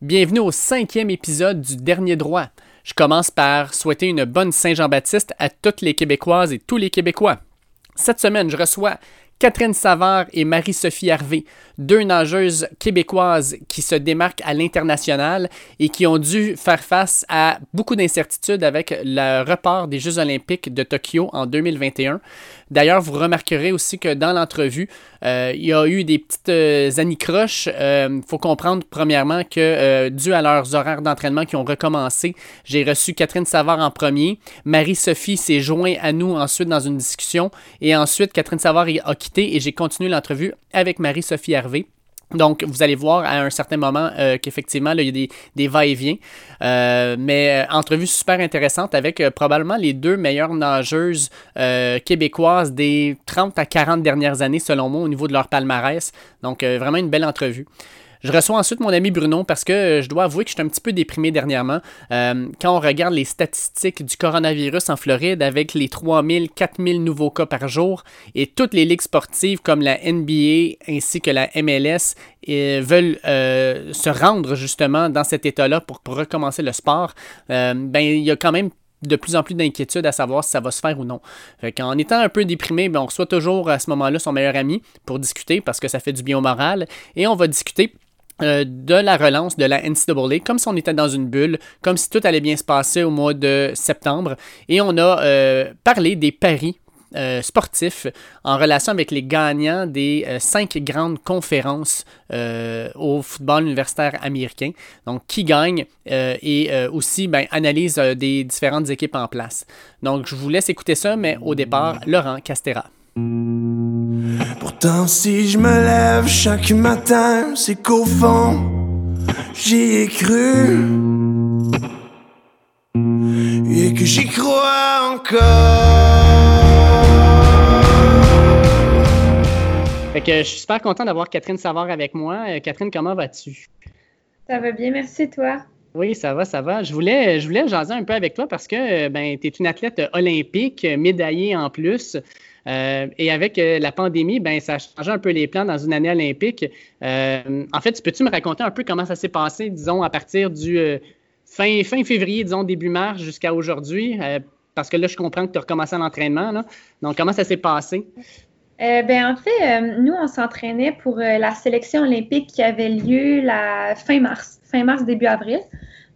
Bienvenue au cinquième épisode du Dernier Droit. Je commence par souhaiter une bonne Saint-Jean-Baptiste à toutes les Québécoises et tous les Québécois. Cette semaine, je reçois Catherine Savard et Marie-Sophie Hervé, deux nageuses québécoises qui se démarquent à l'international et qui ont dû faire face à beaucoup d'incertitudes avec le report des Jeux olympiques de Tokyo en 2021. D'ailleurs, vous remarquerez aussi que dans l'entrevue, euh, il y a eu des petites euh, anicroches. Il euh, faut comprendre premièrement que dû à leurs horaires d'entraînement qui ont recommencé, j'ai reçu Catherine Savard en premier. Marie-Sophie s'est joint à nous ensuite dans une discussion et ensuite Catherine Savard a quitté et j'ai continué l'entrevue avec Marie-Sophie Hervé. Donc, vous allez voir à un certain moment euh, qu'effectivement, il y a des, va-et-vient. Euh, mais euh, entrevue super intéressante avec probablement les deux meilleures nageuses québécoises des 30 à 40 dernières années, selon moi, au niveau de leur palmarès. Donc, vraiment une belle entrevue. Je reçois ensuite mon ami Bruno parce que euh, je dois avouer que je suis un petit peu déprimé dernièrement. Euh, quand on regarde les statistiques du coronavirus en Floride avec les 3000, 4000 nouveaux cas par jour et toutes les ligues sportives comme la NBA ainsi que la MLS euh, veulent se rendre justement dans cet état-là pour, recommencer le sport, ben il y a quand même de plus en plus d'inquiétude à savoir si ça va se faire ou non. en étant un peu déprimé, ben, on reçoit toujours à ce moment-là son meilleur ami pour discuter parce que ça fait du bien au moral et on va discuter euh, de la relance de la NCAA, comme si on était dans une bulle, comme si tout allait bien se passer au mois de septembre. Et on a euh, parlé des paris euh, sportifs en relation avec les gagnants des cinq grandes conférences au football universitaire américain. Donc, qui gagne et aussi ben, analyse des différentes équipes en place. Donc, je vous laisse écouter ça, mais au départ, Laurent Castera. Pourtant, si je me lève chaque matin, c'est qu'au fond, j'y ai cru. Et que j'y crois encore. Fait que je suis super content d'avoir Catherine Savard avec moi. Euh, Catherine, comment vas-tu? Ça va bien, merci toi. Oui, ça va, ça va. Je voulais, je voulais jaser un peu avec toi parce que ben, tu es une athlète olympique, médaillée en plus. Euh, et avec euh, la pandémie, ben, ça a changé un peu les plans dans une année olympique. Euh, en fait, peux-tu me raconter un peu comment ça s'est passé, disons, à partir du fin, fin février, disons, début mars jusqu'à aujourd'hui? parce que là, je comprends que tu as recommencé l'entraînement. Donc, comment ça s'est passé? ben, en fait, nous, on s'entraînait pour la sélection olympique qui avait lieu fin mars, fin mars, début avril.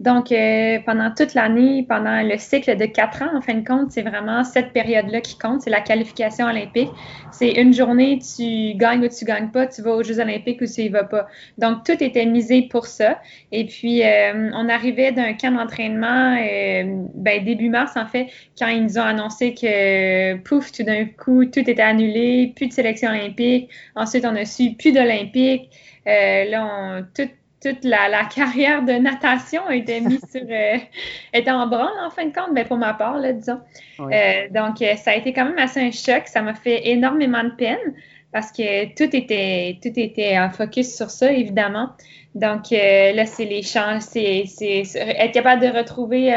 Donc, euh, pendant toute l'année, pendant le cycle de quatre ans, en fin de compte, c'est vraiment cette période-là qui compte. C'est la qualification olympique. C'est une journée, tu gagnes ou tu gagnes pas, tu vas aux Jeux olympiques ou tu y vas pas. Donc, tout était misé pour ça. Et puis, euh, on arrivait d'un camp d'entraînement euh, ben, début mars, en fait, quand ils nous ont annoncé que, pouf, tout d'un coup, tout était annulé, plus de sélection olympique. Ensuite, on a su plus d'olympiques. là, on, tout toute la, carrière de natation a été mise sur. Euh, était en branle, en fin de compte, ben, pour ma part, là, disons. Euh, donc, euh, ça a été quand même assez un choc. Ça m'a fait énormément de peine parce que tout était, tout était en focus sur ça, évidemment. Donc, là, c'est les chances, c'est être capable de retrouver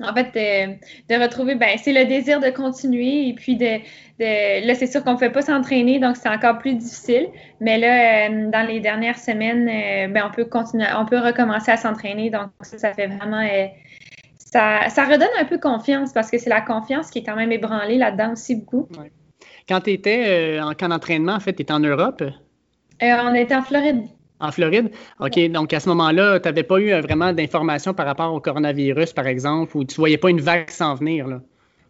en fait, de, de retrouver, ben, c'est le désir de continuer et puis de, de là, c'est sûr qu'on ne fait pas s'entraîner, donc c'est encore plus difficile. Mais là, euh, dans les dernières semaines, euh, ben, on peut continuer, on peut recommencer à s'entraîner. Donc, ça, ça fait vraiment, euh, ça, ça, redonne un peu confiance parce que c'est la confiance qui est quand même ébranlée là-dedans aussi beaucoup. Quand tu étais en camp d'entraînement, en fait, tu étais en Europe? on était en Floride. En Floride? OK. Donc, à ce moment-là, tu n'avais pas eu euh, vraiment d'informations par rapport au coronavirus, par exemple, ou tu ne voyais pas une vague s'en venir, là?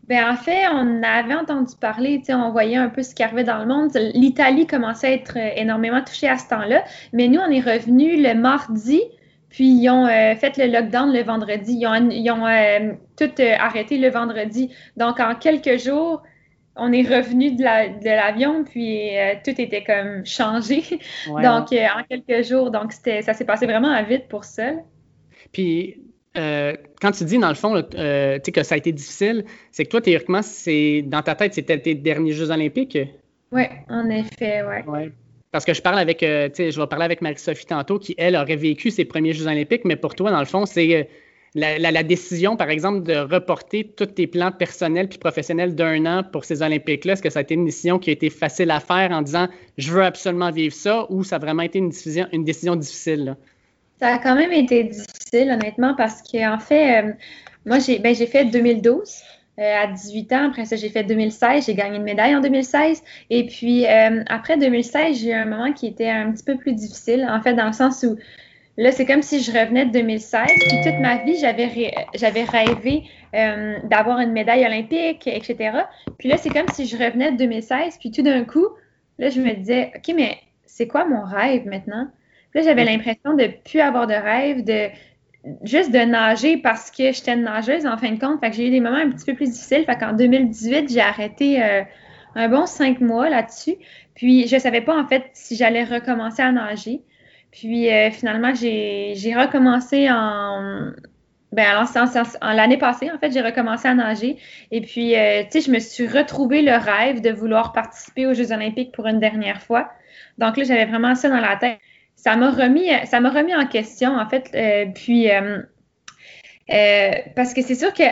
Bien, en fait, on avait entendu parler, on voyait un peu ce qui arrivait dans le monde. L'Italie commençait à être euh, énormément touchée à ce temps-là, mais nous, on est revenus le mardi, puis ils ont euh, fait le lockdown le vendredi. Ils ont, tout arrêté le vendredi. Donc, en quelques jours, on est revenu de l'avion, puis euh, tout était comme changé. donc, euh, en quelques jours, donc ça s'est passé vraiment vite pour ça. Puis, euh, quand tu dis, dans le fond, que ça a été difficile, c'est que toi, théoriquement, c'est dans ta tête, c'était tes derniers Jeux olympiques? Oui, en effet, oui. Ouais. Parce que je parle avec, je vais parler avec Marie-Sophie tantôt, qui, elle, aurait vécu ses premiers Jeux olympiques, mais pour toi, dans le fond, c'est la, décision, par exemple, de reporter tous tes plans personnels puis professionnels d'un an pour ces Olympiques-là, est-ce que ça a été une décision qui a été facile à faire en disant je veux absolument vivre ça ou ça a vraiment été une décision, difficile? Ça a quand même été difficile, honnêtement, parce qu'en en fait, euh, moi, j'ai ben, fait 2012. Euh, à 18 ans. Après ça, j'ai fait 2016. J'ai gagné une médaille en 2016. Et puis, euh, après 2016, j'ai eu un moment qui était un petit peu plus difficile. En fait, dans le sens où là, c'est comme si je revenais de 2016. Puis toute ma vie, j'avais, j'avais rêvé euh, d'avoir une médaille olympique, etc. Puis là, c'est comme si je revenais de 2016. Puis tout d'un coup, là, je me disais, OK, mais c'est quoi mon rêve maintenant? Puis là, j'avais l'impression de plus avoir de rêve, de juste de nager parce que j'étais une nageuse en fin de compte. Fait que j'ai eu des moments un petit peu plus difficiles. Fait qu'en 2018, j'ai arrêté euh, un bon cinq mois là-dessus. Puis je savais pas en fait si j'allais recommencer à nager. Puis euh, finalement, j'ai recommencé en ben, en, l'année passée, en fait, j'ai recommencé à nager. Et puis, euh, tu sais, je me suis retrouvé le rêve de vouloir participer aux Jeux olympiques pour une dernière fois. Donc là, j'avais vraiment ça dans la tête ça m'a remis, ça m'a remis en question, en fait. Euh, puis, euh, euh, parce que c'est sûr que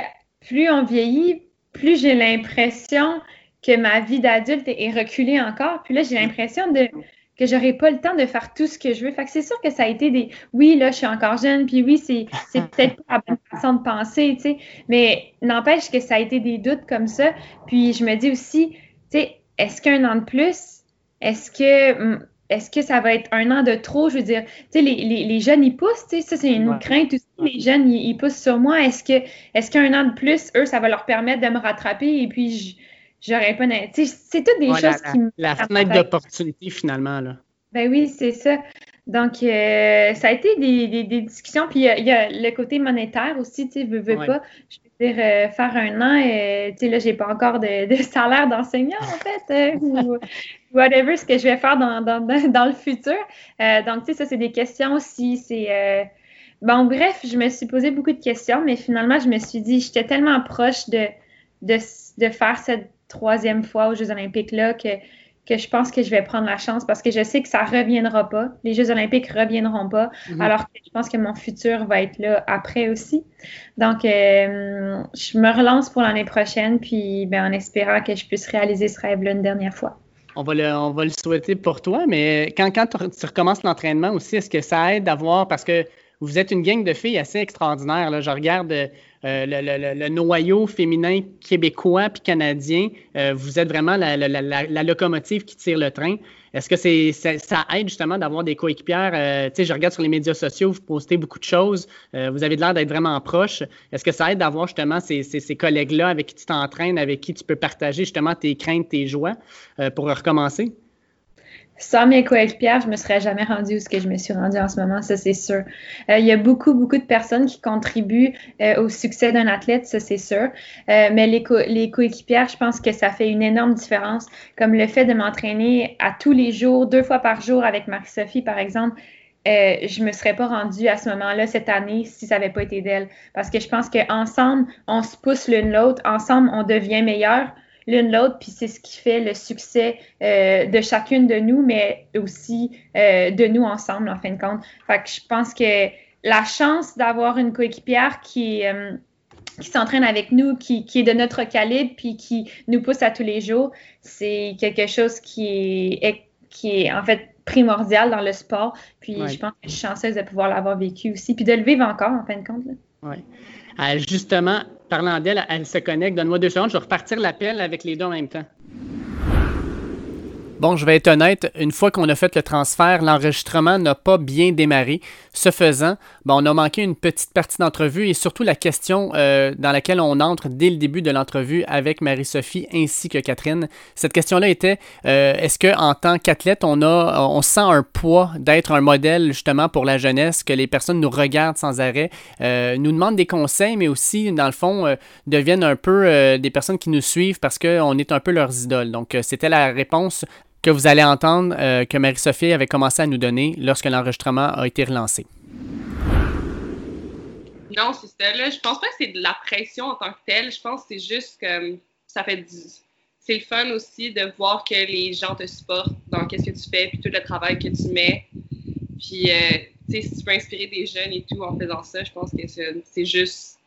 plus on vieillit, plus j'ai l'impression que ma vie d'adulte est reculée encore. Puis là, j'ai l'impression de que j'aurais pas le temps de faire tout ce que je veux. Fait que c'est sûr que ça a été des oui, là, je suis encore jeune, puis oui, c'est, c'est peut-être pas la bonne façon de penser, tu sais. Mais n'empêche que ça a été des doutes comme ça. Puis je me dis aussi, tu sais, est-ce qu'un an de plus, est-ce que est-ce que ça va être un an de trop? Je veux dire, tu sais, les, les, jeunes, ils poussent, tu sais, ça, c'est une crainte aussi. Les jeunes, ils, poussent sur moi. Est-ce que est-ce qu'un an de plus, eux, ça va leur permettre de me rattraper? Et puis j'aurais pas. C'est toutes des choses qui me. La fenêtre d'opportunité, finalement, là. Ben oui, c'est ça. Donc, euh, ça a été des, des, discussions. Puis, il y, a le côté monétaire aussi, tu sais, veux, veux pas. Je veux dire, euh, faire un an, euh, tu sais, là, j'ai pas encore de, de salaire d'enseignant, en fait, ou whatever ce que je vais faire dans, dans, dans le futur. donc, tu sais, ça, c'est des questions aussi. C'est. Bon, bref, je me suis posé beaucoup de questions, mais finalement, je me suis dit, j'étais tellement proche de, de, de faire cette troisième fois aux Jeux Olympiques-là que que je pense que je vais prendre la chance parce que je sais que ça reviendra pas. Les Jeux olympiques reviendront pas, mhm. alors que je pense que mon futur va être là après aussi. Donc, euh, je me relance pour l'année prochaine, puis ben, en espérant que je puisse réaliser ce rêve-là une dernière fois. On va, le, on va le souhaiter pour toi, mais quand, quand tu recommences l'entraînement aussi, est-ce que ça aide d'avoir, parce que vous êtes une gang de filles assez extraordinaire. Là. Je regarde euh, le, noyau féminin québécois puis canadien. Euh, vous êtes vraiment la, locomotive qui tire le train. Est-ce que ça, aide justement d'avoir des coéquipières? Euh, tu sais, je regarde sur les médias sociaux, vous postez beaucoup de choses. vous avez l'air d'être vraiment proche. Est-ce que ça aide d'avoir justement ces collègues-là avec qui tu t'entraînes, avec qui tu peux partager justement tes craintes, tes joies pour recommencer? Sans mes coéquipières, je me serais jamais rendue où ce que je me suis rendue en ce moment, ça c'est sûr. Euh, il y a beaucoup, beaucoup de personnes qui contribuent euh, au succès d'un athlète, ça c'est sûr. Euh, mais les, coéquipières, je pense que ça fait une énorme différence. Comme le fait de m'entraîner à tous les jours, deux fois par jour avec Marie-Sophie, par exemple. je me serais pas rendue à ce moment-là cette année si ça n'avait pas été d'elle. Parce que je pense qu'ensemble, on se pousse l'une l'autre, ensemble, on devient meilleur l'une l'autre, puis c'est ce qui fait le succès euh, de chacune de nous, mais aussi euh, de nous ensemble, en fin de compte. Fait que je pense que la chance d'avoir une coéquipière qui, euh, qui s'entraîne avec nous, qui, qui, est de notre calibre, puis qui nous pousse à tous les jours, c'est quelque chose qui est, qui est en fait primordial dans le sport. Puis je pense que je suis chanceuse de pouvoir l'avoir vécu aussi, puis de le vivre encore, en fin de compte. Oui. justement, Parlant d'elle, elle se connecte. Donne-moi deux secondes, je vais repartir l'appel avec les deux en même temps. Bon, je vais être honnête, une fois qu'on a fait le transfert, l'enregistrement n'a pas bien démarré. Ce faisant, on a manqué une petite partie d'entrevue et surtout la question euh, dans laquelle on entre dès le début de l'entrevue avec Marie-Sophie ainsi que Catherine. Cette question-là était euh, est-ce que en tant qu'athlète, on on sent un poids d'être un modèle justement pour la jeunesse, que les personnes nous regardent sans arrêt, euh, nous demandent des conseils, mais aussi dans le fond deviennent un peu des personnes qui nous suivent parce qu'on est un peu leurs idoles. Donc c'était la réponse que vous allez entendre euh, que Marie-Sophie avait commencé à nous donner lorsque l'enregistrement a été relancé. Non, c'est ça. Là. Je pense pas que c'est de la pression en tant que telle. Je pense que c'est juste que ça fait du... C'est le fun aussi de voir que les gens te supportent dans ce que tu fais, puis tout le travail que tu mets. Puis, euh, tu sais, si tu peux inspirer des jeunes et tout en faisant ça, je pense que c'est juste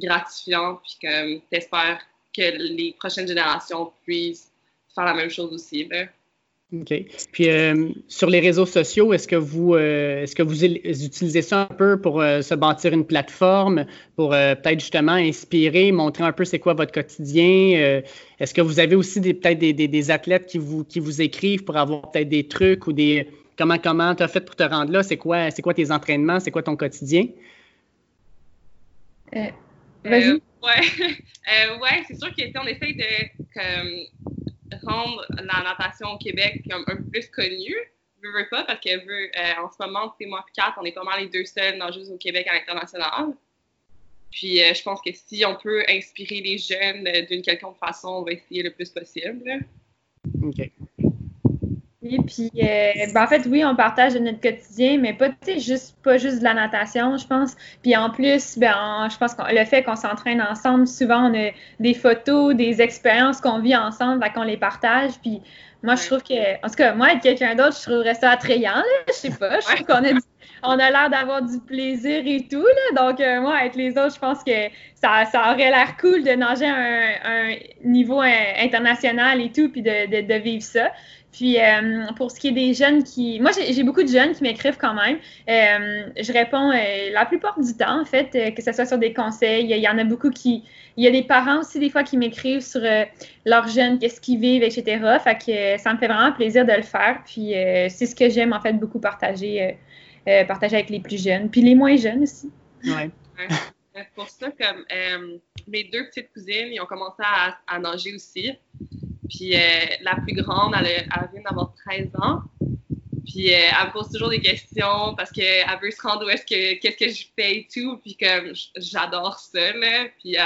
gratifiant, puis que tu espères que les prochaines générations puissent faire la même chose aussi. OK. Puis euh, sur les réseaux sociaux, est-ce que vous euh, est-ce que vous utilisez ça un peu pour euh, se bâtir une plateforme, pour peut-être justement inspirer, montrer un peu c'est quoi votre quotidien? est-ce que vous avez aussi peut-être des, athlètes qui vous qui vous écrivent pour avoir peut-être des trucs ou des comment comment tu as fait pour te rendre là? C'est quoi, c'est quoi tes entraînements? C'est quoi ton quotidien? Vas-y. ouais, ouais c'est sûr qu'on essaye de rendre la natation au Québec comme un peu plus connue. Je veux pas parce que euh, en ce moment, c'est moi et Kat, on est pas mal les deux seuls nageuses au Québec à l'international. Puis euh, je pense que si on peut inspirer les jeunes euh, d'une quelconque façon, on va essayer le plus possible. OK. Oui, puis euh, ben, en fait, oui, on partage notre quotidien, mais pas, juste, pas juste de la natation, je pense. Puis en plus, ben, je pense que le fait qu'on s'entraîne ensemble, souvent, on a des photos, des expériences qu'on vit ensemble, qu'on les partage. Puis moi, je trouve que, en tout cas, moi, être quelqu'un d'autre, je trouverais ça attrayant, Je sais pas, je trouve qu'on a on a l'air d'avoir du plaisir et tout. Là. Donc, euh, moi, avec les autres, je pense que ça, aurait l'air cool de nager à un, niveau international et tout, puis de, vivre ça. Puis euh, pour ce qui est des jeunes qui. Moi, j'ai beaucoup de jeunes qui m'écrivent quand même. Euh, je réponds la plupart du temps, en fait, que ce soit sur des conseils. Il y en a beaucoup qui. Il y a des parents aussi, des fois, qui m'écrivent sur leurs jeunes, qu'est-ce qu'ils vivent, etc. Fait que ça me fait vraiment plaisir de le faire. Puis c'est ce que j'aime, en fait, beaucoup partager, partager avec les plus jeunes. Puis les moins jeunes aussi. Ouais. Pour ça, comme mes deux petites cousines, ils ont commencé à, à nager aussi. Puis euh, la plus grande, elle, vient d'avoir 13 ans. Puis euh, elle me pose toujours des questions parce qu'elle veut se rendre où est-ce que qu'est-ce que je fais et tout. Puis comme j'adore ça là. Puis euh,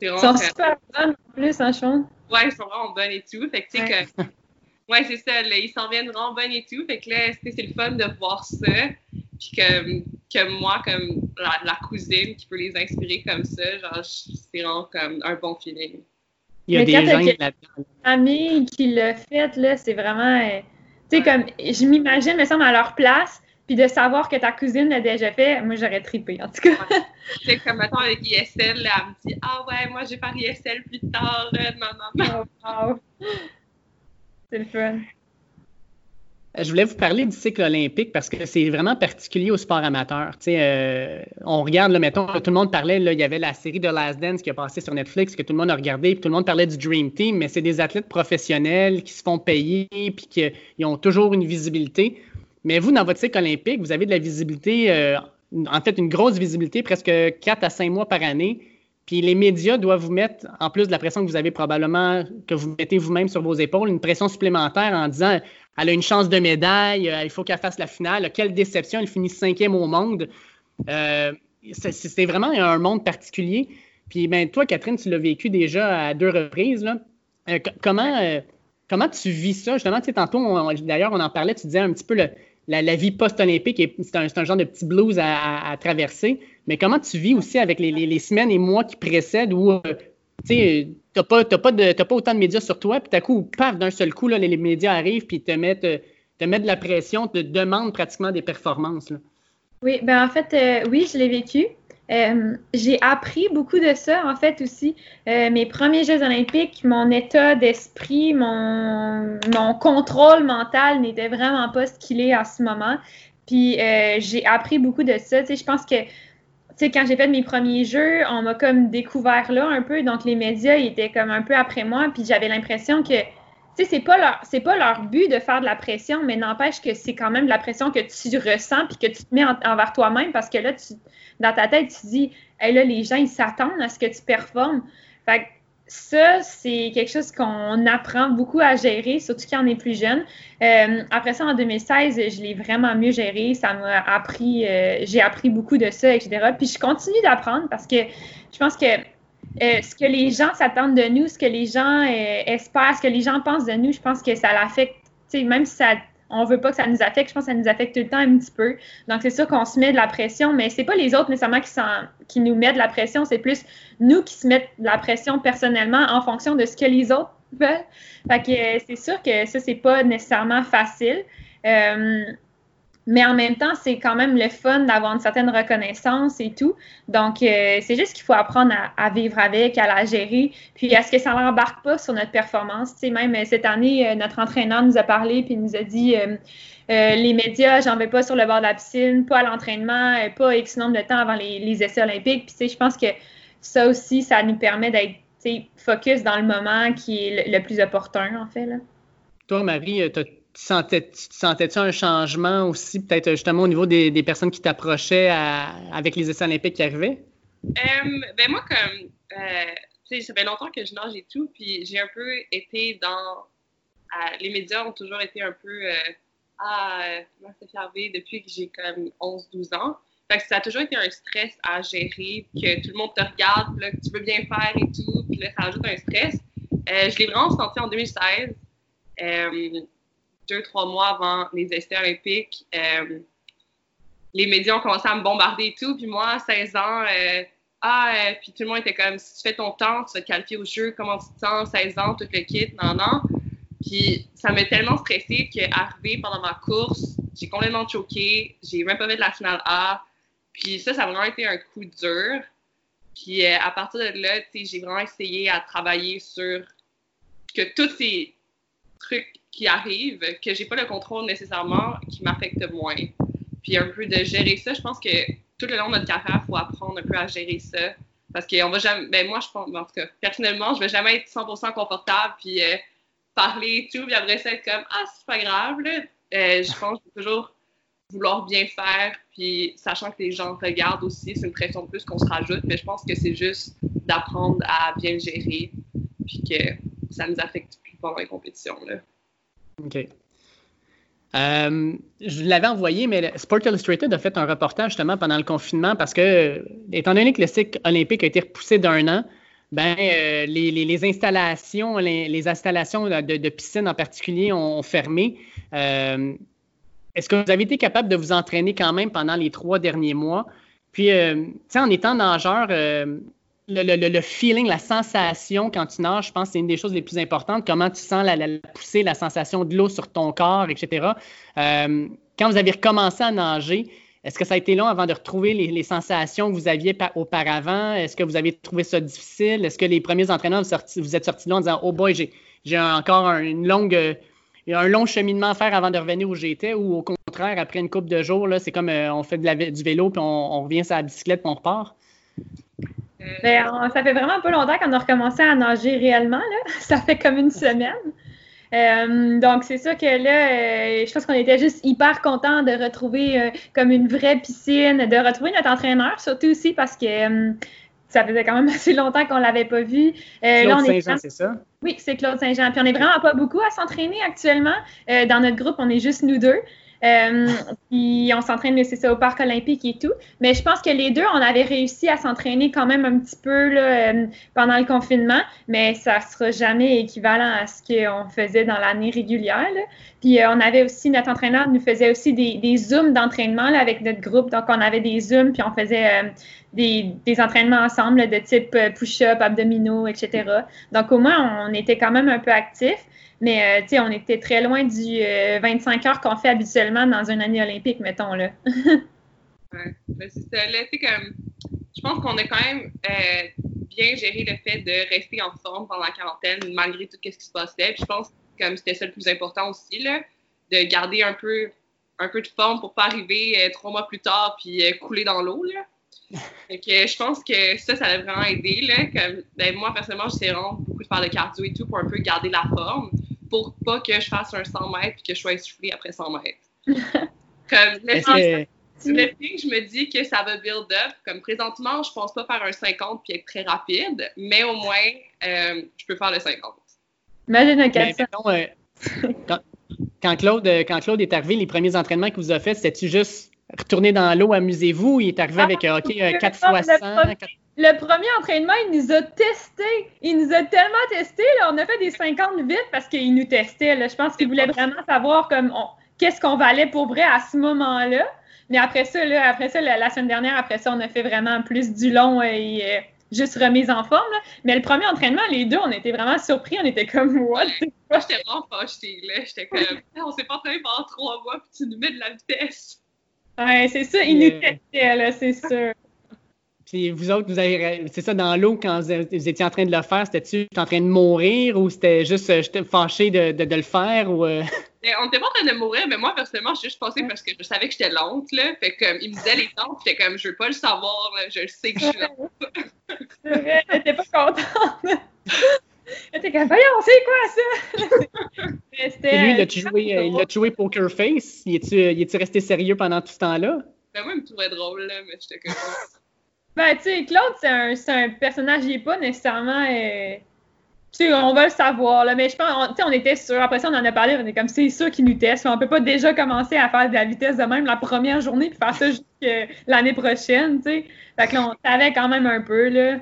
c'est vraiment. Ils sont super bonnes en plus, hein, Sean? Ouais, ils sont vraiment bonnes et tout. Fait que tu sais que. Ouais, c'est ça, là, ils s'en viennent vraiment bonnes et tout. Fait que là, c'est le fun de voir ça. Puis que, que moi, comme la, la, cousine qui peut les inspirer comme ça, genre, c'est vraiment comme un bon feeling. Il y a des gens là-dedans. Famille qui l'a fait, là, c'est vraiment. Euh, tu sais, comme, je m'imagine, me semble, à leur place, puis de savoir que ta cousine l'a déjà fait, moi, j'aurais trippé, en tout cas. C'est comme, mettons, avec ISL, là, elle me dit Ah ouais, moi, j'ai faire ISL plus tard, non, non, non. Oh, c'est le fun. Je voulais vous parler du cycle olympique parce que c'est vraiment particulier au sport amateur. Euh, on regarde, là, mettons, tout le monde parlait, là, il y avait la série de Last Dance qui a passé sur Netflix, que tout le monde a regardé, puis tout le monde parlait du Dream Team, mais c'est des athlètes professionnels qui se font payer, puis qui ont toujours une visibilité. Mais vous, dans votre cycle olympique, vous avez de la visibilité, euh, en fait, une grosse visibilité, presque 4 à 5 mois par année. Puis les médias doivent vous mettre, en plus de la pression que vous avez probablement, que vous mettez vous-même sur vos épaules, une pression supplémentaire en disant elle a une chance de médaille, euh, il faut qu'elle fasse la finale. Quelle déception, elle finit cinquième au monde. Euh, c'est vraiment un monde particulier. Puis ben, toi, Catherine, tu l'as vécu déjà à deux reprises. Euh, comment, comment tu vis ça? Justement, tu sais, tantôt, d'ailleurs, on en parlait, tu disais un petit peu la, vie post-olympique, c'est un, genre de petit blues à, traverser. Mais comment tu vis aussi avec les, semaines et mois qui précèdent où tu sais, t'as pas, autant de médias sur toi, puis d'un coup, paf, d'un seul coup, les, médias arrivent, puis te mettent, te mettent de la pression, te demandent pratiquement des performances. Oui, ben en fait, euh, oui, je l'ai vécu. Euh, j'ai appris beaucoup de ça, en fait, aussi. Euh, mes premiers Jeux olympiques, mon état d'esprit, mon, contrôle mental n'était vraiment pas ce qu'il est à ce moment. Puis j'ai appris beaucoup de ça. Tu sais, je pense que sais, quand j'ai fait mes premiers jeux, on m'a comme découvert là un peu. Donc, les médias, ils étaient comme un peu après moi. Puis j'avais l'impression que, tu sais, c'est pas leur, c'est pas leur but de faire de la pression, mais n'empêche que c'est quand même de la pression que tu ressens puis que tu te mets envers toi-même parce que là, tu, dans ta tête, tu dis, hey, là, les gens, ils s'attendent à ce que tu performes. Fait que ça, c'est quelque chose qu'on apprend beaucoup à gérer, surtout quand on est plus jeune. Euh, après ça, en 2016, je l'ai vraiment mieux géré. Ça m'a appris, euh, j'ai appris beaucoup de ça, etc. Puis je continue d'apprendre parce que je pense que euh, ce que les gens s'attendent de nous, ce que les gens espèrent, ce que les gens pensent de nous, je pense que ça l'affecte. Même si ça on veut pas que ça nous affecte. Je pense que ça nous affecte tout le temps un petit peu. Donc, c'est sûr qu'on se met de la pression, mais c'est pas les autres nécessairement qui, nous mettent de la pression, c'est plus nous qui se mettons de la pression personnellement en fonction de ce que les autres veulent. Fait que euh, c'est sûr que ça, c'est pas nécessairement facile. Mais en même temps, c'est quand même le fun d'avoir une certaine reconnaissance et tout. Donc, euh, c'est juste qu'il faut apprendre à, vivre avec, à la gérer. Puis, est-ce que ça n'embarque pas sur notre performance? Même euh, cette année, euh, notre entraîneur nous a parlé puis nous a dit les médias, j'en vais pas sur le bord de la piscine, pas à l'entraînement, pas X nombre de temps avant les, essais olympiques. Puis, je pense que ça aussi, ça nous permet d'être focus dans le moment qui est le, plus opportun, en fait. Là. Toi, Marie, tu tu sentais-tu un changement aussi, peut-être justement au niveau des, personnes qui t'approchaient avec les essais olympiques qui arrivaient? Euh, ben moi, comme, euh, tu sais, ça fait longtemps que je nage et tout, puis j'ai un peu été dans. les médias ont toujours été un peu. Euh, ah, ça fait arriver depuis que j'ai comme 11-12 ans. Fait que ça a toujours été un stress à gérer, que tout le monde te regarde, là, que tu veux bien faire et tout, puis là, ça ajoute un stress. je l'ai vraiment senti en 2016 deux, trois mois avant les essais olympiques, euh, les médias ont commencé à me bombarder et tout. Puis moi, à 16 ans, euh, ah, euh, puis tout le monde était comme, si tu fais ton temps, tu vas te qualifier au jeu, comment tu te sens, 16 ans, tout le kit, non, non. Puis ça m'a tellement stressé qu'arrivé pendant ma course, j'ai complètement choqué, j'ai même pas fait de la finale A. Puis ça, ça a vraiment été un coup dur. Puis à partir de là, j'ai vraiment essayé à travailler sur que tous ces trucs qui arrivent, que j'ai pas le contrôle nécessairement, qui m'affectent moins. Puis un peu de gérer ça, je pense que tout le long de notre carrière, il faut apprendre un peu à gérer ça. Parce qu'on va jamais, ben moi, je pense, en tout cas, personnellement, je vais jamais être 100% confortable, puis euh, parler et tout, puis après ça, être comme, ah, c'est pas grave, là. Euh, je pense que toujours vouloir bien faire, puis sachant que les gens regardent aussi, c'est une pression de plus qu'on se rajoute, mais je pense que c'est juste d'apprendre à bien gérer, puis que ça nous affecte plus pendant les compétitions, là. OK. Euh, je l'avais envoyé, mais Sport Illustrated a fait un reportage justement pendant le confinement parce que, étant donné que le cycle olympique a été repoussé d'un an, ben, euh, les, installations, les, installations de, piscine en particulier ont, fermé. Euh, est-ce que vous avez été capable de vous entraîner quand même pendant les trois derniers mois? Puis, en étant nageur, le, feeling, la sensation quand tu nages, je pense que c'est une des choses les plus importantes. Comment tu sens la, poussée, la sensation de l'eau sur ton corps, etc. Euh, quand vous avez recommencé à nager, est-ce que ça a été long avant de retrouver les, sensations que vous aviez auparavant? Est-ce que vous avez trouvé ça difficile? Est-ce que les premiers entraîneurs, vous, êtes sortis là en disant Oh boy, j'ai encore longue, un long cheminement à faire avant de revenir où j'étais? Ou au contraire, après une couple de jours, c'est comme euh, on fait du vélo puis on, on revient sur la bicyclette puis on repart? Ben, ça fait vraiment pas longtemps qu'on a recommencé à nager réellement. Là. Ça fait comme une semaine. Euh, donc, c'est sûr que là, euh, je pense qu'on était juste hyper contents de retrouver euh, comme une vraie piscine, de retrouver notre entraîneur, surtout aussi parce que ça faisait quand même assez longtemps qu'on l'avait pas vu. Claude Saint-Jean, c'est ça? Oui, c'est Claude Saint-Jean. Puis on n'est vraiment pas beaucoup à s'entraîner actuellement. dans notre groupe, on est juste nous deux. Euh, puis on s'entraîne, c'est ça, au parc olympique et tout. Mais je pense que les deux, on avait réussi à s'entraîner quand même un petit peu là, euh, pendant le confinement, mais ça sera jamais équivalent à ce qu'on faisait dans l'année régulière. Puis euh, on avait aussi, notre entraîneur nous faisait aussi des, des zooms d'entraînement avec notre groupe. Donc on avait des zooms, puis on faisait des, entraînements ensemble de type push-up, abdominaux, etc. Donc au moins, on était quand même un peu actifs. Mais, euh, on était très loin du 25 euh, heures qu'on fait habituellement dans une année olympique, mettons, là. ouais, ben, c'est ça. Je pense qu'on a quand même euh, bien géré le fait de rester en forme pendant la quarantaine, malgré tout ce qui se passait. Je pense que c'était ça le plus important aussi, là, de garder un peu, un peu de forme pour pas arriver trois mois plus tard puis couler dans l'eau. Que je pense que ça, ça a vraiment aidé. Là. Comme, ben, moi, personnellement, j'essaie vraiment beaucoup de faire de cardio et tout pour un peu garder la forme pour pas que je fasse un 100 mètres et que je sois essoufflée après 100 mètres. comme, le, que... je me dis que ça va build up. Comme présentement, je pense pas faire un 50 puis être très rapide, mais au moins, euh, je peux faire le 50. Imagine un 400. Euh, quand, Claude, euh, quand Claude est arrivé, les premiers entraînements qu'il vous a fait, c'était-tu juste retourner dans l'eau, amusez-vous? Il est arrivé ah, avec OK, 4 fois 100. Le premier entraînement, il nous a testé. Il nous a tellement testé. On a fait des 50 vite parce qu'il nous testait. Je pense qu'il voulait vraiment savoir comme qu'est-ce qu'on valait pour vrai à ce moment-là. Mais après ça, après ça, la, semaine dernière, après ça, on a fait vraiment plus du long et juste remise en forme. là. Mais le premier entraînement, les deux, on était vraiment surpris. On était comme, what? Moi, j'étais vraiment fâchée, là. J'étais comme, on s'est pas entraîné pendant trois mois, puis tu nous mets de la vitesse. Ouais, c'est ça, ils nous testaient, là, c'est sûr. Puis vous autres, vous avez, c'est ça, dans l'eau, quand vous, vous étiez en train de le faire, c'était-tu en train de mourir ou c'était juste, euh, j'étais fâché de, de, de le faire ou. euh, Mais on était pas en train de mourir, mais moi, personnellement, j'ai juste passé parce que je savais que j'étais lente, là. Fait comme, il me disait les temps, puis j'étais comme, je veux pas le savoir, là. Je le sais que je suis lente. C'est vrai, j'étais pas contente. J'étais comme, voyons, c'est quoi ça? Puis lui, il a-tu joué, euh, il a joué Poker Face? Il est-tu, resté sérieux pendant tout ce temps-là? Ben, moi, il me trouvait drôle, là, mais j'étais comme, Ben, tu sais, Claude, c'est un, c'est un personnage, il est pas nécessairement. euh, Tu sais, on va le savoir, là, mais je pense, on- tu sais, on était sûr. Après ça, on en a parlé, on est comme, c'est sûr qu'ils nous testent. On peut pas déjà commencer à faire de la vitesse de même la première journée puis faire ça jusqu'à l'année prochaine, tu sais. Fait que là, on savait quand même un peu, là.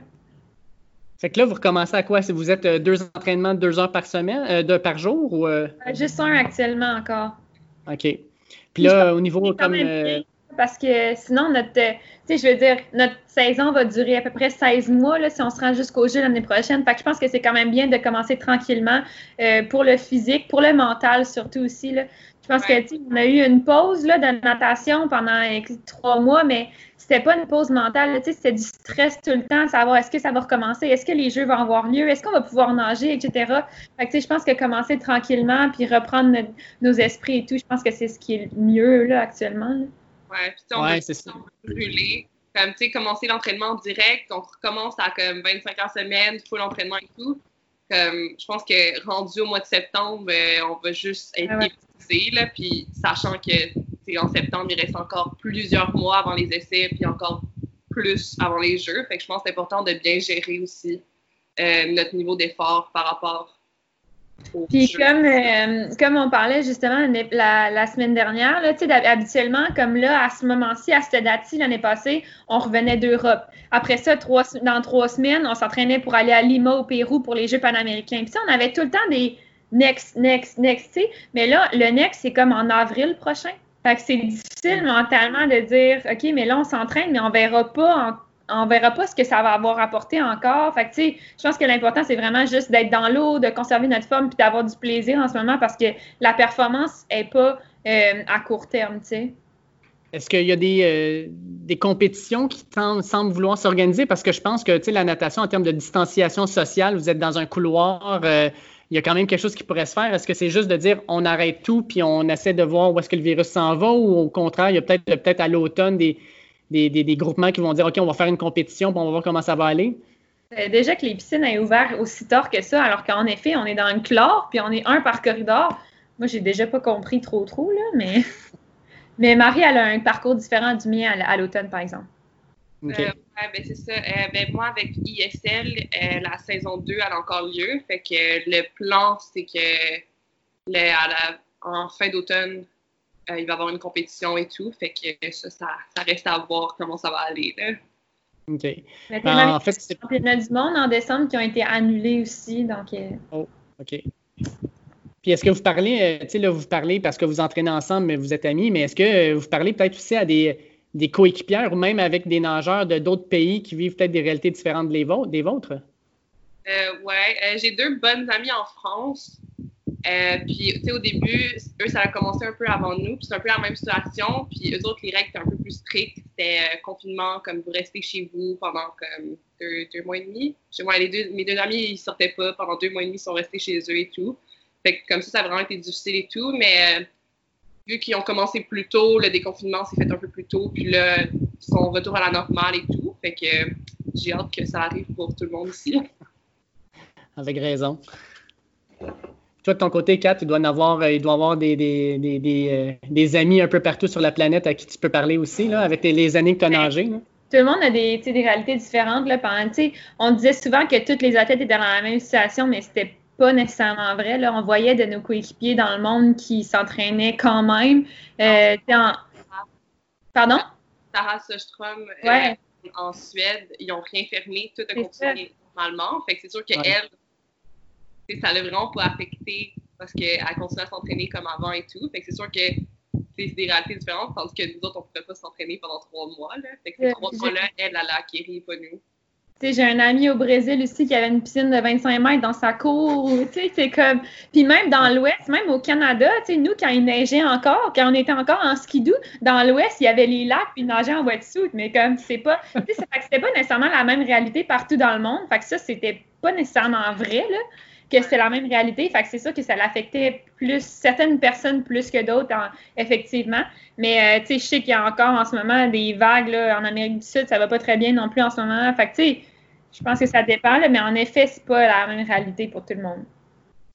Fait que là, vous recommencez à quoi? Si vous êtes euh, deux entraînements de deux heures par semaine, euh, de, par jour ou. euh, Juste un actuellement encore. OK. Puis là, au niveau comme. même euh, bien, Parce que sinon, notre, tu sais, je veux dire, notre saison va durer à peu près 16 mois là, si on se rend jusqu'au jeu l'année prochaine. Fait que je pense que c'est quand même bien de commencer tranquillement euh, pour le physique, pour le mental surtout aussi. Là. Je pense Ouais. que, tu sais, on a eu une pause là, de natation pendant trois mois, mais c'était pas une pause mentale. là, Tu sais, c'était du stress tout le temps, savoir est-ce que ça va recommencer, est-ce que les jeux vont avoir lieu, est-ce qu'on va pouvoir nager, etc. Fait que, tu sais, je pense que commencer tranquillement puis reprendre notre- nos esprits et tout, je pense que c'est ce qui est le mieux là, actuellement. là. Ouais, puis on Ouais, on brûler. Comme, tu sais, commencer l'entraînement direct, on recommence à comme 25 heures semaine, full entraînement et tout. Comme, je pense que rendu au mois de septembre, euh, on va juste être Ah ouais. épuisé, là, puis sachant que, sais, en septembre, il reste encore plusieurs mois avant les essais, puis encore plus avant les jeux. Fait que je pense que c'est important de bien gérer aussi euh, notre niveau d'effort par rapport aux Puis jeux. comme, euh, comme on parlait justement la, la semaine dernière, là, habituellement, comme là, à ce moment-ci, à cette date-ci, l'année passée, on revenait d'Europe. Après ça, trois, dans trois semaines, on s'entraînait pour aller à Lima, au Pérou, pour les Jeux panaméricains. Puis ça, on avait tout le temps des next, next, next, tu sais. Mais là, le next, c'est comme en avril prochain. Fait que c'est difficile mentalement de dire, OK, mais là, on s'entraîne, mais on verra pas on verra pas ce que ça va avoir apporté encore. Fait que, tu sais, je pense que l'important, c'est vraiment juste d'être dans l'eau, de conserver notre forme, puis d'avoir du plaisir en ce moment parce que la performance est pas euh, à court terme, tu sais. Est-ce qu'il y a des, euh, des compétitions qui semblent vouloir s'organiser? Parce que je pense que tu sais, la natation, en termes de distanciation sociale, vous êtes dans un couloir, euh, il y a quand même quelque chose qui pourrait se faire. Est-ce que c'est juste de dire on arrête tout puis on essaie de voir où est-ce que le virus s'en va ou au contraire, il y a peut-être peut à l'automne des, des, des- des groupements qui vont dire OK, on va faire une compétition puis on va voir comment ça va aller? Euh, déjà que les piscines aient ouvert aussi tard que ça, alors qu'en effet, on est dans une chlore, puis on est un par corridor. Moi, j'ai déjà pas compris trop trop, là, mais. Mais Marie, elle a un parcours différent du mien à, l'automne, par exemple. OK. Euh, ouais, ben c'est ça. Euh, ben moi, avec ISL, euh, la saison 2 elle a encore lieu. Fait que le plan, c'est que le- à la- en fin d'automne, euh, il va y avoir une compétition et tout. Fait que ça, ça, ça reste à voir comment ça va aller. Là. OK. Mais Ben, même en fait, c'est championnats du monde en décembre qui ont été annulés aussi, donc. euh, OK. Puis est-ce que vous parlez, euh, tu sais, là, vous parlez parce que vous entraînez ensemble, mais vous êtes amis, mais est-ce que euh, vous parlez peut-être aussi à des, des coéquipières ou même avec des nageurs de d'autres pays qui vivent peut-être des réalités différentes des vôtres? Euh, ouais, euh, j'ai deux bonnes amies en France. Euh, puis, tu sais, au début, eux, ça a commencé un peu avant nous. Puis, c'est un peu la même situation. Puis, eux autres, les règles étaient un peu plus strictes. C'était confinement, comme vous restez chez vous pendant comme deux, deux mois et demi. Chez moi, les deux, mes deux amis, ils sortaient pas. Pendant deux mois et demi, ils sont restés chez eux et tout. Fait que comme ça, ça a vraiment été difficile et tout. Mais vu qu'ils ont commencé plus tôt, le déconfinement s'est fait un peu plus tôt. Puis là, ils sont retour à la normale et tout. Fait que euh, j'ai hâte que ça arrive pour tout le monde ici. Avec raison. Toi, de ton côté, Kat, il doit en avoir, euh, il doit avoir des, des, des, des, euh, des amis un peu partout sur la planète à qui tu peux parler aussi, là, avec tes- les années que tu as nagé. là. Tout le monde a des, tu sais, des réalités différentes. Là, pendant, tu sais, on disait souvent que tous les athlètes étaient dans la même situation, mais c'était pas nécessairement vrai. Là. On voyait de nos coéquipiers dans le monde qui s'entraînaient quand même. Euh, en- Pardon? Sarah Sjöström euh, Ouais. en Suède, ils n'ont rien fermé, tout a continué normalement. Fait que c'est sûr qu'elle, tu sais, ça l'a vraiment pas affecté parce qu'elle continue à s'entraîner comme avant et tout. Fait que c'est sûr que c'est des réalités différentes, tandis que nous autres, on ne pouvait pas s'entraîner pendant trois mois. Là. Fait que ces Ouais, trois mois-là, elle, elle a acquéri, pas nous. J'ai un ami au Brésil aussi qui avait une piscine de 25 mètres dans sa cour. C'est comme. Puis même dans l'Ouest, même au Canada, nous, quand il neigeait encore, quand on était encore en skidoo, dans l'Ouest, il y avait les lacs puis il nageait en wetsuit. Mais comme c'est pas. C'était pas nécessairement la même réalité partout dans le monde. Fait que ça, c'était pas nécessairement vrai, là, que c'était la même réalité. Fait que c'est sûr que ça l'affectait plus certaines personnes plus que d'autres, effectivement. Mais euh, je sais qu'il y a encore en ce moment des vagues là, en Amérique du Sud, ça va pas très bien non plus en ce moment. Fait que tu sais, je pense que ça dépend, mais en effet, c'est pas la même réalité pour tout le monde.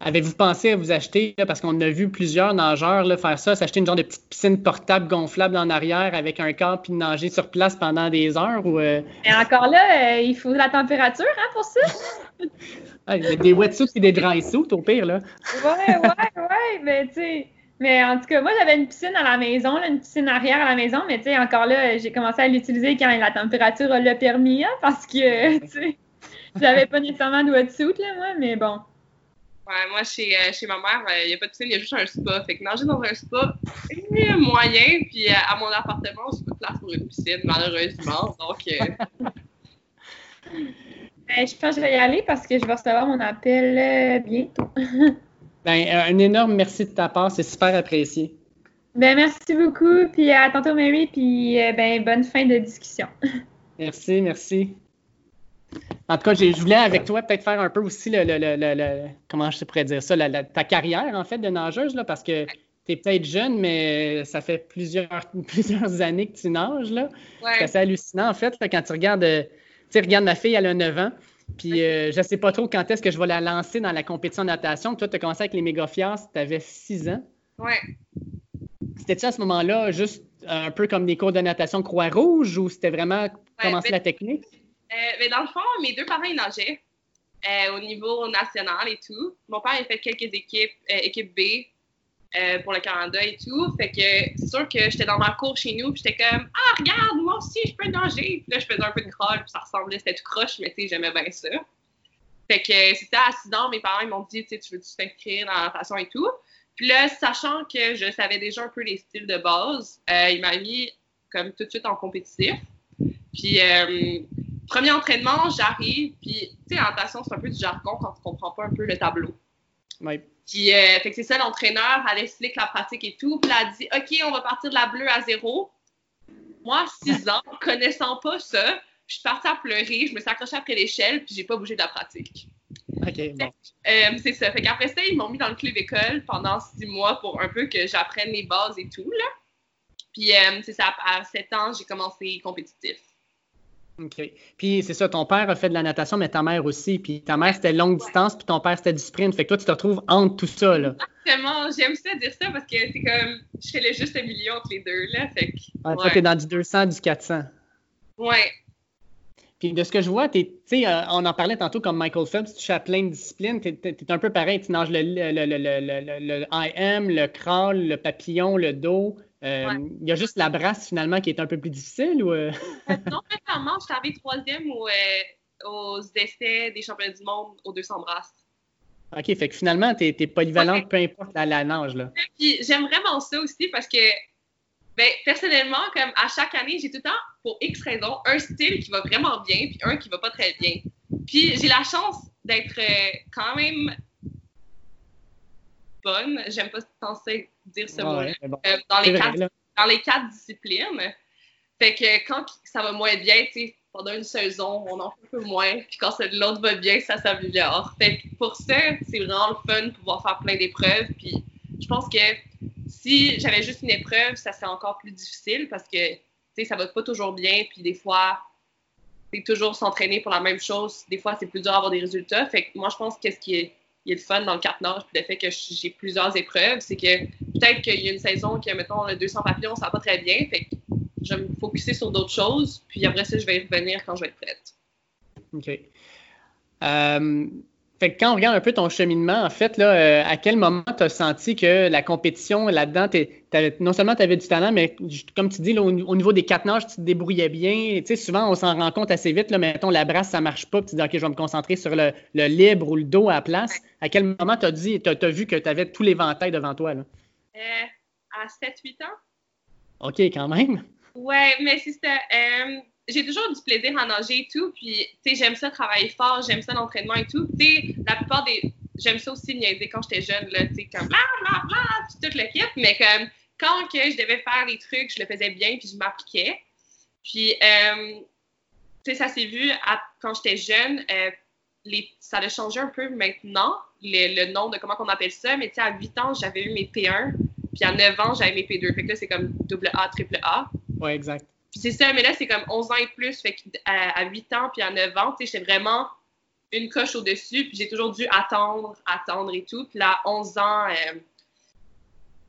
Avez-vous pensé à vous acheter, parce qu'on a vu plusieurs nageurs faire ça, s'acheter une genre de petite piscine portable gonflable en arrière avec un corps puis nager sur place pendant des heures? Ou, euh? Mais encore là, euh, il faut la température hein, pour ça. ah, des wetsuits et des dry suits au pire. Là. ouais, ouais, ouais, mais tu sais. Mais en tout cas, moi, j'avais une piscine à la maison, une piscine arrière à la maison, mais tu sais, encore là, j'ai commencé à l'utiliser quand la température l'a permis, hein, parce que, tu sais, j'avais pas nécessairement de wetsuit, là, moi, mais bon. Ouais, moi, chez, euh, chez ma mère, il euh, n'y a pas de piscine, il y a juste un spa. Fait que nager dans un spa, c'est moyen. Puis euh, à mon appartement, j'ai pas de place pour une piscine, malheureusement. Donc. Ben, je pense que je vais y aller parce que je vais recevoir mon appel bientôt. Ben, un énorme merci de ta part, c'est super apprécié. Ben, merci beaucoup, puis à tantôt, Mary, puis euh, ben, bonne fin de discussion. Merci, merci. En tout cas, je voulais avec toi peut-être faire un peu aussi le, comment je pourrais dire ça, ta carrière en fait de nageuse, là, parce que tu es peut-être jeune, mais ça fait plusieurs, plusieurs années que tu nages. Là. C'est assez hallucinant en fait quand tu regardes, euh, tu regardes ma fille, elle a 9 ans. Puis je euh, je sais pas trop quand est-ce que je vais la lancer dans la compétition de natation. Toi, tu as commencé avec les mégafias, tu avais 6 ans. Ouais. C'était-tu à ce moment-là juste un peu comme des cours de natation Croix-Rouge ou c'était vraiment commencer la technique? Euh, mais dans le fond, mes deux parents ils nageaient euh, au niveau national et tout. Mon père a fait quelques équipes, équipe B, euh, pour le Canada et tout. Fait que c'est sûr que j'étais dans ma cour chez nous, puis j'étais comme Ah, regarde, moi aussi, je peux nager. Puis là, je faisais un peu de crawl, puis ça ressemblait, c'était tout croche, mais tu sais, j'aimais bien ça. Fait que c'était à 6 ans, mes parents ils m'ont dit Tu sais, tu veux t'inscrire dans la natation et tout. Puis là, sachant que je savais déjà un peu les styles de base, euh, il m'a mis comme tout de suite en compétitif. Puis, euh, premier entraînement, j'arrive, puis tu sais, en natation, c'est un peu du jargon quand tu comprends pas un peu le tableau. Puis, euh, fait que c'est ça, l'entraîneur, elle explique la pratique et tout. Puis, elle dit OK, on va partir de la bleue à zéro. Moi, six ans, connaissant pas ça, je suis partie à pleurer, je me suis accrochée après l'échelle, puis j'ai pas bougé de la pratique. OK, bon. Euh, c'est ça. Fait qu'après ça, ils m'ont mis dans le club école pendant six mois pour un peu que j'apprenne les bases et tout, là. Puis, euh, c'est ça, à sept ans, j'ai commencé compétitif. OK. Puis c'est ça, ton père a fait de la natation, mais ta mère aussi. Puis ta mère, c'était longue distance, puis ton père, c'était du sprint. Fait que toi, tu te retrouves entre tout ça, là. Exactement. J'aime ça dire ça parce que c'est comme, je fais le juste milieu entre les deux, là. Fait que, ah, Toi, t'es dans du 200, du 400. Ouais. Puis de ce que je vois, tu sais, euh, on en parlait tantôt comme Michael Phelps, tu à plein de disciplines, tu es, un peu pareil, tu nages le, le, le, le, le IM, le crawl, le papillon, le dos, euh, il y a juste la brasse finalement qui est un peu plus difficile ou euh? Euh, Non, récemment, je suis arrivée troisième aux essais des championnats du monde aux 200 brasses. OK, fait que finalement, tu es, polyvalente, peu importe la, la nage. Là. Puis j'aime vraiment ça aussi parce que, ben, personnellement, comme à chaque année, j'ai tout le temps, pour X raisons, un style qui va vraiment bien, puis un qui va pas très bien. Puis j'ai la chance d'être quand même bonne. J'aime pas penser dire ce mot euh, dans, les quatre, dans les quatre disciplines. Fait que quand ça va moins bien, tu sais, pendant une saison, on en fait un peu moins. Puis quand l'autre va bien, ça s'améliore. Fait que pour ça, c'est vraiment le fun de pouvoir faire plein d'épreuves. Puis je pense que si j'avais juste une épreuve, ça serait encore plus difficile parce que, tu sais, ça va pas toujours bien. Puis des fois, c'est toujours s'entraîner pour la même chose. Des fois, c'est plus dur d'avoir des résultats. Fait que moi, je pense que ce qui est il a le fun dans le quatre nage, puis le fait que j'ai plusieurs épreuves, c'est que peut-être qu'il y a une saison qui, mettons, le 200 papillons, ça va pas très bien, fait que je vais me focuser sur d'autres choses, puis après ça, je vais y revenir quand je vais être prête. OK. Euh, fait que quand on regarde un peu ton cheminement, en fait, là, euh, à quel moment tu as senti que la compétition là-dedans, non seulement tu avais du talent, mais comme tu dis, au, niveau des quatre nages, tu te débrouillais bien. Tu sais, souvent, on s'en rend compte assez vite. Là, mettons, la brasse, ça marche pas. Puis tu dis, OK, je vais me concentrer sur le, libre ou le dos à la place. À quel moment tu as dit, as, vu que tu avais tout l'éventail devant toi? Là? Euh, à 7-8 ans. OK, quand même. Ouais, mais c'est ça. Euh, j'ai toujours du plaisir à nager et tout. Puis, tu sais, j'aime ça travailler fort, j'aime ça l'entraînement et tout. Tu sais, la plupart des. J'aime ça aussi niaiser quand j'étais jeune, là, tu sais, comme bla bla bla, puis toute l'équipe. Mais comme, quand que je devais faire les trucs, je le faisais bien, puis je m'appliquais. Puis, euh, tu sais, ça s'est vu quand j'étais jeune. Euh, les, ça a changé un peu maintenant, le, nom de comment on appelle ça. Mais tu sais, à 8 ans, j'avais eu mes P1. Puis à 9 ans, j'avais mes P2. Fait que là, c'est comme double A, triple A. Ouais, exact. Puis c'est ça, mais là, c'est comme 11 ans et plus. Fait à 8 ans puis à 9 ans, tu sais, j'étais vraiment une coche au-dessus. Puis j'ai toujours dû attendre, attendre et tout. Puis là, à 11 ans, euh,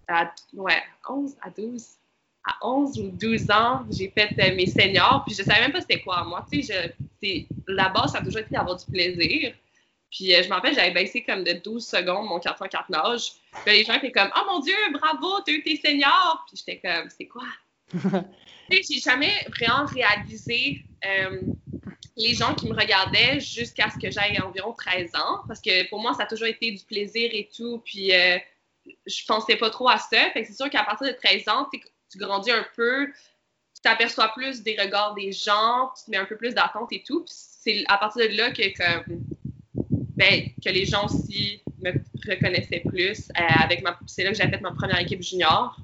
à, ouais, 11 à 12, à 11 ou 12 ans, j'ai fait euh, mes seniors. Puis je savais même pas c'était quoi, moi. Tu sais, la base, ça a toujours été d'avoir du plaisir. Puis euh, je me rappelle, j'avais baissé comme de 12 secondes mon 404 nage. Puis les gens étaient comme Oh mon Dieu, bravo, t'as eu tes seniors. Puis j'étais comme C'est quoi? j'ai jamais vraiment réalisé euh, les gens qui me regardaient jusqu'à ce que j'aille environ 13 ans. Parce que pour moi, ça a toujours été du plaisir et tout. Puis euh, je pensais pas trop à ça. Fait que c'est sûr qu'à partir de 13 ans, tu grandis un peu, tu t'aperçois plus des regards des gens, tu te mets un peu plus d'attente et tout. Puis c'est à partir de là que, ben, que les gens aussi me reconnaissaient plus. Euh, avec ma, c'est là que j'ai fait ma première équipe junior.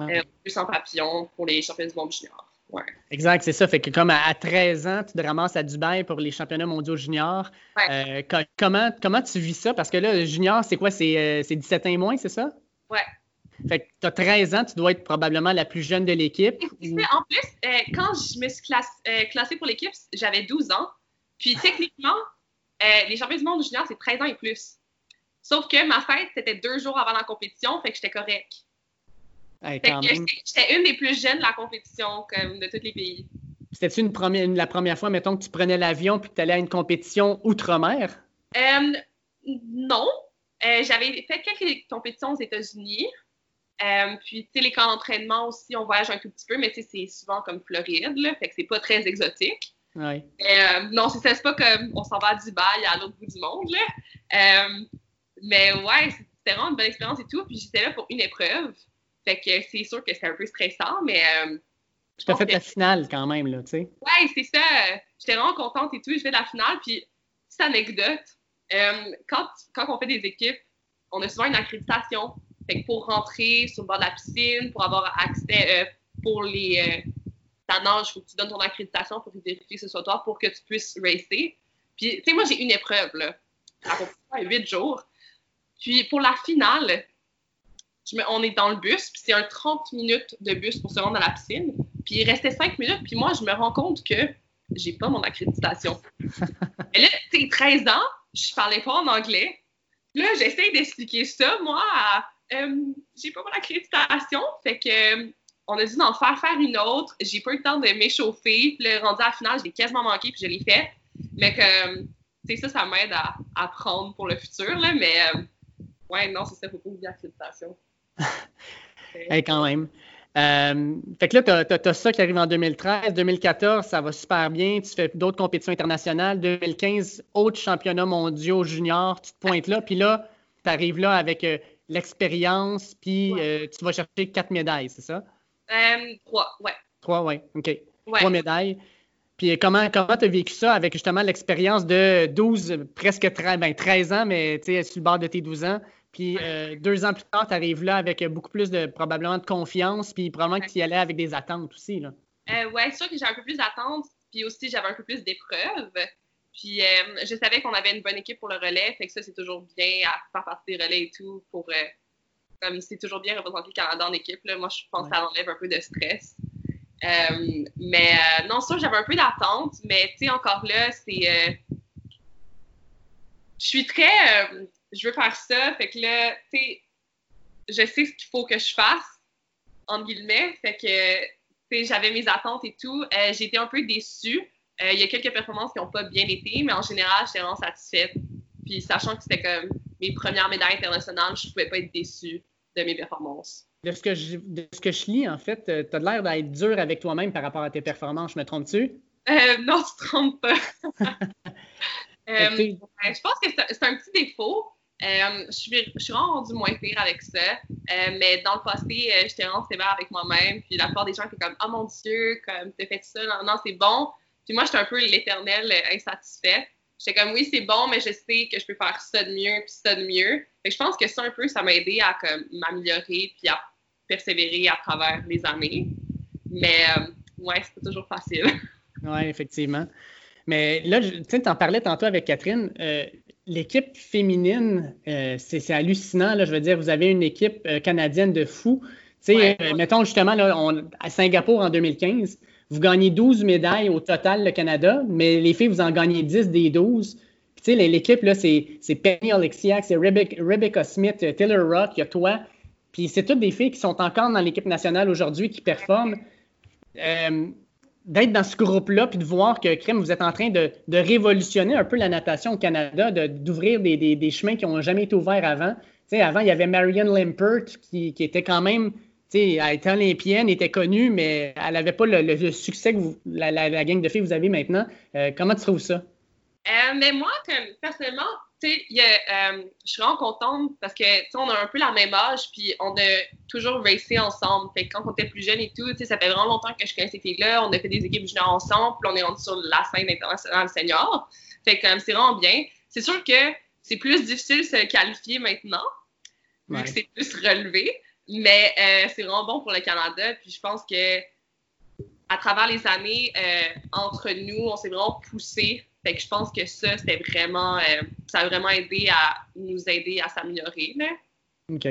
Euh, plus en papillon pour les championnats du monde junior. Ouais. Exact, c'est ça. Fait que comme à, 13 ans, tu te ramasses à Dubaï pour les championnats mondiaux juniors. Euh, comment, comment tu vis ça? Parce que là, junior, c'est quoi? C'est 17 ans et moins, c'est ça? Ouais. Fait que tu as 13 ans, tu dois être probablement la plus jeune de l'équipe. En plus, quand je me suis classée pour l'équipe, j'avais 12 ans. Puis techniquement, euh, les championnats du monde junior, c'est 13 ans et plus. Sauf que ma fête, c'était deux jours avant la compétition, fait que j'étais j'étais une des plus jeunes de la compétition, comme de tous les pays. C'était-tu une première, la première fois, mettons, que tu prenais l'avion puis que tu allais à une compétition outre-mer? Euh, non. Euh, j'avais fait quelques compétitions aux États-Unis. puis, tu sais, les camps d'entraînement aussi, on voyage un tout petit peu, mais tu sais, c'est souvent comme Floride, là, fait que c'est pas très exotique. Ouais. Euh, non, c'est pas comme on s'en va à Dubaï à l'autre bout du monde. Là. Euh, mais ouais, c'était vraiment une bonne expérience et tout. Puis j'étais là pour une épreuve. Fait que c'est sûr que c'était un peu stressant, mais. Euh, tu as fait la finale quand même, là, tu sais. Ouais, c'est ça. J'étais vraiment contente et tout. Je fais la finale. Puis, petite anecdote, quand, quand on fait des équipes, on a souvent une accréditation. Fait que pour rentrer sur le bord de la piscine, pour avoir accès pour les il faut que tu donnes ton accréditation pour vérifier que ce soit toi pour que tu puisses racer. Puis, tu sais, moi, j'ai une épreuve, là. Est huit jours. Puis, pour la finale, on est dans le bus, puis c'est un 30 minutes de bus pour se rendre à la piscine. Puis, il restait 5 minutes, puis moi, je me rends compte que j'ai pas mon accréditation. Et là, tu sais, 13 ans, je parlais pas en anglais. Là, j'essaie d'expliquer ça, moi, à, euh, j'ai pas mon accréditation. Fait que on a dû en faire faire une autre. J'ai pas eu le temps de m'échauffer. Puis le rendu à la finale, je l'ai quasiment manqué, puis je l'ai fait. Mais que, tu sais, ça, ça m'aide à apprendre pour le futur, là. Mais, euh, ouais, non, c'est ça, faut pas oublier l'accréditation. hey, quand même. Euh, fait que là, tu as, ça qui arrive en 2013. 2014, ça va super bien. Tu fais d'autres compétitions internationales. 2015, autres championnats mondiaux juniors. Tu te pointes là. Puis là, tu arrives là avec euh, l'expérience. Puis tu vas chercher quatre médailles, c'est ça? Euh, trois, ouais. Trois, ouais, OK. Trois médailles. Puis comment tu as vécu ça avec justement l'expérience de 12, presque 13, ben 13 ans, mais tu sais, sur le bord de tes 12 ans? Puis euh, deux ans plus tard, tu arrives là avec beaucoup plus de probablement de confiance, puis probablement que tu y allais avec des attentes aussi. Là. Euh, ouais, c'est sûr que j'ai un peu plus d'attentes, puis aussi j'avais un peu plus d'épreuves. Puis euh, je savais qu'on avait une bonne équipe pour le relais, fait que ça, c'est toujours bien à faire partie des relais et tout pour comme c'est toujours bien représenter le Canada en équipe. Là. Moi, je pense que ça enlève un peu de stress. Euh, mais euh, non, ça, j'avais un peu d'attente, mais tu sais, encore là, c'est. Euh, je suis très. Je veux faire ça, fait que là, tu sais, je sais ce qu'il faut que je fasse, entre guillemets, fait que, tu sais, j'avais mes attentes et tout. j'ai été un peu déçue. Il y a quelques performances qui n'ont pas bien été, mais en général, j'étais vraiment satisfaite. Puis, sachant que c'était comme mes premières médailles internationales, je ne pouvais pas être déçue de mes performances. De ce que je, de ce que je lis, en fait, euh, tu as l'air d'être dur avec toi-même par rapport à tes performances. Je me trompe-tu? Euh, non, tu te trompes pas. Euh, je pense que c'est un petit défaut. Euh, je, suis, rendue moins pire avec ça. Euh, mais dans le passé, euh, j'étais vraiment sévère avec moi-même. Puis la plupart des gens étaient comme Oh mon Dieu, comme t'as fait ça, non, non c'est bon. Puis moi, j'étais un peu l'éternel insatisfait. J'étais comme oui, c'est bon, mais je sais que je peux faire ça de mieux, puis ça de mieux. Fait que je pense que ça, un peu, ça m'a aidé à m'améliorer, puis à persévérer à travers les années. Mais ouais, c'est pas toujours facile. Oui, effectivement. Mais là, tu sais, en parlais tantôt avec Catherine l'équipe féminine, euh, c'est hallucinant. Là, je veux dire, vous avez une équipe euh, canadienne de fous. Ouais, euh, Mettons justement là, à Singapour en 2015, vous gagnez 12 médailles au total, le Canada, mais les filles, vous en gagnez 10 des 12. L'équipe, là, c'est Penny Alexiak, c'est Rebecca, Smith, Taylor Rock, il y a toi. Puis c'est toutes des filles qui sont encore dans l'équipe nationale aujourd'hui, qui performent d'être dans ce groupe-là, puis de voir que, Crème, vous êtes en train de, révolutionner un peu la natation au Canada, d'ouvrir des, chemins qui n'ont jamais été ouverts avant. avant, il y avait Marianne Limpert qui, était quand même, elle était olympienne, était connue, mais elle n'avait pas le, succès que la, la, gang de filles vous avez maintenant. Euh, comment tu trouves ça? Euh, mais moi, personnellement, euh, je suis vraiment contente parce que on a un peu la même âge, puis on a toujours racé ensemble. Fait quand on était plus jeune et tout, ça fait vraiment longtemps que je connais ces filles-là. On a fait des équipes juniors ensemble, puis on est rendu sur la scène internationale senior. Fait que c'est vraiment bien. C'est sûr que c'est plus difficile de se qualifier maintenant, vu que c'est plus relevé. Mais euh, c'est vraiment bon pour le Canada. Puis je pense que à travers les années, euh, entre nous, on s'est vraiment poussé fait que je pense que ça, c'était vraiment, euh, ça a vraiment aidé à nous aider à s'améliorer. OK.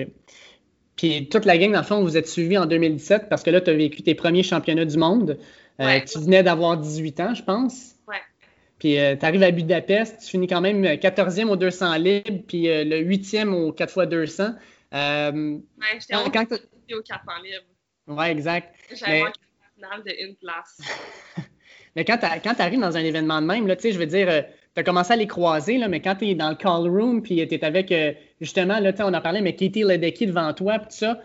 Puis toute la gang, dans le fond, vous êtes suivi en 2017 parce que là, tu as vécu tes premiers championnats du monde. Euh, tu venais d'avoir 18 ans, je pense. Ouais. Puis euh, tu arrives à Budapest, tu finis quand même 14e au 200 libres, puis le 8e au 4x200. ouais, j'étais au 400 libres. Ouais, exact. J'avais un finale de une place. Mais quand tu arrives dans un événement de même, je veux dire, euh, tu as commencé à les croiser, mais quand tu es dans le call room, puis tu es avec, euh, justement, on a parlé, mais Katie Ledecky devant toi, tout ça,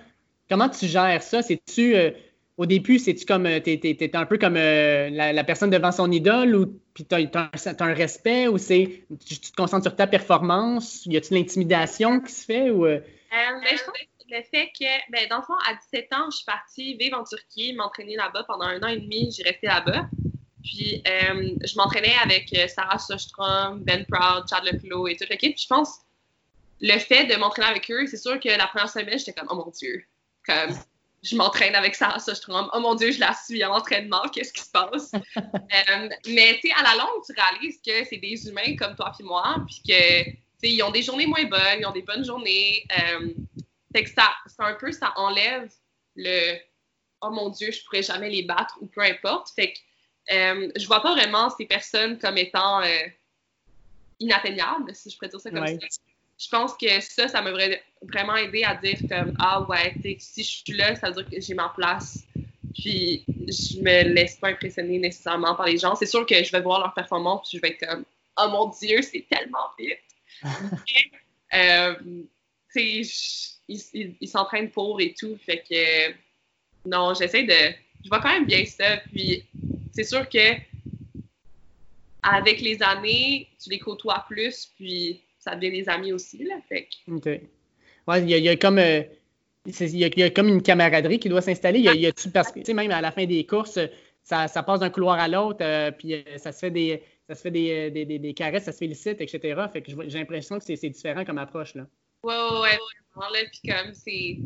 comment tu gères ça? C'est-tu, euh, au début, c'est-tu comme, tu es, un peu comme la, personne devant son idole, ou puis tu as, un respect, ou c'est, tu, te concentres sur ta performance? Y a-tu l'intimidation qui se fait? Ou, ben, je pense le fait que, ben, dans le fond, à 17 ans, je suis partie vivre en Turquie, m'entraîner là-bas pendant un an et demi, j'ai resté là-bas. Puis, euh, je m'entraînais avec euh, Sarah Sostrom, Ben Proud, Chad Leclos et toute l'équipe. Puis, je pense, le fait de m'entraîner avec eux, c'est sûr que la première semaine, j'étais comme, oh mon Dieu, comme, je m'entraîne avec Sarah Sostrom, oh mon Dieu, je la suis à l'entraînement, qu'est-ce qui se passe? Euh, mais, tu sais, à la longue, tu réalises que c'est des humains comme toi et moi, puis que, tu sais, ils ont des journées moins bonnes, ils ont des bonnes journées. fait que ça, c'est un peu, ça enlève le, oh mon Dieu, je pourrais jamais les battre ou peu importe. Fait que, euh, je vois pas vraiment ces personnes comme étant euh, inatteignables, si je pourrais dire ça comme ça. Je pense que ça, ça m'a vraiment aidé à dire comme Ah ouais, si je suis là, ça veut dire que j'ai ma place. Puis je me laisse pas impressionner nécessairement par les gens. C'est sûr que je vais voir leur performance, puis je vais être comme Oh mon Dieu, c'est tellement vite. euh, ils s'entraînent pour et tout. Fait que non, j'essaie de. Je vois quand même bien ça. Puis c'est sûr que avec les années, tu les côtoies plus, puis ça devient des amis aussi. Là, fait OK. Ouais, il y, a, comme. Euh, il y, a, comme une camaraderie qui doit s'installer. Il y a, parce que, même à la fin des courses, ça, passe d'un couloir à l'autre, euh, puis euh, ça se fait des, ça se fait des, des, des, caresses, ça se félicite, etc. Fait que j'ai l'impression que c'est différent comme approche, là. Ouais, ouais, ouais. Puis comme c'est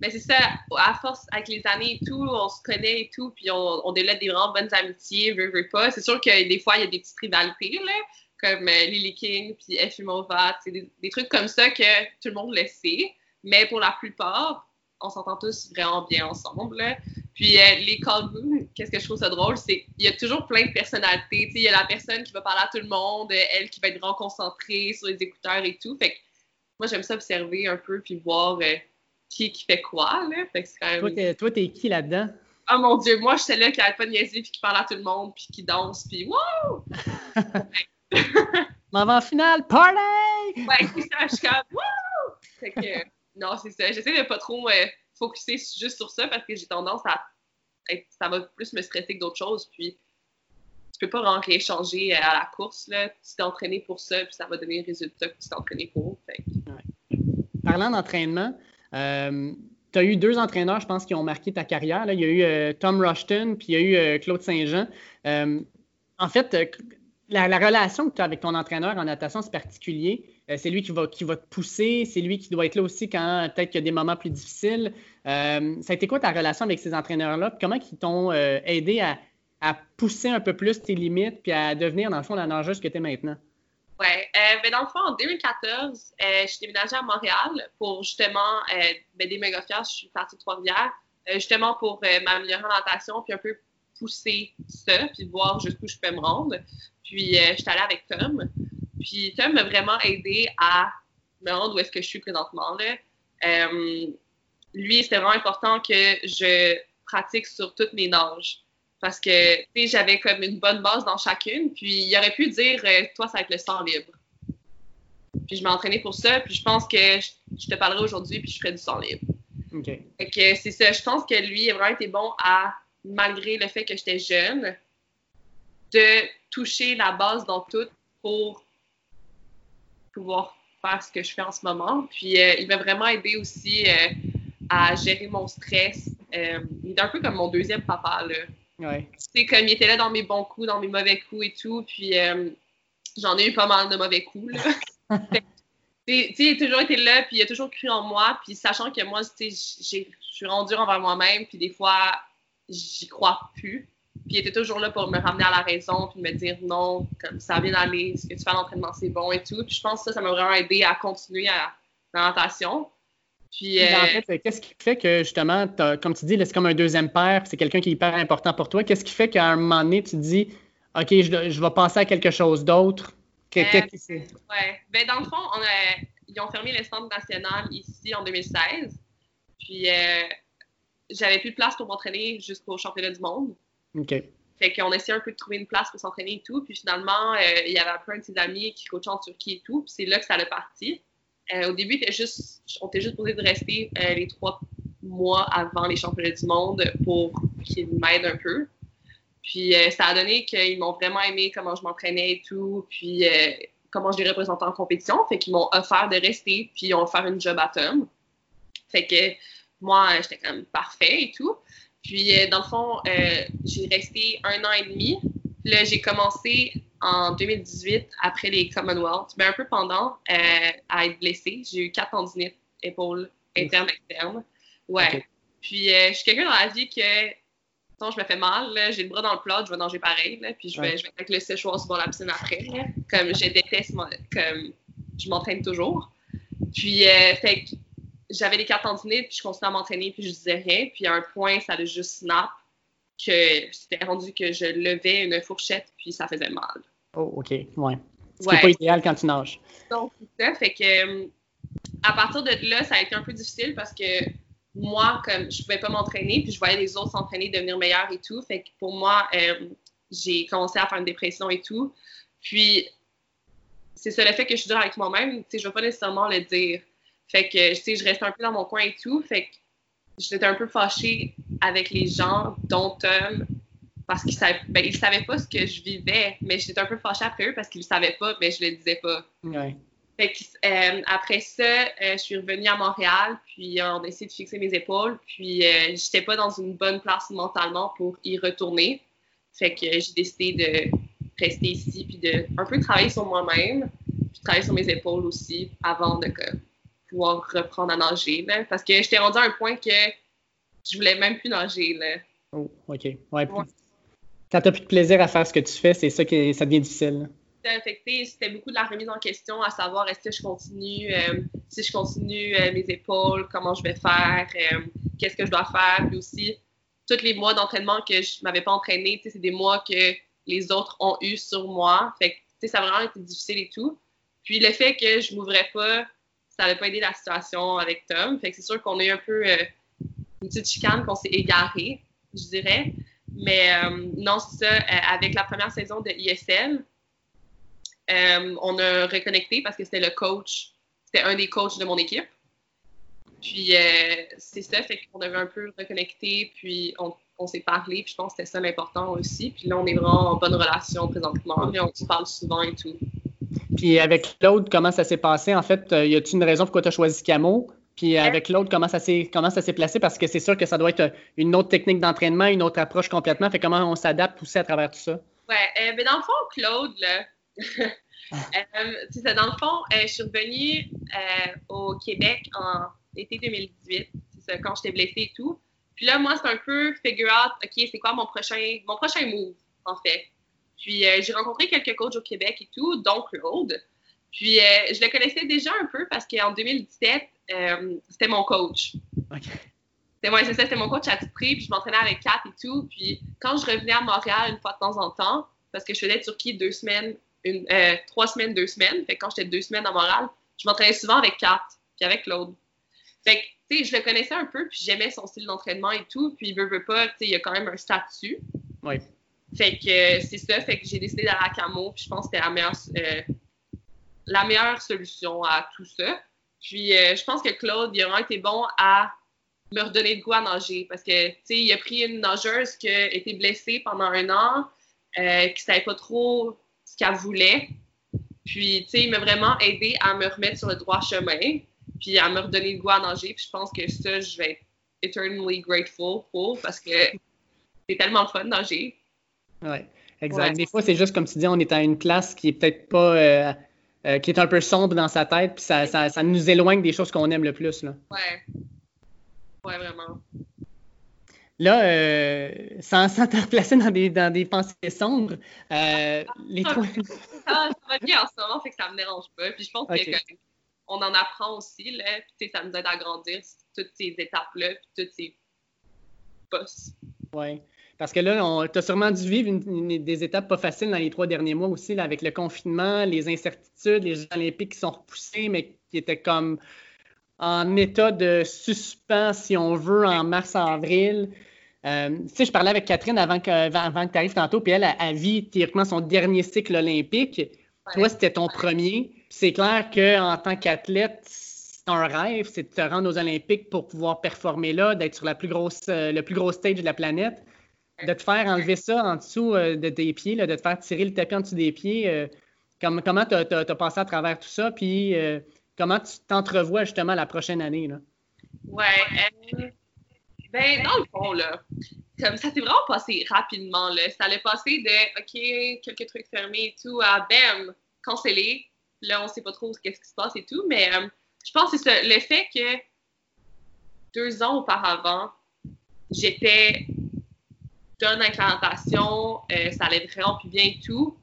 mais c'est ça, à force, avec les années et tout, on se connaît et tout, puis on, on développe des vraiment bonnes amitiés, veux, veux pas. C'est sûr que des fois, il y a des petites rivalités, là, comme euh, Lily King, puis c'est des, des, trucs comme ça que tout le monde le sait. Mais pour la plupart, on s'entend tous vraiment bien ensemble. Puis euh, les call qu'est-ce que je trouve ça drôle, c'est qu'il y a toujours plein de personnalités. Il y a la personne qui va parler à tout le monde, elle qui va être vraiment concentrée sur les écouteurs et tout. Fait que moi, j'aime ça observer un peu, puis voir... Euh, qui, qui fait quoi, là? Fait que c'est quand même... Toi, t'es qui là-dedans? Oh mon Dieu, moi, j'étais là qui arrête pas niaiser, puis qui parle à tout le monde, puis qui danse, puis wow! M'en va en finale, party! Ouais, c'est ça, je suis comme wow! Fait que, non, c'est ça. J'essaie de pas trop euh, focuser juste sur ça parce que j'ai tendance à. ça va plus me stresser que d'autres choses, puis tu peux pas vraiment rien changer à la course. Là. Tu t'es entraîné pour ça, puis ça va donner le résultat que tu t'es entraîné pour. Parlant d'entraînement, euh, tu as eu deux entraîneurs, je pense, qui ont marqué ta carrière. Il y a eu euh, Tom Rushton, puis il y a eu euh, Claude Saint-Jean. en fait, la, relation que tu as avec ton entraîneur en natation, c'est particulier. c'est lui qui va, qui va te pousser, c'est lui qui doit être là aussi quand peut-être qu'il y a des moments plus difficiles. ça a été quoi ta relation avec ces entraîneurs-là? Comment ils t'ont aidé à, à, pousser un peu plus tes limites puis à devenir, dans le fond, la nageuse que tu es maintenant? Oui. Euh, ben, dans le fond, en 2014, euh, je suis déménagée à Montréal pour justement, euh, ben, des je suis partie de Trois-Rivières, euh, justement pour m'améliorer en natation, puis un peu pousser ça, puis voir jusqu'où je peux me rendre. Puis, je suis allée avec Tom. Puis, Tom m'a vraiment aidé à me rendre où est-ce que je suis présentement. Là. lui, c'était vraiment important que je pratique sur toutes mes nages parce que j'avais comme une bonne base dans chacune. Puis il aurait pu dire euh, toi, ça va être le sang libre. Puis je m'entraînais pour ça. Puis je pense que je, te parlerai aujourd'hui, puis je ferai du sang libre. OK. que c'est ça. Je pense que lui a vraiment été bon à, malgré le fait que j'étais jeune, de toucher la base dans tout pour pouvoir faire ce que je fais en ce moment. Puis euh, il m'a vraiment aidé aussi euh, à gérer mon stress. il est un peu comme mon deuxième papa, là. C'est comme il était là dans mes bons coups, dans mes mauvais coups et tout. Puis euh, j'en ai eu pas mal de mauvais coups. il a toujours été là, puis il a toujours cru en moi. Puis sachant que moi, je suis rendue envers moi-même, puis des fois, j'y crois plus. Puis il était toujours là pour me ramener à la raison, puis me dire non, comme ça vient d'aller, ce que tu fais à l'entraînement, c'est bon et tout. Puis je pense que ça, ça m'a vraiment aidé à continuer à, la natation. Puis, en euh, fait, qu'est-ce qui fait que justement, comme tu dis, c'est comme un deuxième père, c'est quelqu'un qui est hyper important pour toi. Qu'est-ce qui fait qu'à un moment donné, tu te dis, OK, je, vais passer à quelque chose d'autre? Qu'est-ce que? Euh, oui. Ben, dans le fond, on a, ils ont fermé le centre national ici en 2016. Puis, euh, j'avais plus de place pour m'entraîner jusqu'au championnat du monde. OK. Fait qu'on essayait un peu de trouver une place pour s'entraîner et tout. Puis finalement, il y avait un peu un de ses amis qui coachait en Turquie et tout. Puis c'est là que ça allait parti. Euh, au début, juste, on était juste posé de rester euh, les trois mois avant les championnats du monde pour qu'ils m'aident un peu. Puis euh, ça a donné qu'ils m'ont vraiment aimé comment je m'entraînais et tout, puis comment je les représentais en compétition. Fait qu'ils m'ont offert de rester, puis ils ont offert une job à Tom. Fait que moi, j'étais quand même parfait et tout. Puis dans le fond, j'ai resté un an et demi. Là, j'ai commencé en 2018, après les Commonwealth, mais un peu pendant, euh, à être blessée. J'ai eu quatre tendinites, épaules internes, externes. Ouais. Puis, euh, je suis quelqu'un dans la vie que, quand je me fais mal, j'ai le bras dans le plat, je vais nager pareil, puis je vais, je vais avec le séchoir sur la piscine après. Comme je déteste, comme je m'entraîne toujours. Puis, euh, fait j'avais les quatre tendinites, puis je continuais à m'entraîner, puis je disais rien. Puis, à un point, ça a juste snap que c'était rendu que je levais une fourchette, puis ça faisait mal. Oh, OK. Ouais. Ce qui n'est pas idéal quand tu nages. Donc, c'est ça. Fait que, euh, à partir de là, ça a été un peu difficile parce que moi, comme je ne pouvais pas m'entraîner, puis je voyais les autres s'entraîner, devenir meilleurs et tout. Fait que pour moi, euh, j'ai commencé à faire une dépression et tout. Puis, c'est ça le fait que je suis dure avec moi-même. Tu sais, je ne vais pas nécessairement le dire. Fait que, tu sais, je reste un peu dans mon coin et tout. Fait que j'étais un peu fâchée avec les gens, dont Tom, parce qu'ils savaient, ben, savaient pas ce que je vivais, mais j'étais un peu fâchée après eux parce qu'ils ne savaient pas, mais je le disais pas. Fait que, euh, après ça, euh, je suis revenue à Montréal, puis on a essayé de fixer mes épaules, puis euh, j'étais pas dans une bonne place mentalement pour y retourner. Fait que j'ai décidé de rester ici, puis de un peu travailler sur moi-même, puis travailler sur mes épaules aussi, avant de pouvoir reprendre à nager. parce que j'étais rendue à un point que je voulais même plus nager. Là. Oh, OK. Ouais, tu n'as plus de plaisir à faire ce que tu fais, c'est ça qui ça devient difficile. Affecté, c'était beaucoup de la remise en question, à savoir est-ce que je continue, euh, si je continue euh, mes épaules, comment je vais faire, euh, qu'est-ce que je dois faire, puis aussi tous les mois d'entraînement que je m'avais pas entraîné, c'est des mois que les autres ont eu sur moi. Fait que ça a vraiment été difficile et tout. Puis le fait que je m'ouvrais pas, ça n'avait pas aidé la situation avec Tom. Fait que c'est sûr qu'on a eu un peu une petite chicane, qu'on s'est égaré, je dirais. Mais euh, non, c'est ça. Euh, avec la première saison de ISL, euh, on a reconnecté parce que c'était le coach, c'était un des coachs de mon équipe. Puis c'est ça, fait qu'on avait un peu reconnecté, puis on, s'est parlé, puis je pense que c'était ça l'important aussi. Puis là, on est vraiment en bonne relation présentement, puis on se parle souvent et tout. Puis avec Claude, comment ça s'est passé? En fait, y a-t-il une raison pourquoi tu as choisi Camo? Puis avec l'autre, comment ça s'est comment ça s'est placé? Parce que c'est sûr que ça doit être une autre technique d'entraînement, une autre approche complètement. Fait comment on s'adapte aussi à travers tout ça? Ouais, euh, mais dans le fond, Claude, là, euh, dans le fond, euh, je suis revenue euh, au Québec en été 2018. C'est ça, quand j'étais blessée et tout. Puis là, moi, c'est un peu figure out, OK, c'est quoi mon prochain, mon prochain move, en fait? Puis j'ai rencontré quelques coachs au Québec et tout, dont Claude. Puis je le connaissais déjà un peu parce qu'en 2017, c'était mon coach. C'est ça, c'était mon coach à Prix, puis je m'entraînais avec Kat et tout. Puis quand je revenais à Montréal une fois de temps en temps, parce que je faisais Turquie deux semaines une, euh, trois semaines, deux semaines. Fait que quand j'étais deux semaines à Montréal, je m'entraînais souvent avec Kat, puis avec Claude. Fait que, tu sais, je le connaissais un peu, puis j'aimais son style d'entraînement et tout. Puis il veut, veut pas, tu sais, il y a quand même un statut. Oui. Fait que euh, c'est ça, fait que j'ai décidé d'aller à Camo, puis je pense que c'était la meilleure, euh, la meilleure solution à tout ça. Puis je pense que Claude, il a vraiment été bon à me redonner de goût à nager parce que, tu sais, il a pris une nageuse qui a été blessée pendant un an, euh, qui savait pas trop ce qu'elle voulait. Puis, tu sais, il m'a vraiment aidé à me remettre sur le droit chemin, puis à me redonner le goût à nager. Puis je pense que ça, je vais être eternally grateful pour parce que c'est tellement fun de nager. Oui, exact. Des fois, c'est juste comme tu dis, on est à une classe qui est peut-être pas. Euh, euh, qui est un peu sombre dans sa tête, puis ça, ça, ça nous éloigne des choses qu'on aime le plus. Là. Ouais. Ouais, vraiment. Là, euh, sans, sans, te replacer dans des, dans des pensées sombres, euh, les trois. ça, va bien en ce moment, fait que ça me dérange pas. Puis je pense qu'on en apprend aussi, là. Puis ça nous aide à grandir toutes ces étapes-là, puis toutes ces bosses. Oui. Parce que là, tu as sûrement dû vivre des étapes pas faciles dans les trois derniers mois aussi, là, avec le confinement, les incertitudes, les Jeux olympiques qui sont repoussés, mais qui étaient comme en état de suspens, si on veut, en mars-avril. Euh, tu sais, je parlais avec Catherine avant que, avant que tu arrives tantôt, puis elle a, vit théoriquement son dernier cycle olympique. Toi, c'était ton premier. C'est clair qu'en tant qu'athlète, c'est un rêve, c'est de te rendre aux Olympiques pour pouvoir performer là, d'être sur la plus grosse, euh, le plus gros stage de la planète, de te faire enlever ça en dessous euh, de tes pieds, de te faire tirer le tapis en dessous des pieds. comment tu as, passé à travers tout ça? Puis Comment tu t'entrevois justement la prochaine année? Là? Ouais. Euh, ben, dans le fond, là, comme ça s'est vraiment passé rapidement. Là. Ça allait passer de OK, quelques trucs fermés et tout à bam, cancellé. Là, on sait pas trop ce qui se passe et tout. Mais euh, je pense que c'est Le fait que deux ans auparavant, j'étais implantation, euh, ça allait vraiment plus bien et tout.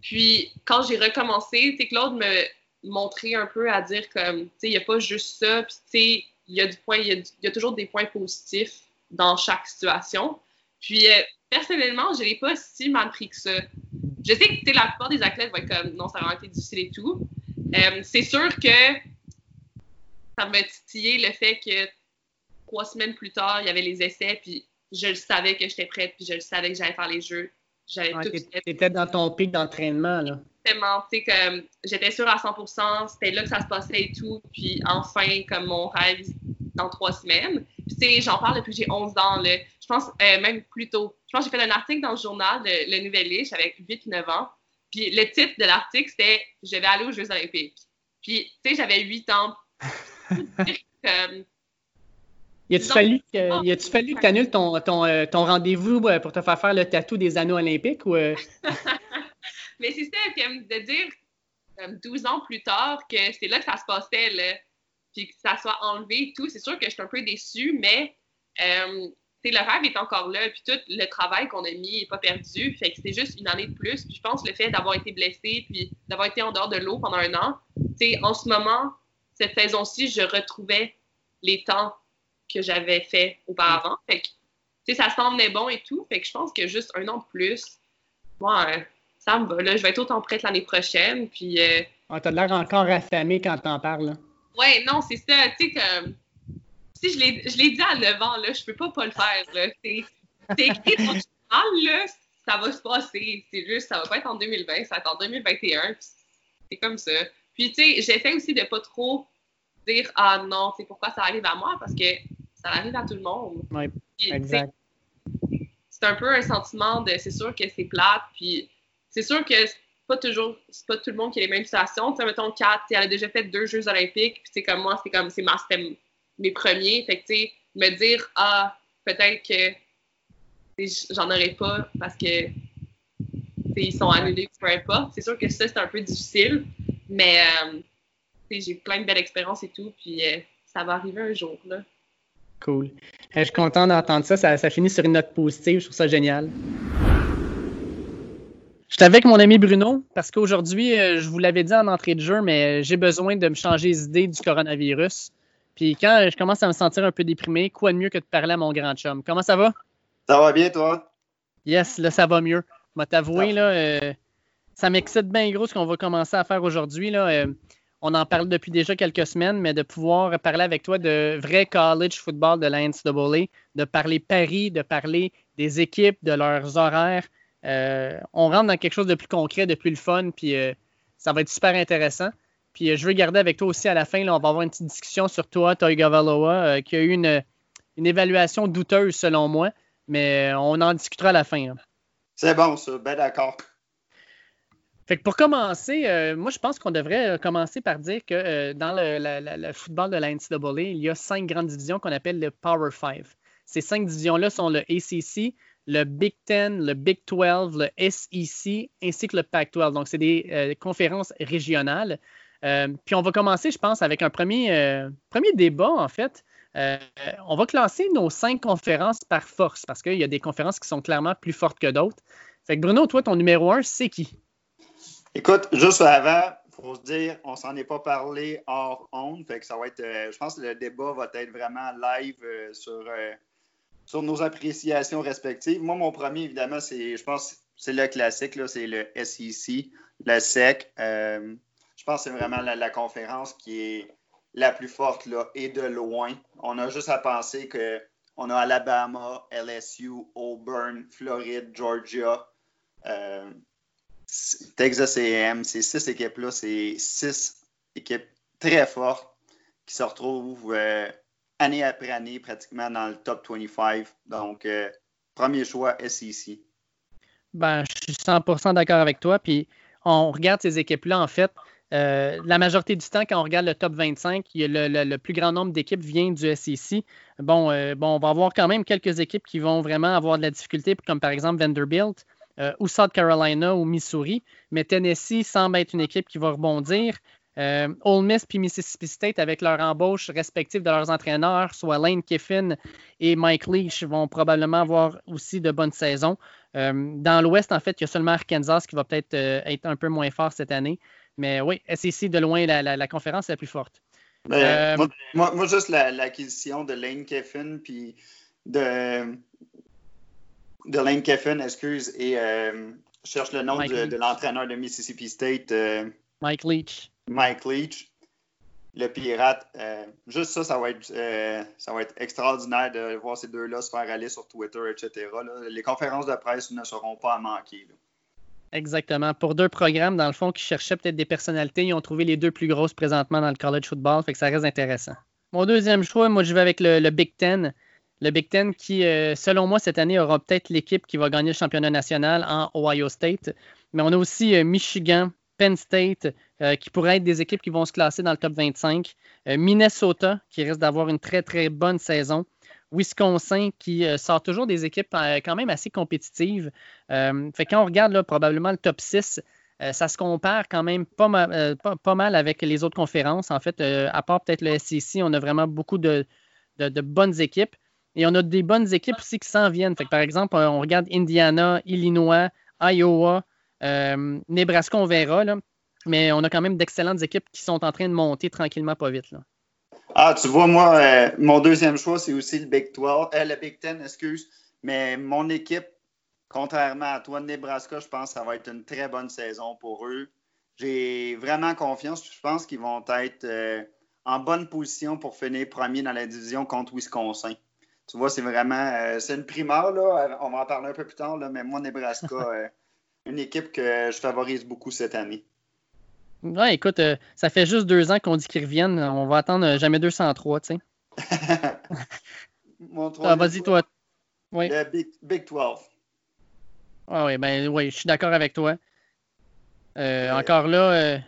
Puis quand j'ai recommencé, tu Claude me montrer un peu à dire comme, tu sais, il n'y a pas juste ça, puis tu sais, il y a du point, il y, a toujours des points positifs dans chaque situation. Puis, euh, personnellement, je n'ai pas si mal pris que ça. Je sais que la plupart des athlètes vont être comme, non, ça a vraiment été difficile et tout. Euh, c'est sûr que ça m'a titillé le fait que trois semaines plus tard, il y avait les essais, puis je le savais que j'étais prête, puis je le savais que j'allais faire les jeux. J'avais tout T'étais dans ton pic d'entraînement, là comme j'étais sûre à 100%, c'était là que ça se passait et tout, puis enfin, comme mon rêve dans trois semaines. Puis, j'en parle depuis que j'ai 11 ans, là. Je pense euh, même plus tôt. Je pense que j'ai fait un article dans le journal, Le, le Nouvel j'avais 8-9 ans. Puis, le titre de l'article, c'était « Je vais aller aux Jeux olympiques ». Puis, tu sais, j'avais 8 ans. comme, y a-tu fallu que, fallu que tu annules ton, ton, euh, ton rendez-vous euh, pour te faire faire le tatou des anneaux olympiques ou Mais c'est ça, de dire 12 ans plus tard que c'est là que ça se passait, là, puis que ça soit enlevé et tout, c'est sûr que je suis un peu déçue, mais euh, le rêve est encore là, puis tout le travail qu'on a mis n'est pas perdu, fait que c'est juste une année de plus. Puis je pense que le fait d'avoir été blessée, puis d'avoir été en dehors de l'eau pendant un an, en ce moment, cette saison-ci, je retrouvais les temps que j'avais fait auparavant. Fait que, ça semblait bon et tout, fait que je pense que juste un an de plus, moi, ça me va. Là, je vais être autant prête l'année prochaine. Puis. Euh... Ah, t'as l'air encore affamé quand t'en parles. Ouais, non, c'est ça. Tu sais, comme. Si je l'ai dit à 9 ans, là, je peux pas pas le faire. C'est écrit dans le journal, là, ça va se passer. C'est juste, ça va pas être en 2020, ça va être en 2021. C'est comme ça. Puis, tu sais, j'essaie aussi de pas trop dire Ah non, c'est pourquoi ça arrive à moi, parce que ça arrive à tout le monde. Oui, exact. c'est un peu un sentiment de c'est sûr que c'est plate, puis c'est sûr que c'est pas toujours, c'est pas tout le monde qui a les mêmes situations. Tu sais, mettons, Kat, elle a déjà fait deux Jeux olympiques, puis c'est comme moi, c'est comme, c'est mes premiers. Fait que, tu sais, me dire, ah, peut-être que j'en aurais pas parce que ils sont annulés, peu importe. C'est sûr que ça, c'est un peu difficile, mais euh, j'ai plein de belles expériences et tout, puis euh, ça va arriver un jour. Là. Cool. je suis content d'entendre ça. ça. ça. finit sur une note positive. Je trouve ça génial. Je suis avec mon ami Bruno parce qu'aujourd'hui, euh, je vous l'avais dit en entrée de jeu, mais j'ai besoin de me changer les idées du coronavirus. Puis quand je commence à me sentir un peu déprimé, quoi de mieux que de parler à mon grand chum? Comment ça va? Ça va bien, toi? Yes, là, ça va mieux. Je vais t'avouer, là, euh, ça m'excite bien gros ce qu'on va commencer à faire aujourd'hui. Là. Euh, on en parle depuis déjà quelques semaines, mais de pouvoir parler avec toi de vrai college football de la NCAA, de parler Paris, de parler des équipes, de leurs horaires. Euh, on rentre dans quelque chose de plus concret, de plus le fun, puis ça va être super intéressant. Puis je veux garder avec toi aussi à la fin, on va avoir une petite discussion sur toi, Toy Valoa, qui a eu une, évaluation douteuse selon moi, mais on en discutera à la fin. C'est bon, ça, ben d'accord. Fait que pour commencer, euh, moi je pense qu'on devrait euh, commencer par dire que euh, dans le, football de la NCAA, il y a cinq grandes divisions qu'on appelle le Power Five. Ces cinq divisions-là sont le ACC, le Big Ten, le Big 12, le SEC ainsi que le Pac-12. Donc, c'est des conférences régionales. puis on va commencer, je pense, avec un premier, premier débat, en fait. on va classer nos cinq conférences par force parce qu'il y a des conférences qui sont clairement plus fortes que d'autres. Fait que Bruno, toi, ton numéro un, c'est qui? Écoute, juste avant, faut se dire, on s'en est pas parlé hors onde, fait que ça va être, euh, je pense que le débat va être vraiment live euh, sur, euh, sur nos appréciations respectives. Moi, mon premier, évidemment, c'est, je pense, c'est le classique, c'est le SEC, le SEC. je pense que c'est vraiment la, conférence qui est la plus forte là, et de loin. On a juste à penser qu'on a Alabama, LSU, Auburn, Floride, Georgia. Texas AM, ces six équipes-là, c'est six équipes très fortes qui se retrouvent euh, année après année pratiquement dans le top 25. Donc, euh, premier choix SEC. Ben, je suis 100% d'accord avec toi. Puis, on regarde ces équipes-là, en fait. Euh, la majorité du temps, quand on regarde le top 25, le, plus grand nombre d'équipes vient du SEC. Bon, bon, on va avoir quand même quelques équipes qui vont vraiment avoir de la difficulté, comme par exemple Vanderbilt. Euh, ou South Carolina ou Missouri. Mais Tennessee semble être une équipe qui va rebondir. Euh, Ole Miss puis Mississippi State, avec leur embauche respective de leurs entraîneurs, soit Lane Kiffin et Mike Leach, vont probablement avoir aussi de bonnes saisons. Euh, dans l'Ouest, en fait, il y a seulement Arkansas qui va peut-être être un peu moins fort cette année. Mais oui, SEC, de loin, la, conférence est la plus forte. Ben, moi, moi, juste l'acquisition de Lane Kiffin puis de, de Lane Kiffin, excuse, et euh, je cherche le nom de, l'entraîneur de Mississippi State. Euh, Mike Leach. Mike Leach. Le pirate. Euh, juste ça, ça va, être, ça va être extraordinaire de voir ces deux-là se faire aller sur Twitter, etc. Les conférences de presse ne seront pas à manquer. Exactement. Pour deux programmes, dans le fond, qui cherchaient peut-être des personnalités, ils ont trouvé les deux plus grosses présentement dans le college football, fait que ça reste intéressant. Mon deuxième choix, moi, je vais avec le Big Ten le Big Ten qui, euh, selon moi, cette année aura peut-être l'équipe qui va gagner le championnat national en Ohio State. Mais on a aussi euh, Michigan, Penn State, euh, qui pourraient être des équipes qui vont se classer dans le top 25. Minnesota, qui risque d'avoir une très, très bonne saison. Wisconsin, qui sort toujours des équipes quand même assez compétitives. fait quand on regarde probablement le top 6, ça se compare quand même pas, mal, avec les autres conférences. En fait, à part peut-être le SEC, on a vraiment beaucoup de bonnes équipes. Et on a des bonnes équipes aussi qui s'en viennent. par exemple, on regarde Indiana, Illinois, Iowa, euh, Nebraska, on verra. Mais on a quand même d'excellentes équipes qui sont en train de monter tranquillement, pas vite. Ah, tu vois, moi, euh, mon deuxième choix, c'est aussi le Big 12, euh, le Big Ten, excuse. Mais mon équipe, contrairement à toi, Nebraska, je pense que ça va être une très bonne saison pour eux. J'ai vraiment confiance. Je pense qu'ils vont être en bonne position pour finir premier dans la division contre Wisconsin tu vois, c'est vraiment. Euh, c'est une primeur, là. On va en parler un peu plus tard, là, mais moi, Nebraska, euh, une équipe que je favorise beaucoup cette année. Ouais, écoute, euh, ça fait juste deux ans qu'on dit qu'ils reviennent. On va attendre jamais 203, tu sais. ah, Vas-y, toi. Oui. Le Big, Big 12. Ah oui, ben oui, je suis d'accord avec toi. Euh, encore là, euh,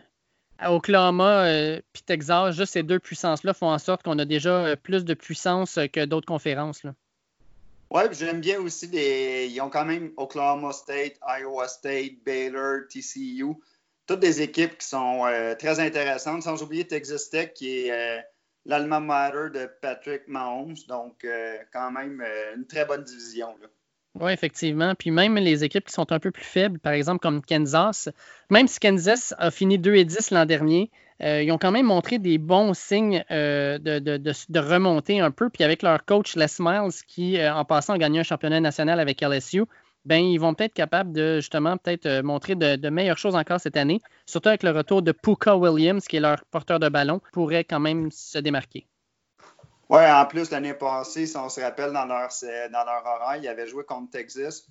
Oklahoma euh, puis Texas, juste ces deux puissances-là font en sorte qu'on a déjà euh, plus de puissance euh, que d'autres conférences. Puis j'aime bien aussi des. Ils ont quand même Oklahoma State, Iowa State, Baylor, TCU. Toutes des équipes qui sont euh, très intéressantes, sans oublier Texas Tech, qui est l'alma mater de Patrick Mahomes. Donc, quand même, une très bonne division. Là. Oui, effectivement. Puis même les équipes qui sont un peu plus faibles, par exemple comme Kansas, même si Kansas a fini 2 et 10 l'an dernier, euh, ils ont quand même montré des bons signes euh, de, remonter un peu. Puis avec leur coach Les Miles, qui euh, en passant a gagné un championnat national avec LSU, ben, ils vont peut-être être capables de justement peut-être montrer de, de, meilleures choses encore cette année, surtout avec le retour de Puka Williams, qui est leur porteur de ballon, pourrait quand même se démarquer. Oui, en plus, l'année passée, si on se rappelle, dans leur, dans leur horaire, ils avaient joué contre Texas.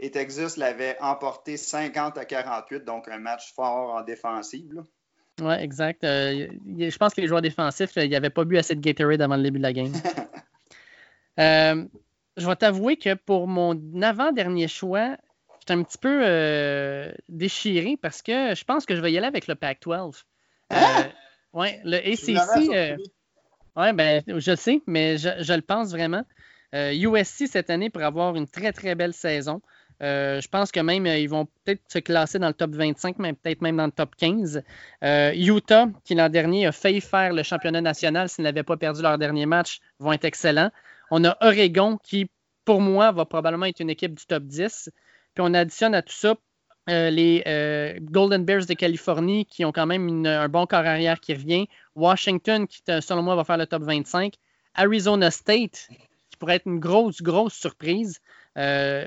Et Texas l'avait emporté 50 à 48, donc un match fort en défensive. Oui, exact. Euh, je pense que les joueurs défensifs, ils n'avaient pas bu assez de Gatorade avant le début de la game. euh, je vais t'avouer que pour mon avant-dernier choix, j'étais un petit peu euh, déchiré parce que je pense que je vais y aller avec le Pac-12. Ah! oui, le ACC. Oui, ben, je sais, mais je, le pense vraiment. Euh, USC cette année pour avoir une très, très belle saison. Euh, je pense que même ils vont peut-être se classer dans le top 25, mais peut-être même dans le top 15. Euh, Utah, qui l'an dernier a failli faire le championnat national s'ils n'avaient pas perdu leur dernier match, vont être excellents. On a Oregon, qui pour moi va probablement être une équipe du top 10. Puis on additionne à tout ça euh, les euh, Golden Bears de Californie qui ont quand même un bon corps arrière qui revient. Washington qui, selon moi, va faire le top 25. Arizona State qui pourrait être une grosse, grosse surprise. Euh,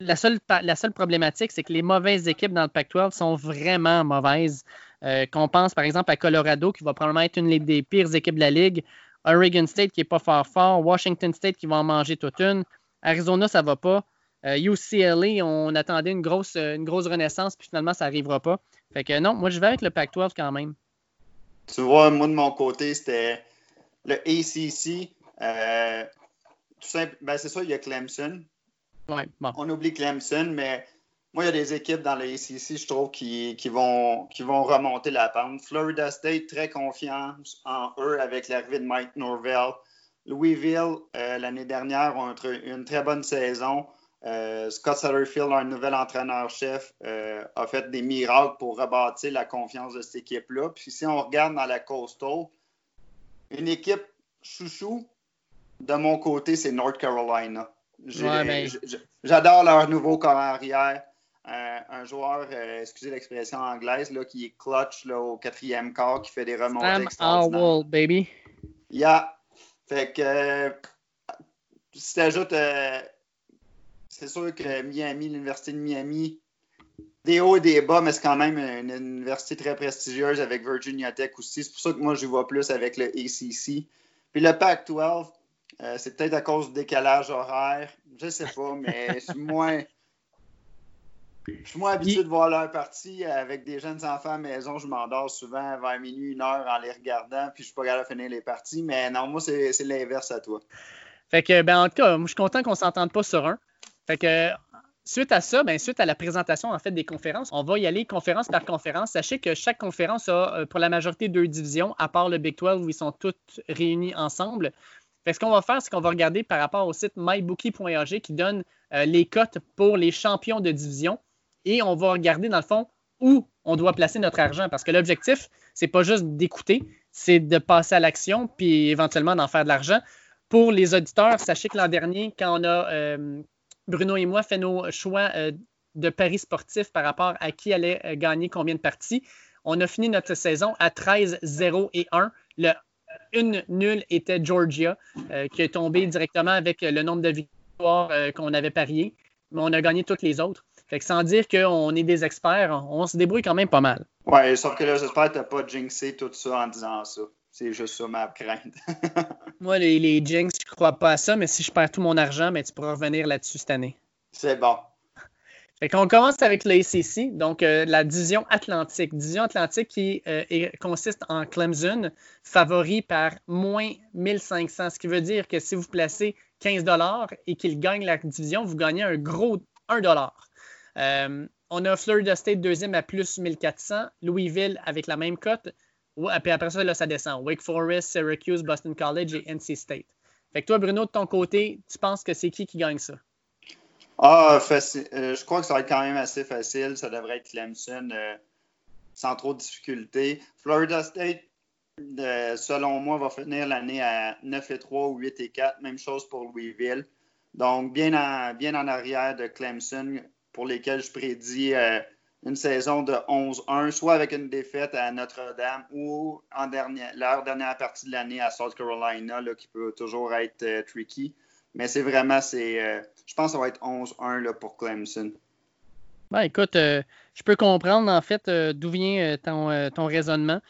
la, seule, la seule problématique, c'est que les mauvaises équipes dans le Pac-12 sont vraiment mauvaises. Euh, qu'on pense par exemple à Colorado qui va probablement être une des pires équipes de la ligue. Oregon State qui n'est pas fort fort. Washington State qui va en manger toute une. Arizona, ça ne va pas. Euh, UCLA, on attendait une grosse, une grosse renaissance, puis finalement, ça n'arrivera pas. Fait que non, moi, je vais avec le Pac-12 quand même. Tu vois, moi, de mon côté, c'était le ACC. Euh, tout simple, ben, c'est ça, il y a Clemson. Ouais, bon. On oublie Clemson, mais moi, il y a des équipes dans le ACC, je trouve, qui, qui, vont, qui vont remonter la pente. Florida State, très confiance en eux avec l'arrivée de Mike Norvell. Louisville, euh, l'année dernière, ont une très bonne saison. Euh, Scott Satterfield, un nouvel entraîneur-chef, euh, a fait des miracles pour rebâtir la confiance de cette équipe-là. Puis si on regarde dans la Coastal, une équipe chouchou, de mon côté, c'est North Carolina. Ouais, mais... J'adore leur nouveau corps arrière. Euh, un joueur, excusez l'expression anglaise, là, qui est clutch là, au quatrième quart, qui fait des remontées Sam extraordinaires. baby. Yeah. Fait que si tu ajoutes c'est sûr que Miami, l'Université de Miami, des hauts et des bas, mais c'est quand même une, université très prestigieuse avec Virginia Tech aussi. C'est pour ça que moi, je vois plus avec le ACC. Puis le Pac-12, euh, c'est peut-être à cause du décalage horaire. Je sais pas, mais je suis moins. Je suis moins habitué de voir leur partie avec des jeunes enfants à la maison. Je m'endors souvent vers minuit, une heure en les regardant, puis je suis pas capable de finir les parties. Mais non, moi, c'est l'inverse à toi. Fait que, ben, en tout cas, moi, je suis content qu'on s'entende pas sur un. Fait que suite à ça, ben, suite à la présentation en fait des conférences, on va y aller conférence par conférence. Sachez que chaque conférence a pour la majorité deux divisions, à part le Big 12 où ils sont toutes réunis ensemble. Fait ce qu'on va faire, c'est qu'on va regarder par rapport au site mybookie.ag qui donne euh, les cotes pour les champions de division et on va regarder dans le fond où on doit placer notre argent parce que l'objectif, c'est pas juste d'écouter, c'est de passer à l'action puis éventuellement d'en faire de l'argent. Pour les auditeurs, sachez que l'an dernier, quand on a euh, Bruno et moi fait nos choix euh, de paris sportifs par rapport à qui allait euh, gagner combien de parties. On a fini notre saison à 13, 0 et 1. Le une nulle était Georgia, euh, qui est tombé directement avec le nombre de victoires qu'on avait parié. Mais on a gagné toutes les autres. Fait que sans dire qu'on est des experts, on, se débrouille quand même pas mal. Ouais, sauf que là, j'espère que pas jinxé tout ça en disant ça. C'est juste ça ma crainte. Moi, les, les Jinx, je crois pas à ça, mais si je perds tout mon argent, mais tu pourras revenir là-dessus cette année. C'est bon. Fait qu'on commence avec l'ACC, donc euh, la division Atlantique. Division Atlantique qui euh, consiste en Clemson, favori par moins 1500, ce qui veut dire que si vous placez 15 et qu'il gagne la division, vous gagnez un gros 1 euh, On a Florida State deuxième à plus 1400, Louisville avec la même cote, puis après ça, là, ça descend. Wake Forest, Syracuse, Boston College et NC State. Fait que toi, Bruno, de ton côté, tu penses que c'est qui qui gagne ça? Ah, facile. Euh, je crois que ça va être quand même assez facile. Ça devrait être Clemson euh, sans trop de difficultés. Florida State, euh, selon moi, va finir l'année à 9 et 3 ou 8 et 4. Même chose pour Louisville. Donc, bien en, bien en arrière de Clemson, pour lesquels je prédis une saison de 11-1, soit avec une défaite à Notre-Dame ou en dernière, leur dernière partie de l'année à South Carolina, là, qui peut toujours être tricky. Mais c'est vraiment, c'est, euh, je pense que ça va être 11-1 pour Clemson. Ben, écoute, euh, je peux comprendre en fait euh, d'où vient ton, ton, raisonnement.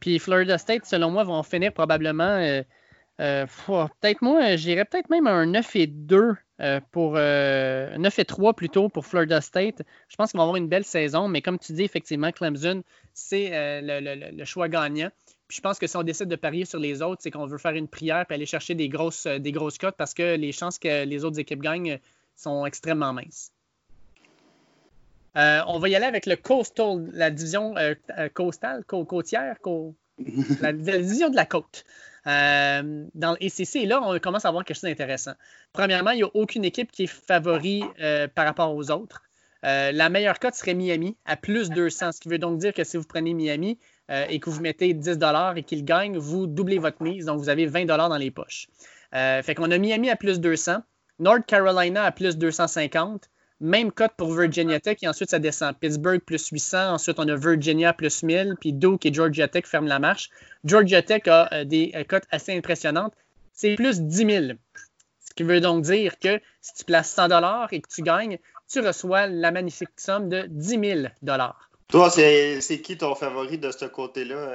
puis Florida State, selon moi, vont finir probablement. peut-être moi, j'irais peut-être même un 9 et 2 pour 9 et 3 plutôt pour Florida State. Je pense qu'ils vont avoir une belle saison, mais comme tu dis, effectivement, Clemson, c'est le, choix gagnant. Puis je pense que si on décide de parier sur les autres, c'est qu'on veut faire une prière et aller chercher des grosses, euh, des grosses cotes parce que les chances que les autres équipes gagnent sont extrêmement minces. Euh, on va y aller avec le Coastal, la division euh, coastale, côtière, la, division de la côte. Dans l'ACC, et là, on commence à avoir quelque chose d'intéressant. Premièrement, il n'y a aucune équipe qui est favori par rapport aux autres. la meilleure cote serait Miami à plus 200, ce qui veut donc dire que si vous prenez Miami, euh, et que vous mettez 10 et qu'il gagne, vous doublez votre mise, donc vous avez 20 dans les poches. Euh, fait qu'on a Miami à plus 200, North Carolina à plus 250, même cote pour Virginia Tech, et ensuite ça descend. Pittsburgh plus 800, ensuite on a Virginia plus 1000, puis Duke et Georgia Tech ferment la marche. Georgia Tech a euh, des cotes assez impressionnantes. C'est plus 10 000. Ce qui veut donc dire que si tu places 100 et que tu gagnes, tu reçois la magnifique somme de 10 000 toi, c'est qui ton favori de ce côté-là?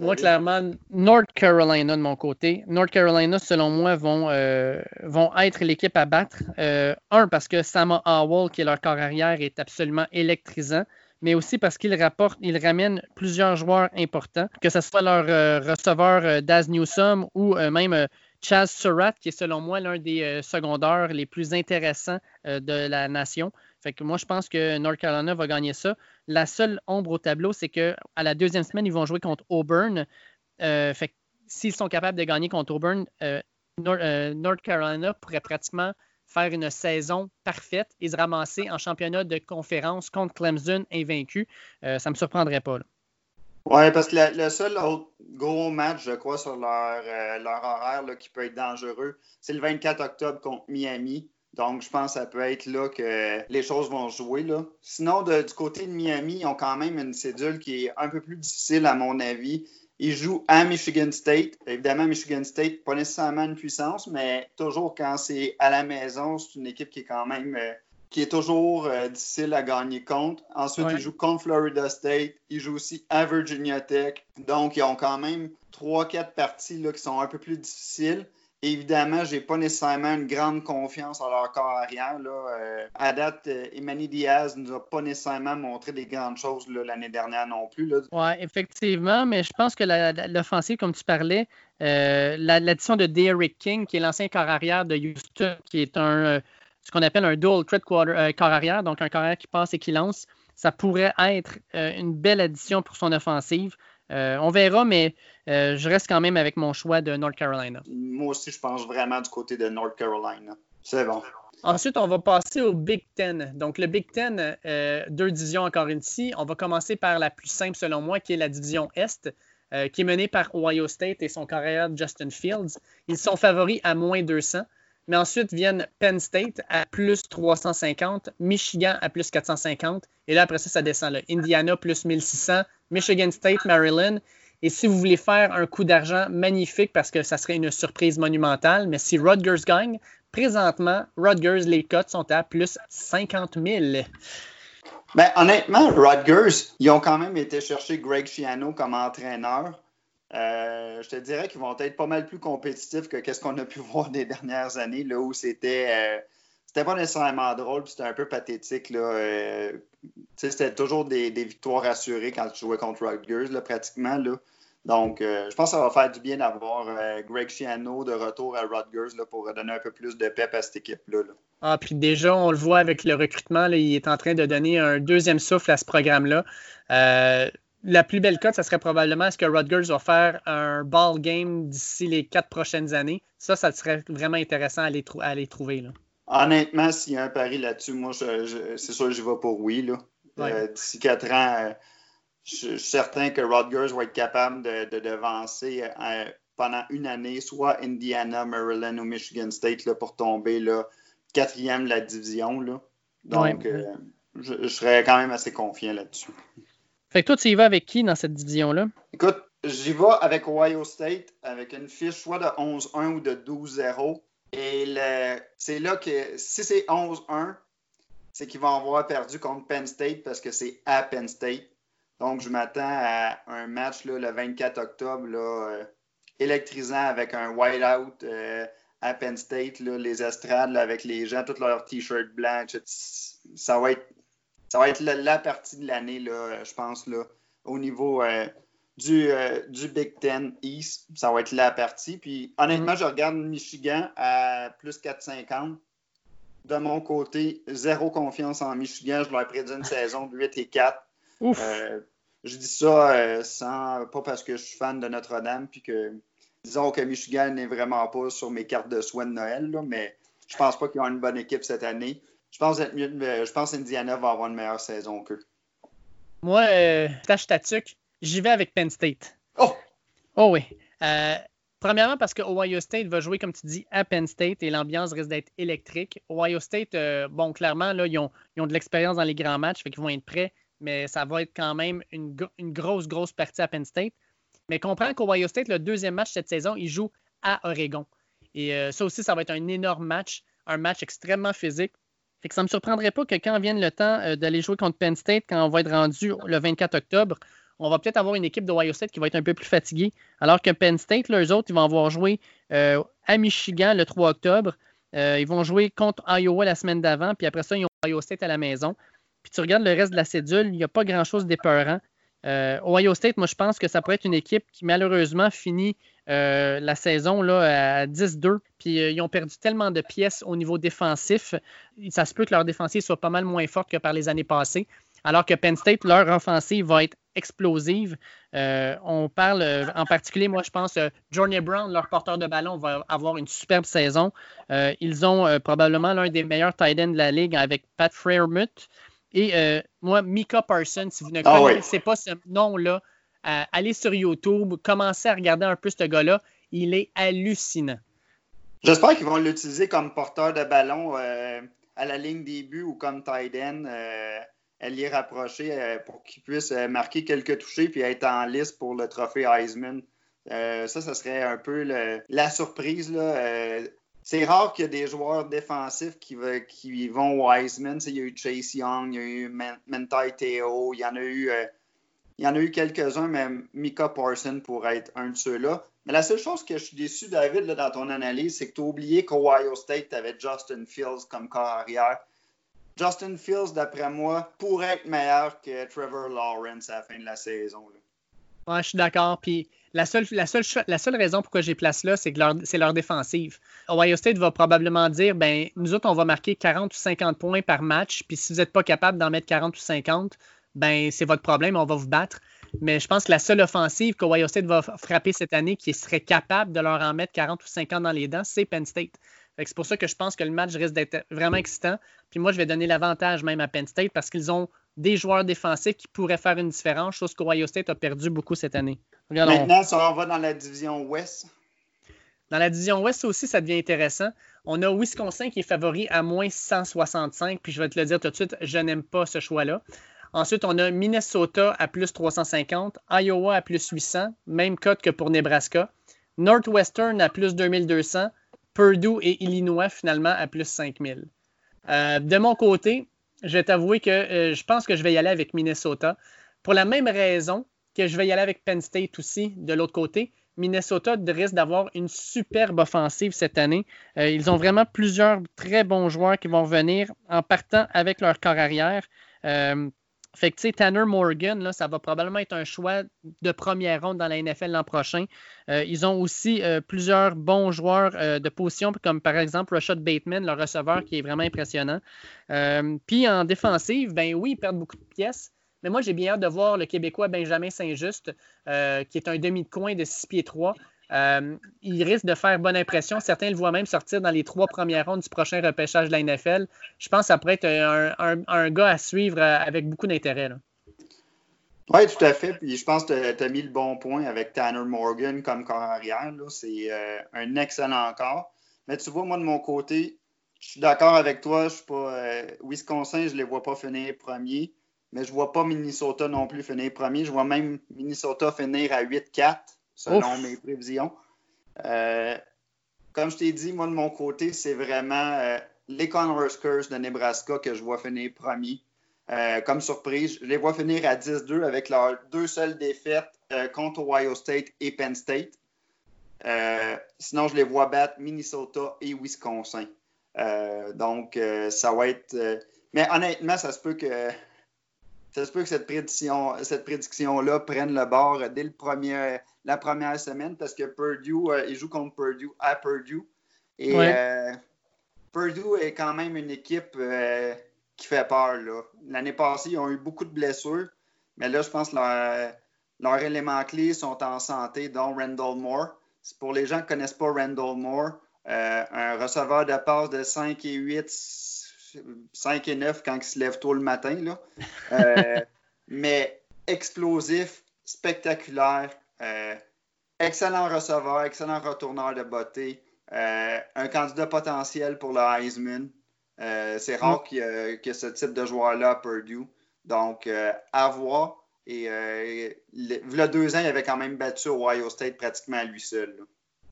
Euh, moi, clairement, North Carolina de mon côté. North Carolina, selon moi, vont, euh, vont être l'équipe à battre. Euh, un, parce que Sama Howell, qui est leur corps arrière, est absolument électrisant, mais aussi parce qu'il rapporte, il ramène plusieurs joueurs importants, que ce soit leur receveur Daz Newsome ou même Chaz Surratt, qui est selon moi l'un des secondaires les plus intéressants de la nation. Fait que moi, je pense que North Carolina va gagner ça. La seule ombre au tableau, c'est qu'à la deuxième semaine, ils vont jouer contre Auburn. Euh, fait s'ils sont capables de gagner contre Auburn, euh, euh, North, Carolina pourrait pratiquement faire une saison parfaite et se ramasser en championnat de conférence contre Clemson invaincu. ça ne me surprendrait pas. Oui, parce que le seul autre gros match, je crois, sur leur, leur horaire qui peut être dangereux, c'est le 24 octobre contre Miami. Donc, je pense que ça peut être là que les choses vont jouer. Là. Sinon, du côté de Miami, ils ont quand même une cédule qui est un peu plus difficile, à mon avis. Ils jouent à Michigan State. Évidemment, Michigan State, pas nécessairement une puissance, mais toujours quand c'est à la maison, c'est une équipe qui est quand même euh, qui est toujours euh, difficile à gagner contre. Ensuite, ils jouent contre Florida State. Ils jouent aussi à Virginia Tech. Donc, ils ont quand même trois, quatre parties là, qui sont un peu plus difficiles. Évidemment, je n'ai pas nécessairement une grande confiance en leur corps arrière. Euh, à date, euh, Diaz ne nous a pas nécessairement montré des grandes choses l'année dernière non plus. Oui, effectivement, mais je pense que l'offensive, comme tu parlais, euh, l'addition de Derrick King, qui est l'ancien corps arrière de Houston, qui est un ce qu'on appelle un dual threat quarter, corps arrière, donc un corps arrière qui passe et qui lance, ça pourrait être une belle addition pour son offensive. Euh, on verra, mais euh, je reste quand même avec mon choix de North Carolina. Moi aussi, je pense vraiment du côté de North Carolina. C'est bon. Ensuite, on va passer au Big Ten. Donc, le Big Ten, euh, deux divisions encore ici. On va commencer par la plus simple, selon moi, qui est la division Est, qui est menée par Ohio State et son carrière Justin Fields. Ils sont favoris à moins 200. Mais ensuite viennent Penn State à plus 350, Michigan à plus 450. Et là, après ça, ça descend. Là. Indiana plus 1600, Michigan State, Maryland. Et si vous voulez faire un coup d'argent magnifique parce que ça serait une surprise monumentale, mais si Rutgers gagne, présentement, Rutgers, les cotes sont à plus 50 000. Ben, honnêtement, Rutgers, ils ont quand même été chercher Greg Schiano comme entraîneur. Euh, je te dirais qu'ils vont être pas mal plus compétitifs que ce qu'on a pu voir des dernières années, là où c'était euh, c'était pas nécessairement drôle, c'était un peu pathétique. Là, euh, c'était toujours des, victoires assurées quand tu jouais contre Rutgers, pratiquement. Donc, euh, je pense que ça va faire du bien d'avoir euh, Greg Schiano de retour à Rutgers pour donner un peu plus de pep à cette équipe-là. là. Ah, puis déjà, on le voit avec le recrutement, il est en train de donner un deuxième souffle à ce programme-là. Euh, la plus belle cote, ça serait probablement est-ce que Rutgers va faire un ball game d'ici les quatre prochaines années. Ça, ça serait vraiment intéressant à les, trouver. Honnêtement, s'il y a un pari là-dessus, moi, je- je- c'est sûr que j'y vais pour oui. là. Ouais. Euh, D'ici quatre ans, euh, je je suis certain que Rutgers va être capable de, de devancer euh, pendant une année soit Indiana, Maryland ou Michigan State là, pour tomber là, quatrième de la division. Là. Donc, Ouais. je, je serais quand même assez confiant là-dessus. Fait que toi, tu y vas avec qui dans cette division-là? Écoute, j'y vais avec Ohio State avec une fiche soit de 11-1 ou de 12-0. Et c'est là que si c'est 11-1, c'est qu'ils vont avoir perdu contre Penn State parce que c'est à Penn State. Donc, je m'attends à un match là, le 24 octobre là, euh, électrisant avec un whiteout euh, à Penn State, là, les estrades avec les gens, tous leurs t-shirts blancs. Ça va être, ça va être la, partie de l'année, je pense, au niveau euh, du, euh, du Big Ten East. Ça va être la partie. Puis honnêtement, je regarde Michigan à plus 4,50. De mon côté, zéro confiance en Michigan. Je leur prédit une saison de 8 et 4. Ouf! Euh, je dis ça euh, sans, pas parce que je suis fan de Notre-Dame, puis que disons que Michigan n'est vraiment pas sur mes cartes de soins de Noël, là, mais je pense pas qu'ils ont une bonne équipe cette année. Je pense, je pense qu'Indiana va avoir une meilleure saison qu'eux. Moi, euh, tâche tatuc, j'y vais avec Penn State. Oh! Oh oui. Euh, premièrement, parce que Ohio State va jouer, comme tu dis, à Penn State et l'ambiance risque d'être électrique. Ohio State, euh, bon, clairement, là, ils ont, ils ont de l'expérience dans les grands matchs, fait qu'ils vont être prêts, mais ça va être quand même une, une grosse, grosse partie à Penn State. Mais comprends qu'Ohio State, le deuxième match cette saison, il joue à Oregon. Et euh, ça aussi, ça va être un énorme match, un match extrêmement physique. Fait que ça ne me surprendrait pas que quand vienne le temps euh, d'aller jouer contre Penn State, quand on va être rendu le 24 octobre, on va peut-être avoir une équipe d'Ohio State qui va être un peu plus fatiguée. Alors que Penn State, là, eux autres, ils vont avoir joué euh, à Michigan le 3 octobre. Euh, ils vont jouer contre Iowa la semaine d'avant, puis après ça, ils ont Ohio State à la maison. Puis tu regardes le reste de la cédule, il n'y a pas grand-chose d'épeurant. Euh, Ohio State, moi, je pense que ça pourrait être une équipe qui, malheureusement, finit la saison là, à 10-2. Puis ils ont perdu tellement de pièces au niveau défensif. Ça se peut que leur défensive soit pas mal moins forte que par les années passées. Alors que Penn State, leur offensive va être explosive. Euh, on parle euh, en particulier, moi, je pense, euh, Johnny Brown, leur porteur de ballon, va avoir une superbe saison. Euh, ils ont probablement l'un des meilleurs tight ends de la ligue avec Pat Freiermuth. Et moi, Mika Parsons, si vous ne Ah oui. connaissez pas ce nom-là, allez sur YouTube, commencez à regarder un peu ce gars-là. Il est hallucinant. J'espère qu'ils vont l'utiliser comme porteur de ballon à la ligne des buts ou comme tight end, euh, allié rapproché euh, pour qu'il puisse euh, marquer quelques touchés puis être en liste pour le trophée Heisman. Euh, ça, ça serait un peu la surprise. C'est rare qu'il y ait des joueurs défensifs qui, vont au Heisman. Il y a eu Chase Young, il y a eu Manti Teo, il y en a eu, quelques-uns, mais Mika Parson pourrait être un de ceux-là. Mais la seule chose que je suis déçu, David, dans ton analyse, c'est que tu as oublié qu'Ohio State avait Justin Fields comme corps arrière. Justin Fields, d'après moi, pourrait être meilleur que Trevor Lawrence à la fin de la saison. là. Je suis d'accord. Puis la seule, la, seule, la seule raison pourquoi j'ai place là, c'est que c'est leur défensive. Ohio State va probablement dire ben nous autres, on va marquer 40 ou 50 points par match. Puis si vous n'êtes pas capable d'en mettre 40 ou 50, ben c'est votre problème, on va vous battre. Mais je pense que la seule offensive qu'Ohio State va frapper cette année qui serait capable de leur en mettre 40 ou 50 dans les dents, c'est Penn State. C'est pour ça que je pense que le match risque d'être vraiment excitant. Puis moi, je vais donner l'avantage même à Penn State parce qu'ils ont des joueurs défensifs qui pourraient faire une différence, chose qu'Ohio State a perdu beaucoup cette année. Maintenant, si on va dans la division Ouest, Dans la division Ouest, ça aussi, ça devient intéressant. On a Wisconsin qui est favori à moins 165, puis je vais te le dire tout de suite, je n'aime pas ce choix-là. Ensuite, on a Minnesota à plus 350, Iowa à plus 800, même cote que pour Nebraska. Northwestern à plus 2200, Purdue et Illinois finalement à plus 5000. Euh, de mon côté, je vais t'avouer que euh, je pense que je vais y aller avec Minnesota. Pour la même raison que je vais y aller avec Penn State aussi de l'autre côté. Minnesota risque d'avoir une superbe offensive cette année. Euh, ils ont vraiment plusieurs très bons joueurs qui vont venir en partant avec leur corps arrière. Fait tu sais, Tanner Morgan, là, ça va probablement être un choix de première ronde dans la NFL l'an prochain. Euh, ils ont aussi euh, plusieurs bons joueurs euh, de position, comme par exemple Rashad Bateman, le receveur, qui est vraiment impressionnant. Puis en défensive, ben oui, ils perdent beaucoup de pièces. Mais moi, j'ai bien hâte de voir le Québécois Benjamin Saint-Just, qui est un demi de coin de 6 pieds 3. Euh, il risque de faire bonne impression. Certains le voient même sortir dans les trois premières rondes du prochain repêchage de la NFL. Je pense que ça pourrait être un, gars à suivre euh, avec beaucoup d'intérêt. Oui, tout à fait. Puis je pense que tu as mis le bon point avec Tanner Morgan comme corps arrière. C'est euh, un excellent corps. Mais tu vois, moi, de mon côté, je suis d'accord avec toi. Je suis pas. Wisconsin, je ne les vois pas finir premier. Mais je ne vois pas Minnesota non plus finir premier. Je vois même Minnesota finir à 8-4 selon mes prévisions. Euh, comme je t'ai dit, moi, de mon côté, c'est vraiment euh, les Cornhuskers de Nebraska que je vois finir premier. Euh, comme surprise, je les vois finir à 10-2 avec leurs deux seules défaites contre Ohio State et Penn State. sinon, je les vois battre Minnesota et Wisconsin. donc, ça va être. mais honnêtement, ça se peut que ça se peut que cette prédiction, cette prédiction-là prenne le bord dès le premier, la première semaine parce que Purdue, euh, il joue contre Purdue à Purdue. Et euh, Purdue est quand même une équipe euh, qui fait peur. L'année passée, ils ont eu beaucoup de blessures, mais là, je pense que leurs éléments clés sont en santé, dont Randall Moore. Pour les gens qui ne connaissent pas Randall Moore, un receveur de passe de 5 et 8, 5 et 9 quand il se lève tôt le matin. Là. Mais explosif, spectaculaire, euh, excellent receveur, excellent retourneur de beauté, euh, un candidat potentiel pour le Heisman. c'est rare qu'il y, ait ce type de joueur-là à Purdue. Donc, à voir. Et il y a deux ans, il avait quand même battu Ohio State pratiquement à lui seul.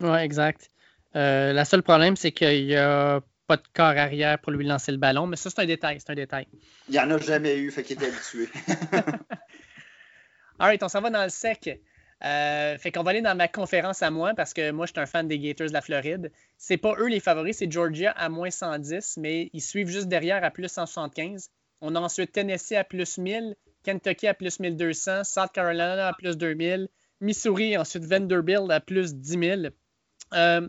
Oui, exact. le seul problème, c'est qu'il y a pas de corps arrière pour lui lancer le ballon, mais ça, c'est un détail. C'est un détail. Il n'y en a jamais eu, fait qu'il est habitué. All right, on s'en va dans le sec. Euh, fait qu'on va aller dans ma conférence à moi parce que moi, je suis un fan des Gators de la Floride. C'est pas eux les favoris, c'est Georgia à moins 110, mais ils suivent juste derrière à plus 175. On a ensuite Tennessee à plus 1000, Kentucky à plus 1200, South Carolina à plus 2000, Missouri, ensuite Vanderbilt à plus 10 000. Euh,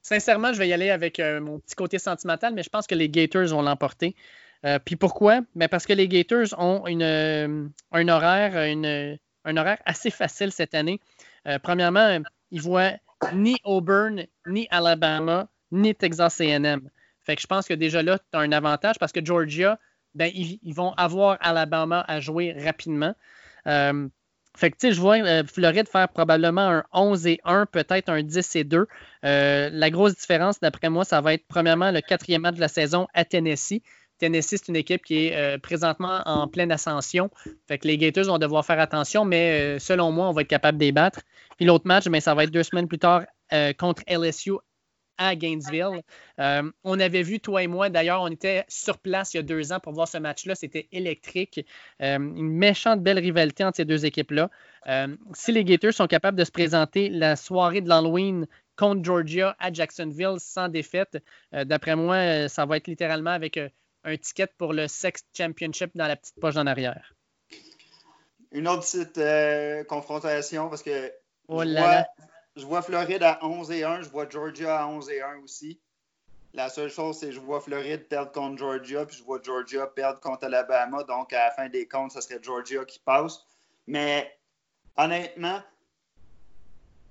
Sincèrement, je vais y aller avec euh, mon petit côté sentimental, mais je pense que les Gators vont l'emporter. Puis pourquoi? Ben parce que les Gators ont une, un, horaire, un horaire assez facile cette année. premièrement, ils voient ni Auburn, ni Alabama, ni Texas AM. Fait que je pense que déjà là, tu as un avantage parce que Georgia, ben, ils, vont avoir Alabama à jouer rapidement. Fait que, tu sais, je vois euh, Floride faire probablement un 11 et 1, peut-être un 10 et 2. Euh, la grosse différence, d'après moi, ça va être premièrement le quatrième match de la saison à Tennessee. Tennessee, c'est une équipe qui est euh, présentement en pleine ascension. Fait que les Gators vont devoir faire attention, mais selon moi, on va être capable de battre. Puis l'autre match, ben, ça va être deux semaines plus tard contre LSU à Gainesville. Euh, on avait vu, toi et moi, d'ailleurs, on était sur place il y a deux ans pour voir ce match-là. C'était électrique. Euh, une méchante belle rivalité entre ces deux équipes-là. Euh, si les Gators sont capables de se présenter la soirée de l'Halloween contre Georgia à Jacksonville sans défaite, d'après moi, ça va être littéralement avec un ticket pour le Sex Championship dans la petite poche en arrière. Une autre petite confrontation parce que oh je vois Floride à 11 et 1. Je vois Georgia à 11 et 1 aussi. La seule chose, c'est que je vois Floride perdre contre Georgia, puis je vois Georgia perdre contre Alabama. Donc, à la fin des comptes, ce serait Georgia qui passe. Mais honnêtement,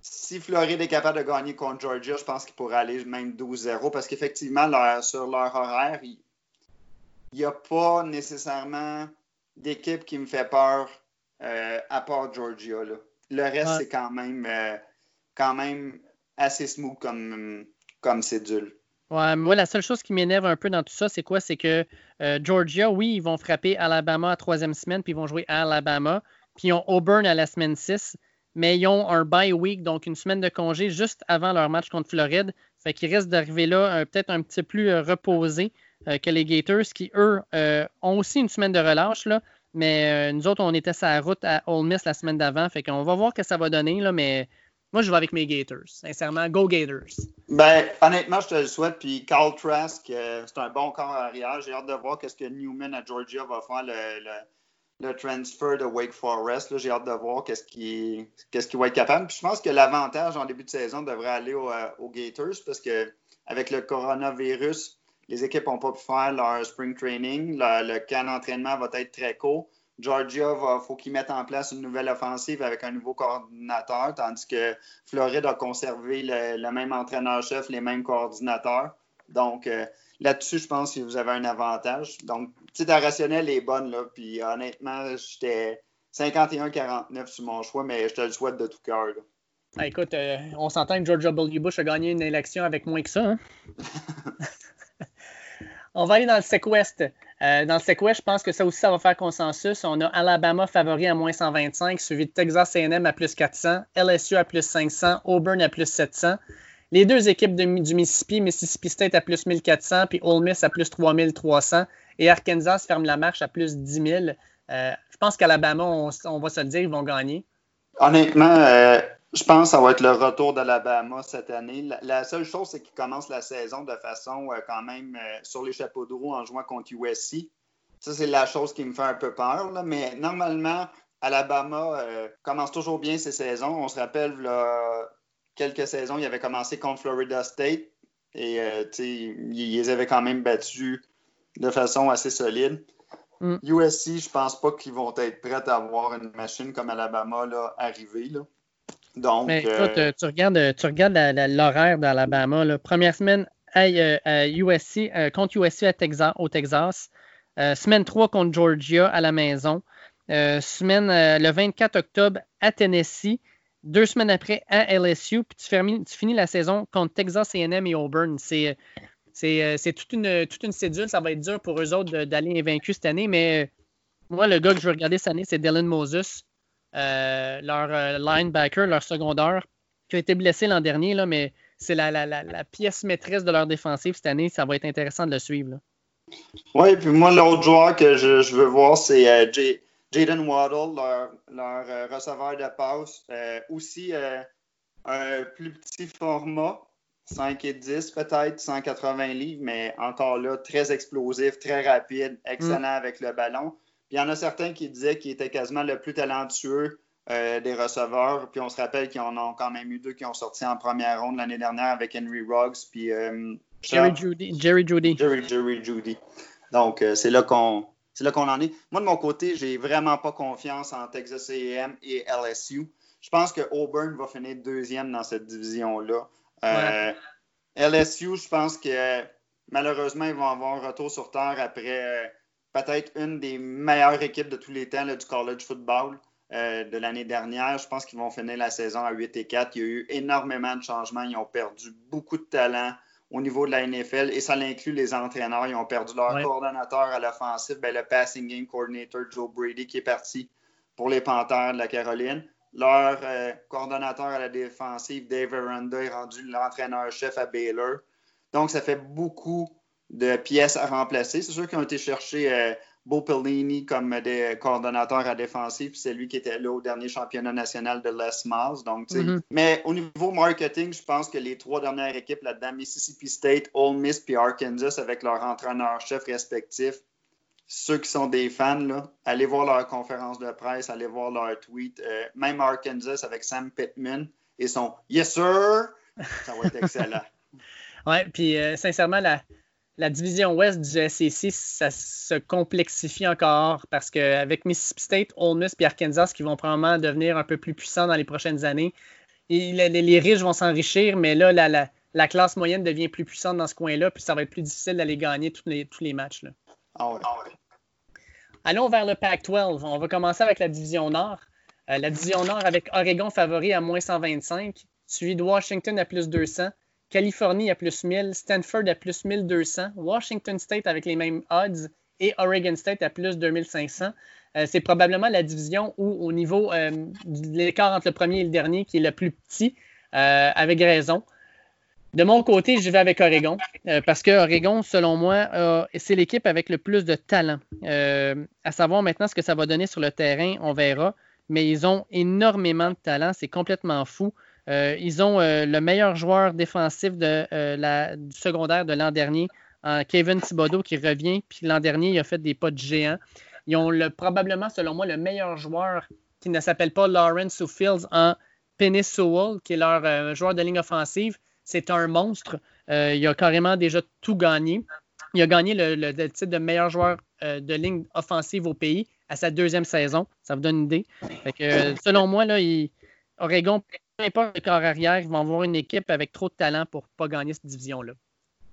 si Floride est capable de gagner contre Georgia, je pense qu'il pourrait aller même 12-0 parce qu'effectivement, sur leur horaire, il n'y a pas nécessairement d'équipe qui me fait peur euh, à part Georgia. Le reste, c'est quand même. Euh, quand même assez smooth comme, comme cédule. Ouais, moi, la seule chose qui m'énerve un peu dans tout ça, c'est quoi? C'est que euh, Georgia, oui, ils vont frapper Alabama à troisième semaine, puis ils vont jouer à Alabama. Puis ils ont Auburn à la semaine 6, mais ils ont un bye week, donc une semaine de congé juste avant leur match contre Floride. Fait qu'ils risquent d'arriver là peut-être un petit peu plus reposés que les Gators, qui, eux, ont aussi une semaine de relâche, là. Mais nous autres, on était sur la route à Ole Miss la semaine d'avant. Fait qu'on va voir ce que ça va donner, là, mais moi, je vais avec mes Gators. Sincèrement, go Gators. Ben, honnêtement, je te le souhaite. Puis Carl Trask, euh, c'est un bon corps arrière. J'ai hâte de voir ce que Newman à Georgia va faire le transfer de Wake Forest. J'ai hâte de voir qu'est-ce qu'il qu va être capable. Puis je pense que l'avantage en début de saison devrait aller euh, aux Gators parce que avec le coronavirus, les équipes n'ont pas pu faire leur spring training. Le, camp d'entraînement va être très court. Georgia, il faut qu'ils mettent en place une nouvelle offensive avec un nouveau coordinateur, tandis que Floride a conservé le, même entraîneur-chef, les mêmes coordinateurs. Donc, euh, là-dessus, je pense que vous avez un avantage. Donc, ta rationnelle est bonne, là. Puis, honnêtement, j'étais 51-49 sur mon choix, mais je te le souhaite de tout cœur. Ah, écoute, euh, on s'entend que George W. Bush a gagné une élection avec moins que ça. Hein? on va aller dans le SEC-Ouest. Euh, dans le SEC-Ouest, je pense que ça aussi, ça va faire consensus. On a Alabama favori à moins 125, suivi de Texas A&M à plus 400, LSU à plus 500, Auburn à plus 700. Les deux équipes du Mississippi, Mississippi State à plus 1400, puis Ole Miss à plus 3300, et Arkansas ferme la marche à plus 10 000. Euh, je pense qu'Alabama, on, on, va se le dire, ils vont gagner. Honnêtement, euh, je pense que ça va être le retour d'Alabama cette année. La, seule chose, c'est qu'ils commencent la saison de façon euh, quand même sur les chapeaux de roue en jouant contre USC. Ça, c'est la chose qui me fait un peu peur. Mais normalement, Alabama commence toujours bien ses saisons. On se rappelle, là, quelques saisons, il avait commencé contre Florida State et euh, ils les avaient quand même battus de façon assez solide. USC, mm. je pense pas qu'ils vont être prêts à avoir une machine comme Alabama là, arriver. Là. Donc, Mais euh, tu regardes, tu regardes l'horaire d'Alabama. Première semaine à, USC, euh, contre USC à Texas, au Texas. semaine 3 contre Georgia à la maison. semaine le 24 octobre à Tennessee deux semaines après à LSU, puis tu, finis la saison contre Texas AM et Auburn. C'est, toute, une, toute une cédule. Ça va être dur pour eux autres d'aller invaincus cette année, mais moi, le gars que je veux regarder cette année, c'est Dylan Moses, euh, leur euh, linebacker, leur secondaire, qui a été blessé l'an dernier, là, mais c'est la, pièce maîtresse de leur défensive cette année. Ça va être intéressant de le suivre. Oui, puis moi, l'autre joueur que je, veux voir, c'est euh. Jaden Waddle, leur, euh, receveur de passe, euh, aussi un plus petit format, 5 et 10 peut-être, 180 livres, mais encore là, très explosif, très rapide, excellent mm. avec le ballon. Puis il y en a certains qui disaient qu'il était quasiment le plus talentueux des receveurs. Puis on se rappelle qu'ils en ont quand même eu deux qui ont sorti en première ronde l'année dernière avec Henry Ruggs. Puis, Jerry Judy. Jerry Judy. Jerry Judy. Donc, c'est là qu'on c'est là qu'on en est. Moi, de mon côté, j'ai vraiment pas confiance en Texas AM et LSU. Je pense que Auburn va finir deuxième dans cette division-là. Euh, LSU, je pense que malheureusement, ils vont avoir un retour sur terre après euh, peut-être une des meilleures équipes de tous les temps du college football euh, de l'année dernière. Je pense qu'ils vont finir la saison à 8 et 4. Il y a eu énormément de changements. Ils ont perdu beaucoup de talent au niveau de la NFL et ça inclut les entraîneurs. Ils ont perdu leur coordonnateur à l'offensive, ben, le passing game coordinator Joe Brady qui est parti pour les Panthers de la Caroline. Leur euh, coordonnateur à la défensive, Dave Aranda, est rendu l'entraîneur-chef à Baylor. Donc, ça fait beaucoup de pièces à remplacer. C'est sûr qu'ils ont été chercher euh, Bo Pelini comme des coordonnateurs à défensif, c'est lui qui était là au dernier championnat national de Les Miles. Donc, mm-hmm. Mais au niveau marketing, je pense que les trois dernières équipes là-dedans, Mississippi State, Ole Miss et Arkansas, avec leurs entraîneurs-chefs respectifs, ceux qui sont des fans, là, allez voir leur conférence de presse, allez voir leur tweet. Euh, même Arkansas avec Sam Pittman et son Yes sir, ça va être excellent. oui, puis euh, sincèrement, la, la division ouest du SEC, ça se complexifie encore parce qu'avec Mississippi State, Ole Miss et Arkansas qui vont probablement devenir un peu plus puissants dans les prochaines années, et les, riches vont s'enrichir, mais là, la, classe moyenne devient plus puissante dans ce coin-là, puis ça va être plus difficile d'aller gagner tous les, tous les matchs. Là. Ah ah Allons vers le Pac-12. On va commencer avec la division Nord. Euh, la division Nord avec Oregon favori à moins 125, suivi de Washington à plus 200, Californie à plus 1000, Stanford à plus 1200, Washington State avec les mêmes odds et Oregon State à plus 2500. Euh, c'est probablement la division où, au niveau euh, de l'écart entre le premier et le dernier, qui est le plus petit, euh, avec raison. De mon côté, je vais avec Oregon, parce que Oregon, selon moi, c'est l'équipe avec le plus de talent. à savoir maintenant ce que ça va donner sur le terrain, on verra. Mais ils ont énormément de talent, c'est complètement fou. Euh, ils ont euh, le meilleur joueur défensif euh, du secondaire de l'an dernier, Kevin Thibodeau, qui revient. Puis l'an dernier, il a fait des pas de géant. Ils ont le, probablement, selon moi, le meilleur joueur qui ne s'appelle pas Lawrence Fields en Penny Sewell, qui est leur joueur de ligne offensive. C'est un monstre. Il a carrément déjà tout gagné. Il a gagné le, titre de meilleur joueur de ligne offensive au pays à sa deuxième saison. Ça vous donne une idée. selon moi, là, Oregon, peu importe le corps arrière, ils vont avoir une équipe avec trop de talent pour ne pas gagner cette division-là.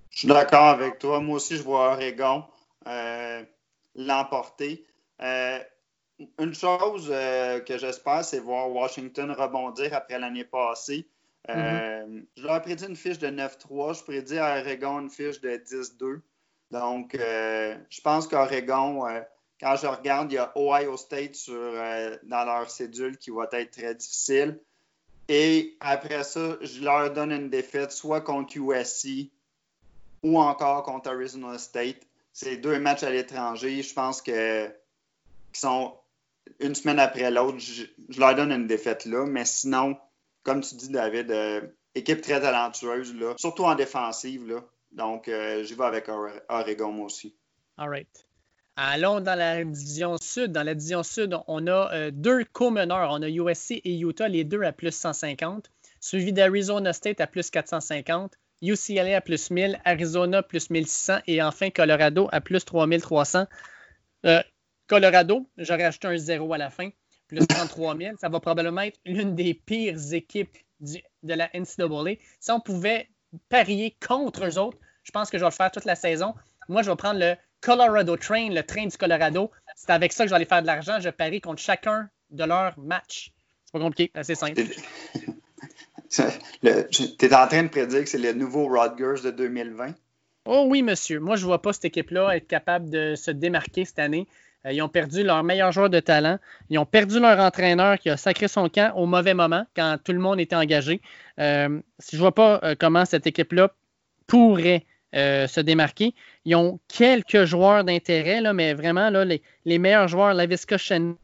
Je suis d'accord avec toi. Moi aussi, je vois Oregon l'emporter. une chose que j'espère, c'est voir Washington rebondir après l'année passée. Mm-hmm. Je leur ai prédit une fiche de 9-3. Je prédis à Oregon une fiche de 10-2. Donc, euh, je pense qu'Oregon, euh, quand je regarde, il y a Ohio State euh, dans leur cédule qui va être très difficile. Et après ça, je leur donne une défaite soit contre USC ou encore contre Arizona State. C'est deux matchs à l'étranger. Je pense que sont une semaine après l'autre. Je, leur donne une défaite là. Mais sinon, comme tu dis, David, équipe très talentueuse, là, surtout en défensive. Là. Donc, euh, j'y vais avec Oregon, moi aussi. All right. Allons dans la division sud. Dans la division sud, on a euh, deux co-meneurs. On a USC et Utah, les deux à plus 150, suivi d'Arizona State à plus 450, UCLA à plus 1000, Arizona plus 1600 et enfin Colorado à plus 3300. Euh, Colorado, j'aurais ajouté un zéro à la fin, plus 33 000. Ça va probablement être l'une des pires équipes de la NCAA. Si on pouvait parier contre eux autres, je pense que je vais le faire toute la saison. Moi, je vais prendre le Colorado Train, le train du Colorado. C'est avec ça que je vais aller faire de l'argent. Je parie contre chacun de leurs matchs. C'est pas compliqué, c'est simple. tu es en train de prédire que c'est le nouveau Rodgers de 2020? Oh oui, monsieur. Moi, je ne vois pas cette équipe-là être capable de se démarquer cette année. Euh, ils ont perdu leur meilleur joueur de talent. Ils ont perdu leur entraîneur qui a sacré son camp au mauvais moment, quand tout le monde était engagé. Euh, je ne vois pas euh, comment cette équipe-là pourrait se démarquer. Ils ont quelques joueurs d'intérêt, mais vraiment là, les, meilleurs joueurs, Lavisca Chenot,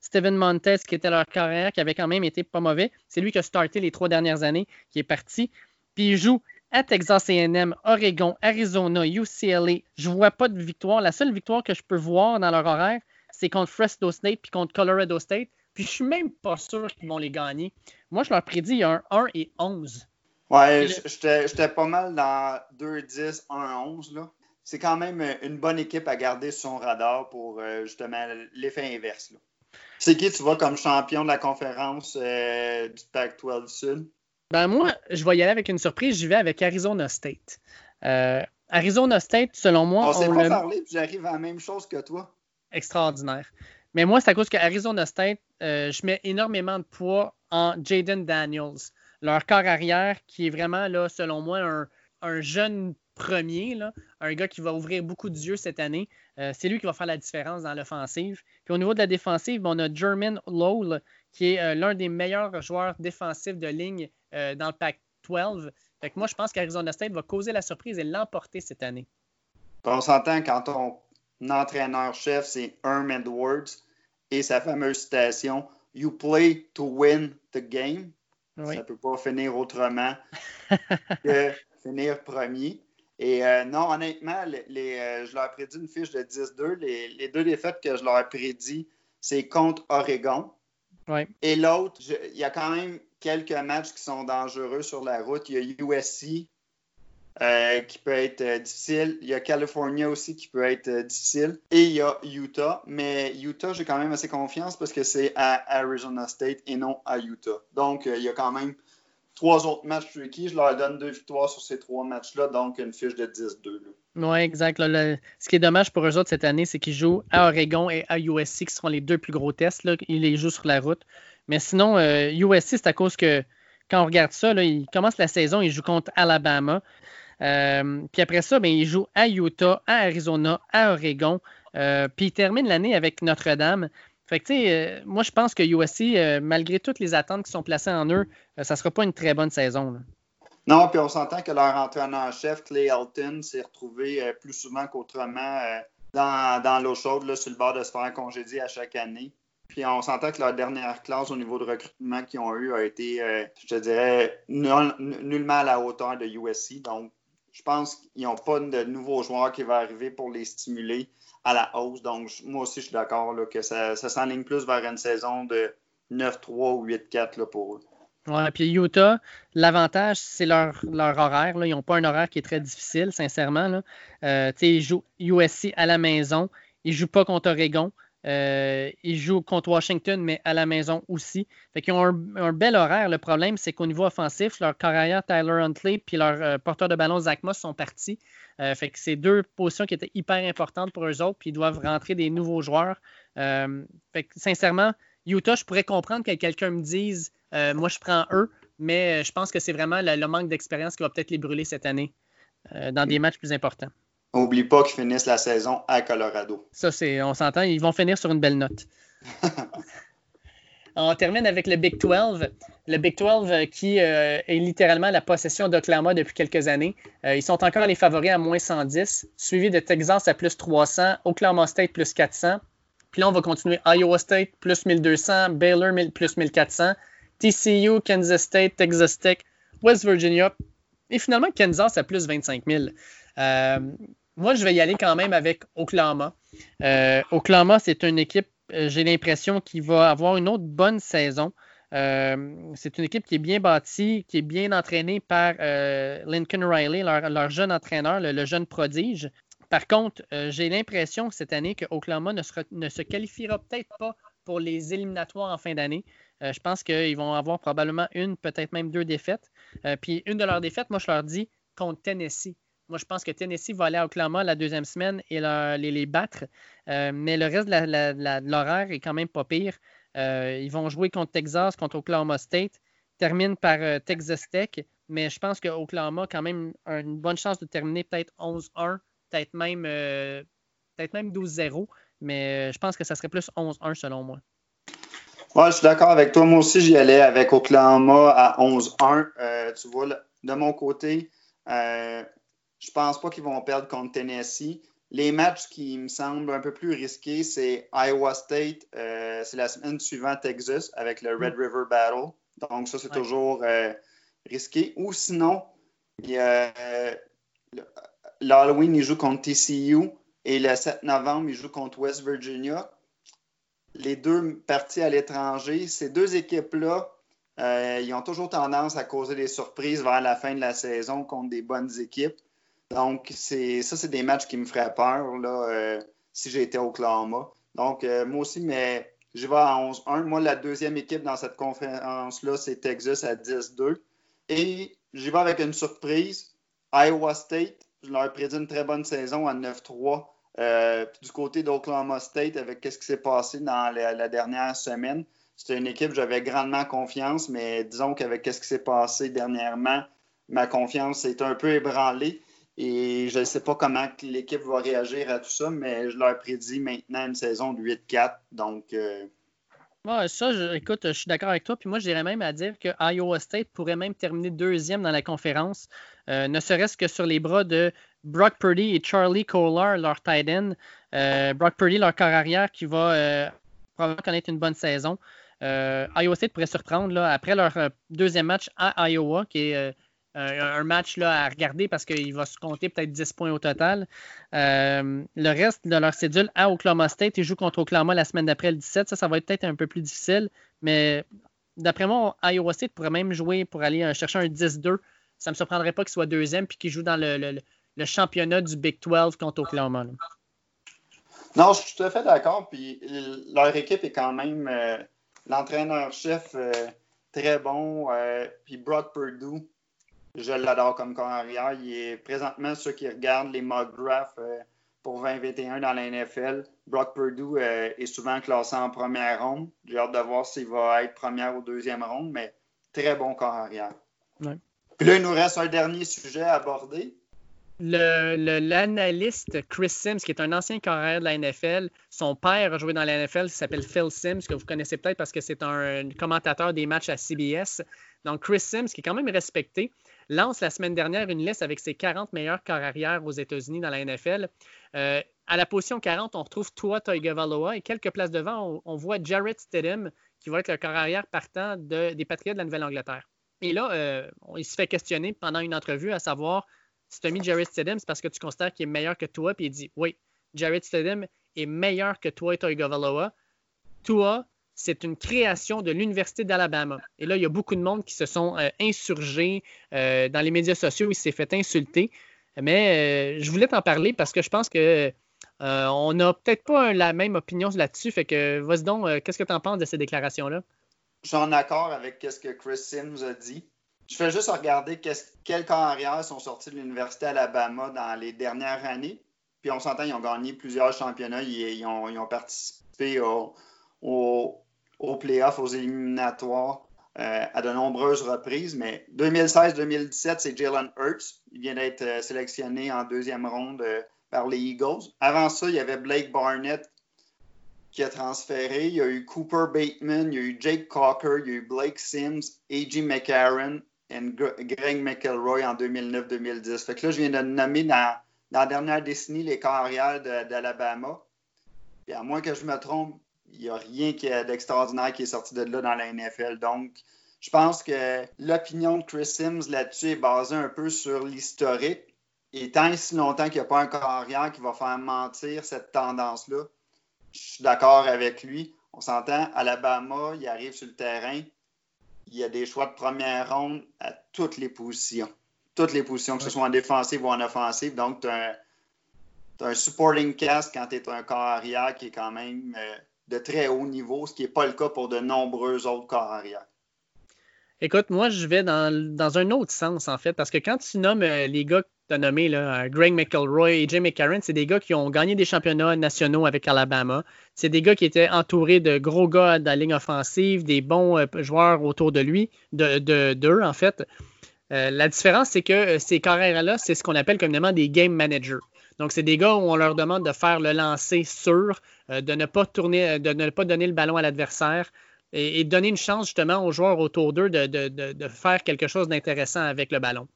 Steven Montes, qui était leur carrière, qui avait quand même été pas mauvais. C'est lui qui a starté les trois dernières années, qui est parti. Puis il joue à Texas AM, Oregon, Arizona, UCLA. Je ne vois pas de victoire. La seule victoire que je peux voir dans leur horaire, c'est contre Fresno State puis contre Colorado State. Puis je suis même pas sûr qu'ils vont les gagner. Moi, je leur prédis il y a un 1 et 11. Ouais, j'étais pas mal dans 2-10, 1-11. C'est quand même une bonne équipe à garder sur son radar pour euh, justement l'effet inverse. C'est qui tu vois comme champion de la conférence euh, du Pac-12 Sud? Ben moi, je vais y aller avec une surprise. J'y vais avec Arizona State. Euh, Arizona State, selon moi. On s'est pas parlé, puis j'arrive à la même chose que toi. Extraordinaire. Mais moi, c'est à cause que Arizona State, euh, je mets énormément de poids en Jaden Daniels. Leur corps arrière, qui est vraiment, là, selon moi, un, jeune premier, là, un gars qui va ouvrir beaucoup d'yeux cette année. Euh, c'est lui qui va faire la différence dans l'offensive. Puis au niveau de la défensive, on a German Lowell, qui est l'un des meilleurs joueurs défensifs de ligne euh, dans le Pac-12. Fait que moi, je pense qu'Arizona State va causer la surprise et l'emporter cette année. On s'entend quand ton entraîneur-chef, c'est Herm Edwards et sa fameuse citation You play to win the game. Ça ne peut pas finir autrement que finir premier. Et euh, non, honnêtement, les, euh, je leur ai prédit une fiche de 10-2. Les, deux défaites que je leur ai prédit, c'est contre Oregon. Et l'autre, il y a quand même quelques matchs qui sont dangereux sur la route. Il y a USC euh, qui peut être euh, difficile. Il y a California aussi qui peut être euh, difficile. Et il y a Utah. Mais Utah, j'ai quand même assez confiance parce que c'est à Arizona State et non à Utah. Donc, il y a quand même trois autres matchs tricky. Je leur donne deux victoires sur ces trois matchs-là, donc une fiche de 10-2. Oui, exact. ce qui est dommage pour eux autres cette année, c'est qu'ils jouent à Oregon et à USC, qui seront les deux plus gros tests. Là. Ils les jouent sur la route. Mais sinon, USC, c'est à cause que quand on regarde ça, ils commencent la saison, ils jouent contre Alabama. Euh, puis après ça, ben, ils jouent à Utah, à Arizona, à Oregon. Euh, puis ils terminent l'année avec Notre-Dame. Fait que, sais, moi, je pense que USC, malgré toutes les attentes qui sont placées en eux, ça ne sera pas une très bonne saison. Non, puis on s'entend que leur entraîneur-chef, Clay Elton, s'est retrouvé plus souvent qu'autrement dans, l'eau chaude, sur le bord de se faire congédier à chaque année. Puis on s'entend que leur dernière classe au niveau de recrutement qu'ils ont eu a été, euh, je dirais, nullement à la hauteur de USC. Donc, je pense qu'ils n'ont pas de nouveaux joueurs qui vont arriver pour les stimuler à la hausse. Donc, moi aussi, je suis d'accord que ça, ça s'enligne plus vers une saison de 9-3 ou 8-4 pour eux. Ouais, puis Utah, l'avantage, c'est leur, leur horaire. Ils n'ont pas un horaire qui est très difficile, sincèrement. Euh, ils jouent USC à la maison. Ils ne jouent pas contre Oregon. Euh, ils jouent contre Washington, mais à la maison aussi. Fait qu'ils ont un, bel horaire. Le problème, c'est qu'au niveau offensif, leur carrière Tyler Huntley puis leur euh, porteur de ballon Zach Moss sont partis. Euh, fait que c'est deux positions qui étaient hyper importantes pour eux autres, puis ils doivent rentrer des nouveaux joueurs. fait que sincèrement, Utah, je pourrais comprendre que quelqu'un me dise moi je prends eux, mais je pense que c'est vraiment le manque d'expérience qui va peut-être les brûler cette année dans des matchs plus importants. Oublie pas qu'ils finissent la saison à Colorado. Ça, c'est, on s'entend, ils vont finir sur une belle note. on termine avec le Big 12. Le Big 12 euh, qui euh, est littéralement la possession d'Oklahoma depuis quelques années. Euh, ils sont encore les favoris à moins 110, suivi de Texas à plus 300, Oklahoma State plus 400. Puis là, on va continuer Iowa State plus 1200, Baylor plus 1400, TCU, Kansas State, Texas Tech, West Virginia et finalement Kansas à plus 25 000. Moi, je vais y aller quand même avec Oklahoma. Euh, Oklahoma, c'est une équipe, euh, j'ai l'impression, qui va avoir une autre bonne saison. Euh, c'est une équipe qui est bien bâtie, qui est bien entraînée par Lincoln Riley, leur, jeune entraîneur, le, jeune prodige. Par contre, j'ai l'impression cette année que Oklahoma ne, ne se qualifiera peut-être pas pour les éliminatoires en fin d'année. je pense qu'ils vont avoir probablement une, peut-être même deux défaites. puis une de leurs défaites, moi, je leur dis contre Tennessee. Moi, je pense que Tennessee va aller à Oklahoma la deuxième semaine et les, battre. Euh, mais le reste de l'horaire est quand même pas pire. Euh, ils vont jouer contre Texas, contre Oklahoma State, terminent par euh, Texas Tech. Mais je pense que Oklahoma a quand même une bonne chance de terminer peut-être 11-1, peut-être même, peut même 12-0. Mais je pense que ça serait plus 11-1 selon moi. Ouais, je suis d'accord avec toi. Moi aussi, j'y allais avec Oklahoma à 11-1. tu vois, de mon côté, je pense pas qu'ils vont perdre contre Tennessee. Les matchs qui me semblent un peu plus risqués, c'est Iowa State, euh, c'est la semaine suivante Texas avec le Red mm. River Battle. Donc, ça, c'est toujours euh, risqué. Ou sinon, euh, l'Halloween, ils jouent contre TCU et le 7 novembre, ils jouent contre West Virginia. Les deux parties à l'étranger, ces deux équipes-là, ils ont toujours tendance à causer des surprises vers la fin de la saison contre des bonnes équipes. Donc, ça, c'est des matchs qui me feraient peur là, euh, si j'étais au Oklahoma. Donc, euh, moi aussi, mais je vais à 11-1. Moi, la deuxième équipe dans cette conférence-là, c'est Texas à 10-2. Et j'y vais avec une surprise. Iowa State, je leur prédit une très bonne saison à 9-3. Euh, du côté d'Oklahoma State, avec ce qui s'est passé dans la, dernière semaine, c'était une équipe, j'avais grandement confiance, mais disons qu'avec ce qui s'est passé dernièrement, ma confiance est un peu ébranlée. Et je ne sais pas comment l'équipe va réagir à tout ça, mais je leur prédis maintenant une saison de 8-4. Donc. Euh... ça, écoute, je suis d'accord avec toi. Puis moi, j'irais même à dire que Iowa State pourrait même terminer deuxième dans la conférence, euh, ne serait-ce que sur les bras de Brock Purdy et Charlie Kohler, leur tight end. Euh, Brock Purdy, leur corps arrière, qui va probablement connaître une bonne saison. Iowa State pourrait surprendre là, après leur deuxième match à Iowa, qui est un match là, à regarder parce qu'il va se compter peut-être 10 points au total. Euh, le reste de leur cédule à Oklahoma State, ils jouent contre Oklahoma la semaine d'après le 17. Ça, ça va être peut-être un peu plus difficile, mais d'après moi, Iowa State pourrait même jouer pour aller euh, chercher un 10-2. Ça ne me surprendrait pas qu'il soit deuxième puis qu'il joue dans le, championnat du Big 12 contre Oklahoma. Non, je suis tout à fait d'accord. Puis leur équipe est quand même euh, l'entraîneur-chef très bon. puis Brock Purdue je l'adore comme corps arrière. Il est présentement ceux qui regardent les mock drafts euh, pour 2021 dans la NFL. Brock Purdue euh, est souvent classé en première ronde. J'ai hâte de voir s'il va être première ou deuxième ronde, mais très bon corps arrière. Puis là, il nous reste un dernier sujet à aborder. L'analyste Chris Sims, qui est un ancien carrière de la NFL, son père a joué dans la NFL, il s'appelle Phil Sims, que vous connaissez peut-être parce que c'est un commentateur des matchs à CBS. Donc, Chris Sims, qui est quand même respecté, lance la semaine dernière une liste avec ses 40 meilleurs corps arrière aux États-Unis dans la NFL. Euh, à la position 40, on retrouve Tua Tagovailoa et quelques places devant, on, voit Jarrett Stidham qui va être le corps arrière partant des Patriots de la Nouvelle-Angleterre. Et là, euh, il se fait questionner pendant une entrevue à savoir si tu as mis Jared Stidham, c'est parce que tu considères qu'il est meilleur que toi, puis il dit Oui, Jared Stidham est meilleur que toi et Toigavaloa. Toi, c'est une création de l'Université d'Alabama. Et là, il y a beaucoup de monde qui se sont euh, insurgés euh, dans les médias sociaux, il s'est fait insulter. Mais euh, je voulais t'en parler parce que je pense que on n'a peut-être pas la même opinion là-dessus. Fait que, vas-y donc, qu'est-ce que tu en penses de ces déclarations-là? Je suis en accord avec ce que Chris Sims a dit. Je fais juste regarder quels carrières sont sortis de l'Université d'Alabama dans les dernières années. Puis on s'entend, ils ont gagné plusieurs championnats. Ils, ont, participé au, aux playoffs, aux éliminatoires euh, à de nombreuses reprises. Mais 2016-2017, c'est Jalen Hurts. Il vient d'être euh, sélectionné en deuxième ronde euh, par les Eagles. Avant ça, il y avait Blake Barnett qui a transféré. Il y a eu Cooper Bateman, il y a eu Jake Cocker, il y a eu Blake Sims, A.J. McCarron et Greg McElroy en 2009-2010. Fait que là, je viens de nommer dans, la dernière décennie les carrières d'Alabama. Et à moins que je me trompe, il n'y a rien d'extraordinaire qui est sorti de là dans la NFL. Donc, je pense que l'opinion de Chris Sims là-dessus est basée un peu sur l'historique. Et tant si longtemps qu'il n'y a pas un carrière qui va faire mentir cette tendance-là, je suis d'accord avec lui. On s'entend, Alabama, il arrive sur le terrain, il y a des choix de première ronde à toutes les positions. Toutes les positions, que ce soit en défensive ou en offensive. Donc, tu as, un supporting cast quand tu es un carrière qui est quand même euh, de très haut niveau, ce qui n'est pas le cas pour de nombreux autres corps arrière. Écoute, moi, je vais dans, un autre sens, en fait, parce que quand tu nommes euh, les gars là, euh, Greg McElroy et Jay McCarron, c'est des gars qui ont gagné des championnats nationaux avec Alabama. C'est des gars qui étaient entourés de gros gars de la ligne offensive, des bons euh, joueurs autour de lui, de, d'eux, en fait. la différence, c'est que ces carrières-là, c'est ce qu'on appelle communément des game managers. Donc, c'est des gars où on leur demande de faire le lancer sûr, euh, de ne pas tourner, de ne pas donner le ballon à l'adversaire et, donner une chance justement aux joueurs autour d'eux de, faire quelque chose d'intéressant avec le ballon.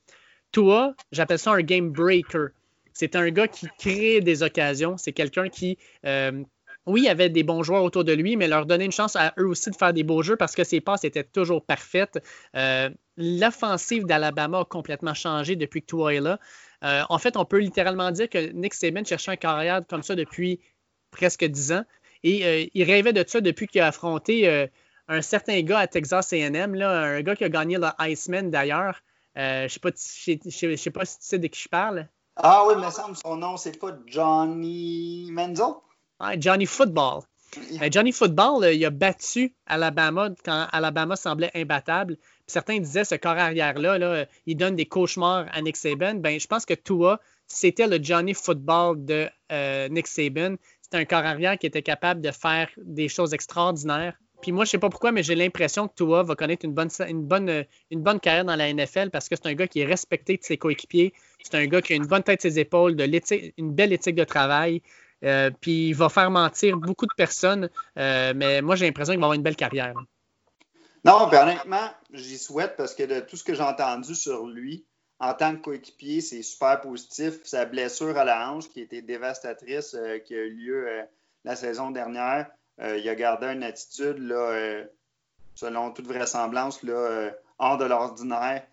Toi, j'appelle ça un game breaker. C'est un gars qui crée des occasions. C'est quelqu'un qui, euh, oui, avait des bons joueurs autour de lui, mais leur donnait une chance à eux aussi de faire des beaux jeux parce que ses passes étaient toujours parfaites. Euh, l'offensive d'Alabama a complètement changé depuis que Tua est là. Euh, en fait, on peut littéralement dire que Nick Saban cherchait un carrière comme ça depuis presque dix ans. Et il rêvait de ça depuis qu'il a affronté un certain gars à Texas AM, un gars qui a gagné le Iceman d'ailleurs. Je ne sais, pas, sais pas si tu sais de qui je parle. Ah oui, mais semble son nom, c'est pas Johnny Menzel? Ah, Johnny Football. Johnny Football, il a battu Alabama quand Alabama semblait imbattable certains disaient ce corps arrière-là, là, il donne des cauchemars à Nick Saban. Ben, je pense que Tua, c'était le Johnny Football de euh, Nick Saban. C'était un corps arrière qui était capable de faire des choses extraordinaires. Puis moi, je sais pas pourquoi, mais j'ai l'impression que Tua va connaître une bonne, une, bonne, une bonne carrière dans la NFL parce que c'est un gars qui est respecté de ses coéquipiers. C'est un gars qui a une bonne tête de ses épaules, une belle éthique de travail. Euh, puis il va faire mentir beaucoup de personnes. Euh, mais moi, j'ai l'impression qu'il va avoir une belle carrière. Non, ben, honnêtement, j'y souhaite parce que de tout ce que j'ai entendu sur lui, en tant que coéquipier, c'est super positif. Sa blessure à la hanche, qui était dévastatrice, euh, qui a eu lieu la saison dernière, euh, il a gardé une attitude, là, selon toute vraisemblance, là, hors de l'ordinaire.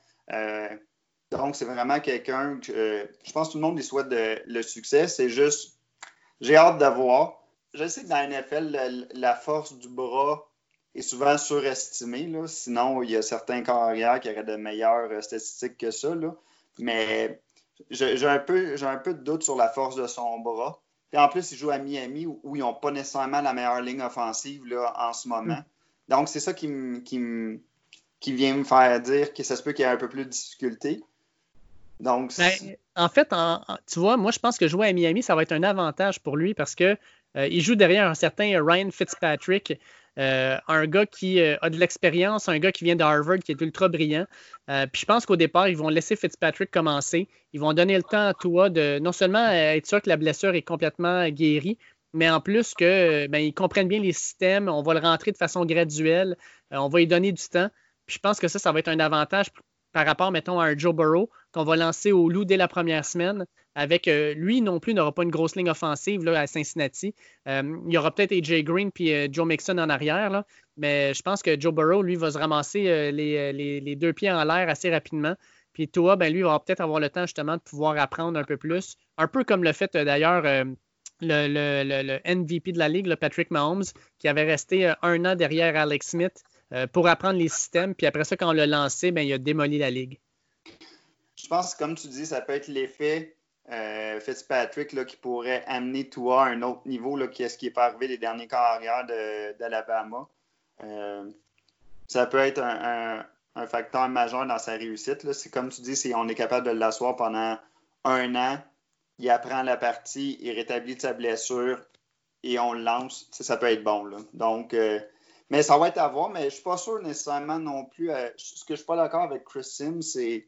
donc, c'est vraiment quelqu'un que je pense que tout le monde lui souhaite le succès. C'est juste, j'ai hâte de voir. Je sais que dans la NFL, la force du bras est souvent surestimé. Là. Sinon, il y a certains carrières qui auraient de meilleures euh, statistiques que ça. Là. Mais j'ai un, peu, un peu de doute sur la force de son bras. Et en plus, il joue à Miami où, ils n'ont pas nécessairement la meilleure ligne offensive là, en ce moment. Hmm. Donc, c'est ça qui, qui, qui, vient me faire dire que ça se peut qu'il y ait un peu plus de difficultés. Donc, ben, en fait, tu vois, moi, je pense que jouer à Miami, ça va être un avantage pour lui parce qu'il euh, joue derrière un certain Ryan Fitzpatrick euh, un gars qui euh, a de l'expérience, un gars qui vient de Harvard, qui est ultra brillant. Euh, puis je pense qu'au départ, ils vont laisser Fitzpatrick commencer. Ils vont donner le temps à toi de non seulement être sûr que la blessure est complètement guérie, mais en plus que ben, ils comprennent bien les systèmes. On va le rentrer de façon graduelle. on va lui donner du temps. Puis je pense que ça, ça va être un avantage par rapport, mettons, à Joe Burrow qu'on va lancer au loup dès la première semaine. Avec euh, lui non plus n'aura pas une grosse ligne offensive là, à Cincinnati. Euh, il y aura peut-être AJ Green puis euh, Joe Mixon en arrière, mais je pense que Joe Burrow, lui, va se ramasser les, deux pieds en l'air assez rapidement. Puis Tua, ben, lui, va peut-être avoir le temps justement de pouvoir apprendre un peu plus. Un peu comme le fait d'ailleurs le, MVP de la Ligue, Patrick Mahomes, qui avait resté un an derrière Alex Smith euh, pour apprendre les systèmes. Puis après ça, quand on l'a lancé, ben, il a démoli la Ligue. Je pense que, comme tu dis, ça peut être l'effet euh, Fitzpatrick là, qui pourrait amener toi à un autre niveau, là, qui est ce qui est pas arrivé les derniers carrières d'Alabama. ça peut être un, facteur majeur dans sa réussite. C'est comme tu dis, si on est capable de l'asseoir pendant un an, il apprend la partie, il rétablit sa blessure et on le lance. Ça, peut être bon. Donc, euh, mais ça va être à voir, mais je ne suis pas sûr nécessairement non plus. Euh, ce que je suis pas d'accord avec Chris Sims, c'est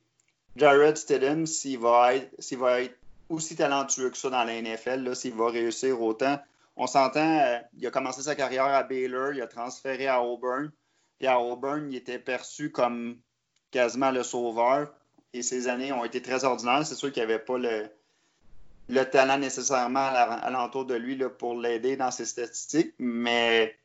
Jared Stidham, s'il va, être, va être aussi talentueux que ça dans la NFL, s'il va réussir autant. On s'entend, euh, il a commencé sa carrière à Baylor, il a transféré à Auburn. Puis à Auburn, il était perçu comme quasiment le sauveur. Et ses années ont été très ordinaires. C'est sûr qu'il n'y avait pas le, le talent nécessairement alentour de lui là, pour l'aider dans ses statistiques, mais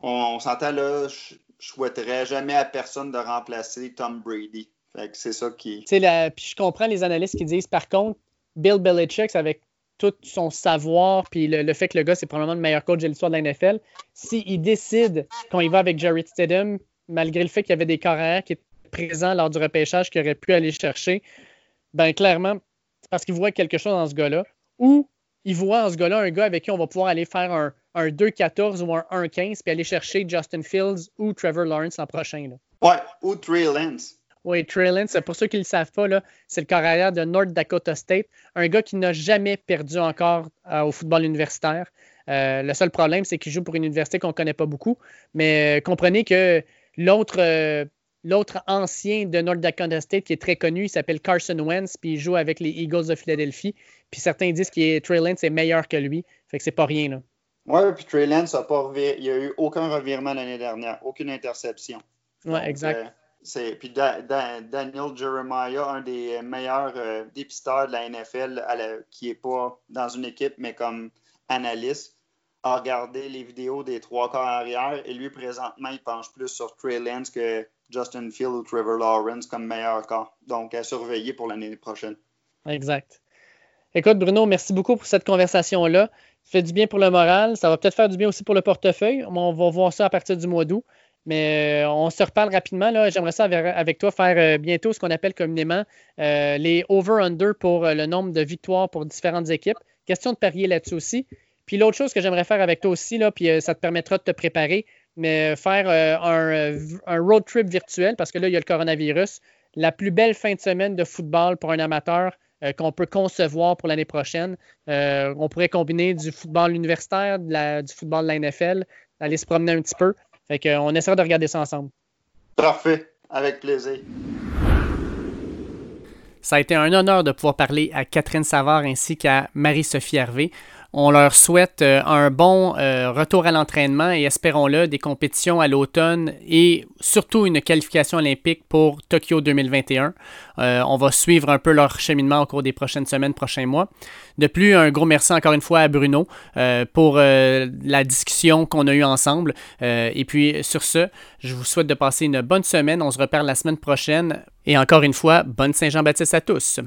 on, s'entend là, je, souhaiterais jamais à personne de remplacer Tom Brady. C'est ça qui. Puis je comprends les analystes qui disent par contre, Bill Belichick, avec tout son savoir, puis le, fait que le gars, c'est probablement le meilleur coach de l'histoire de la NFL, s'il décide, quand il va avec Jared Stidham, malgré le fait qu'il y avait des carrières qui étaient présents lors du repêchage qu'il aurait pu aller chercher, ben clairement, parce qu'il voit quelque chose dans ce gars-là, ou il voit dans ce gars-là un gars avec qui on va pouvoir aller faire un, 2-14 ou un 1-15 puis aller chercher Justin Fields ou Trevor Lawrence l'an prochain. Là. Ouais, ou Trey Lance. Oui, Trey Lance, pour ceux qui ne le savent pas, c'est le carrière de North Dakota State, un gars qui n'a jamais perdu encore euh, au football universitaire. Euh, le seul problème, c'est qu'il joue pour une université qu'on ne connaît pas beaucoup. Mais euh, comprenez que l'autre L'autre ancien de North Dakota State qui est très connu, il s'appelle Carson Wentz, puis il joue avec les Eagles de Philadelphie. Puis certains disent que Trey Lance est meilleur que lui. Fait que c'est pas rien, là. Ouais, puis Trey Lance a pas il n'y a eu aucun revirement l'année dernière, aucune interception. Ouais, exact. Euh, puis Daniel Jeremiah, un des meilleurs euh, dépisteurs de la NFL, qui n'est pas dans une équipe, mais comme analyste, a regardé les vidéos des trois quarts arrière et lui, présentement, il penche plus sur Trey Lance que Justin Field ou Trevor Lawrence comme meilleur cas. Donc, à surveiller pour l'année prochaine. Exact. Écoute, Bruno, merci beaucoup pour cette conversation-là. Ça fait du bien pour le moral. Ça va peut-être faire du bien aussi pour le portefeuille. On va voir ça à partir du mois d'août. Mais euh, on se reparle rapidement. J'aimerais ça avec, toi faire euh, bientôt ce qu'on appelle communément euh, les over-under pour le nombre de victoires pour différentes équipes. Question de parier là-dessus aussi. Puis l'autre chose que j'aimerais faire avec toi aussi, là, puis ça te permettra de te préparer, mais faire un, road trip virtuel, parce que là, il y a le coronavirus, la plus belle fin de semaine de football pour un amateur euh, qu'on peut concevoir pour l'année prochaine. on pourrait combiner du football universitaire, du football de la NFL, aller se promener un petit peu. Fait qu'on essaiera de regarder ça ensemble. Parfait, avec plaisir. Ça a été un honneur de pouvoir parler à Catherine Savard ainsi qu'à Marie-Sophie Hervé. On leur souhaite euh, un bon euh, retour à l'entraînement et espérons-le, des compétitions à l'automne et surtout une qualification olympique pour Tokyo 2021. Euh, on va suivre un peu leur cheminement au cours des prochaines semaines, prochains mois. De plus, un gros merci encore une fois à Bruno pour la discussion qu'on a eue ensemble. et puis sur ce, je vous souhaite de passer une bonne semaine. On se reparle la semaine prochaine. Et encore une fois, bonne Saint-Jean-Baptiste à tous.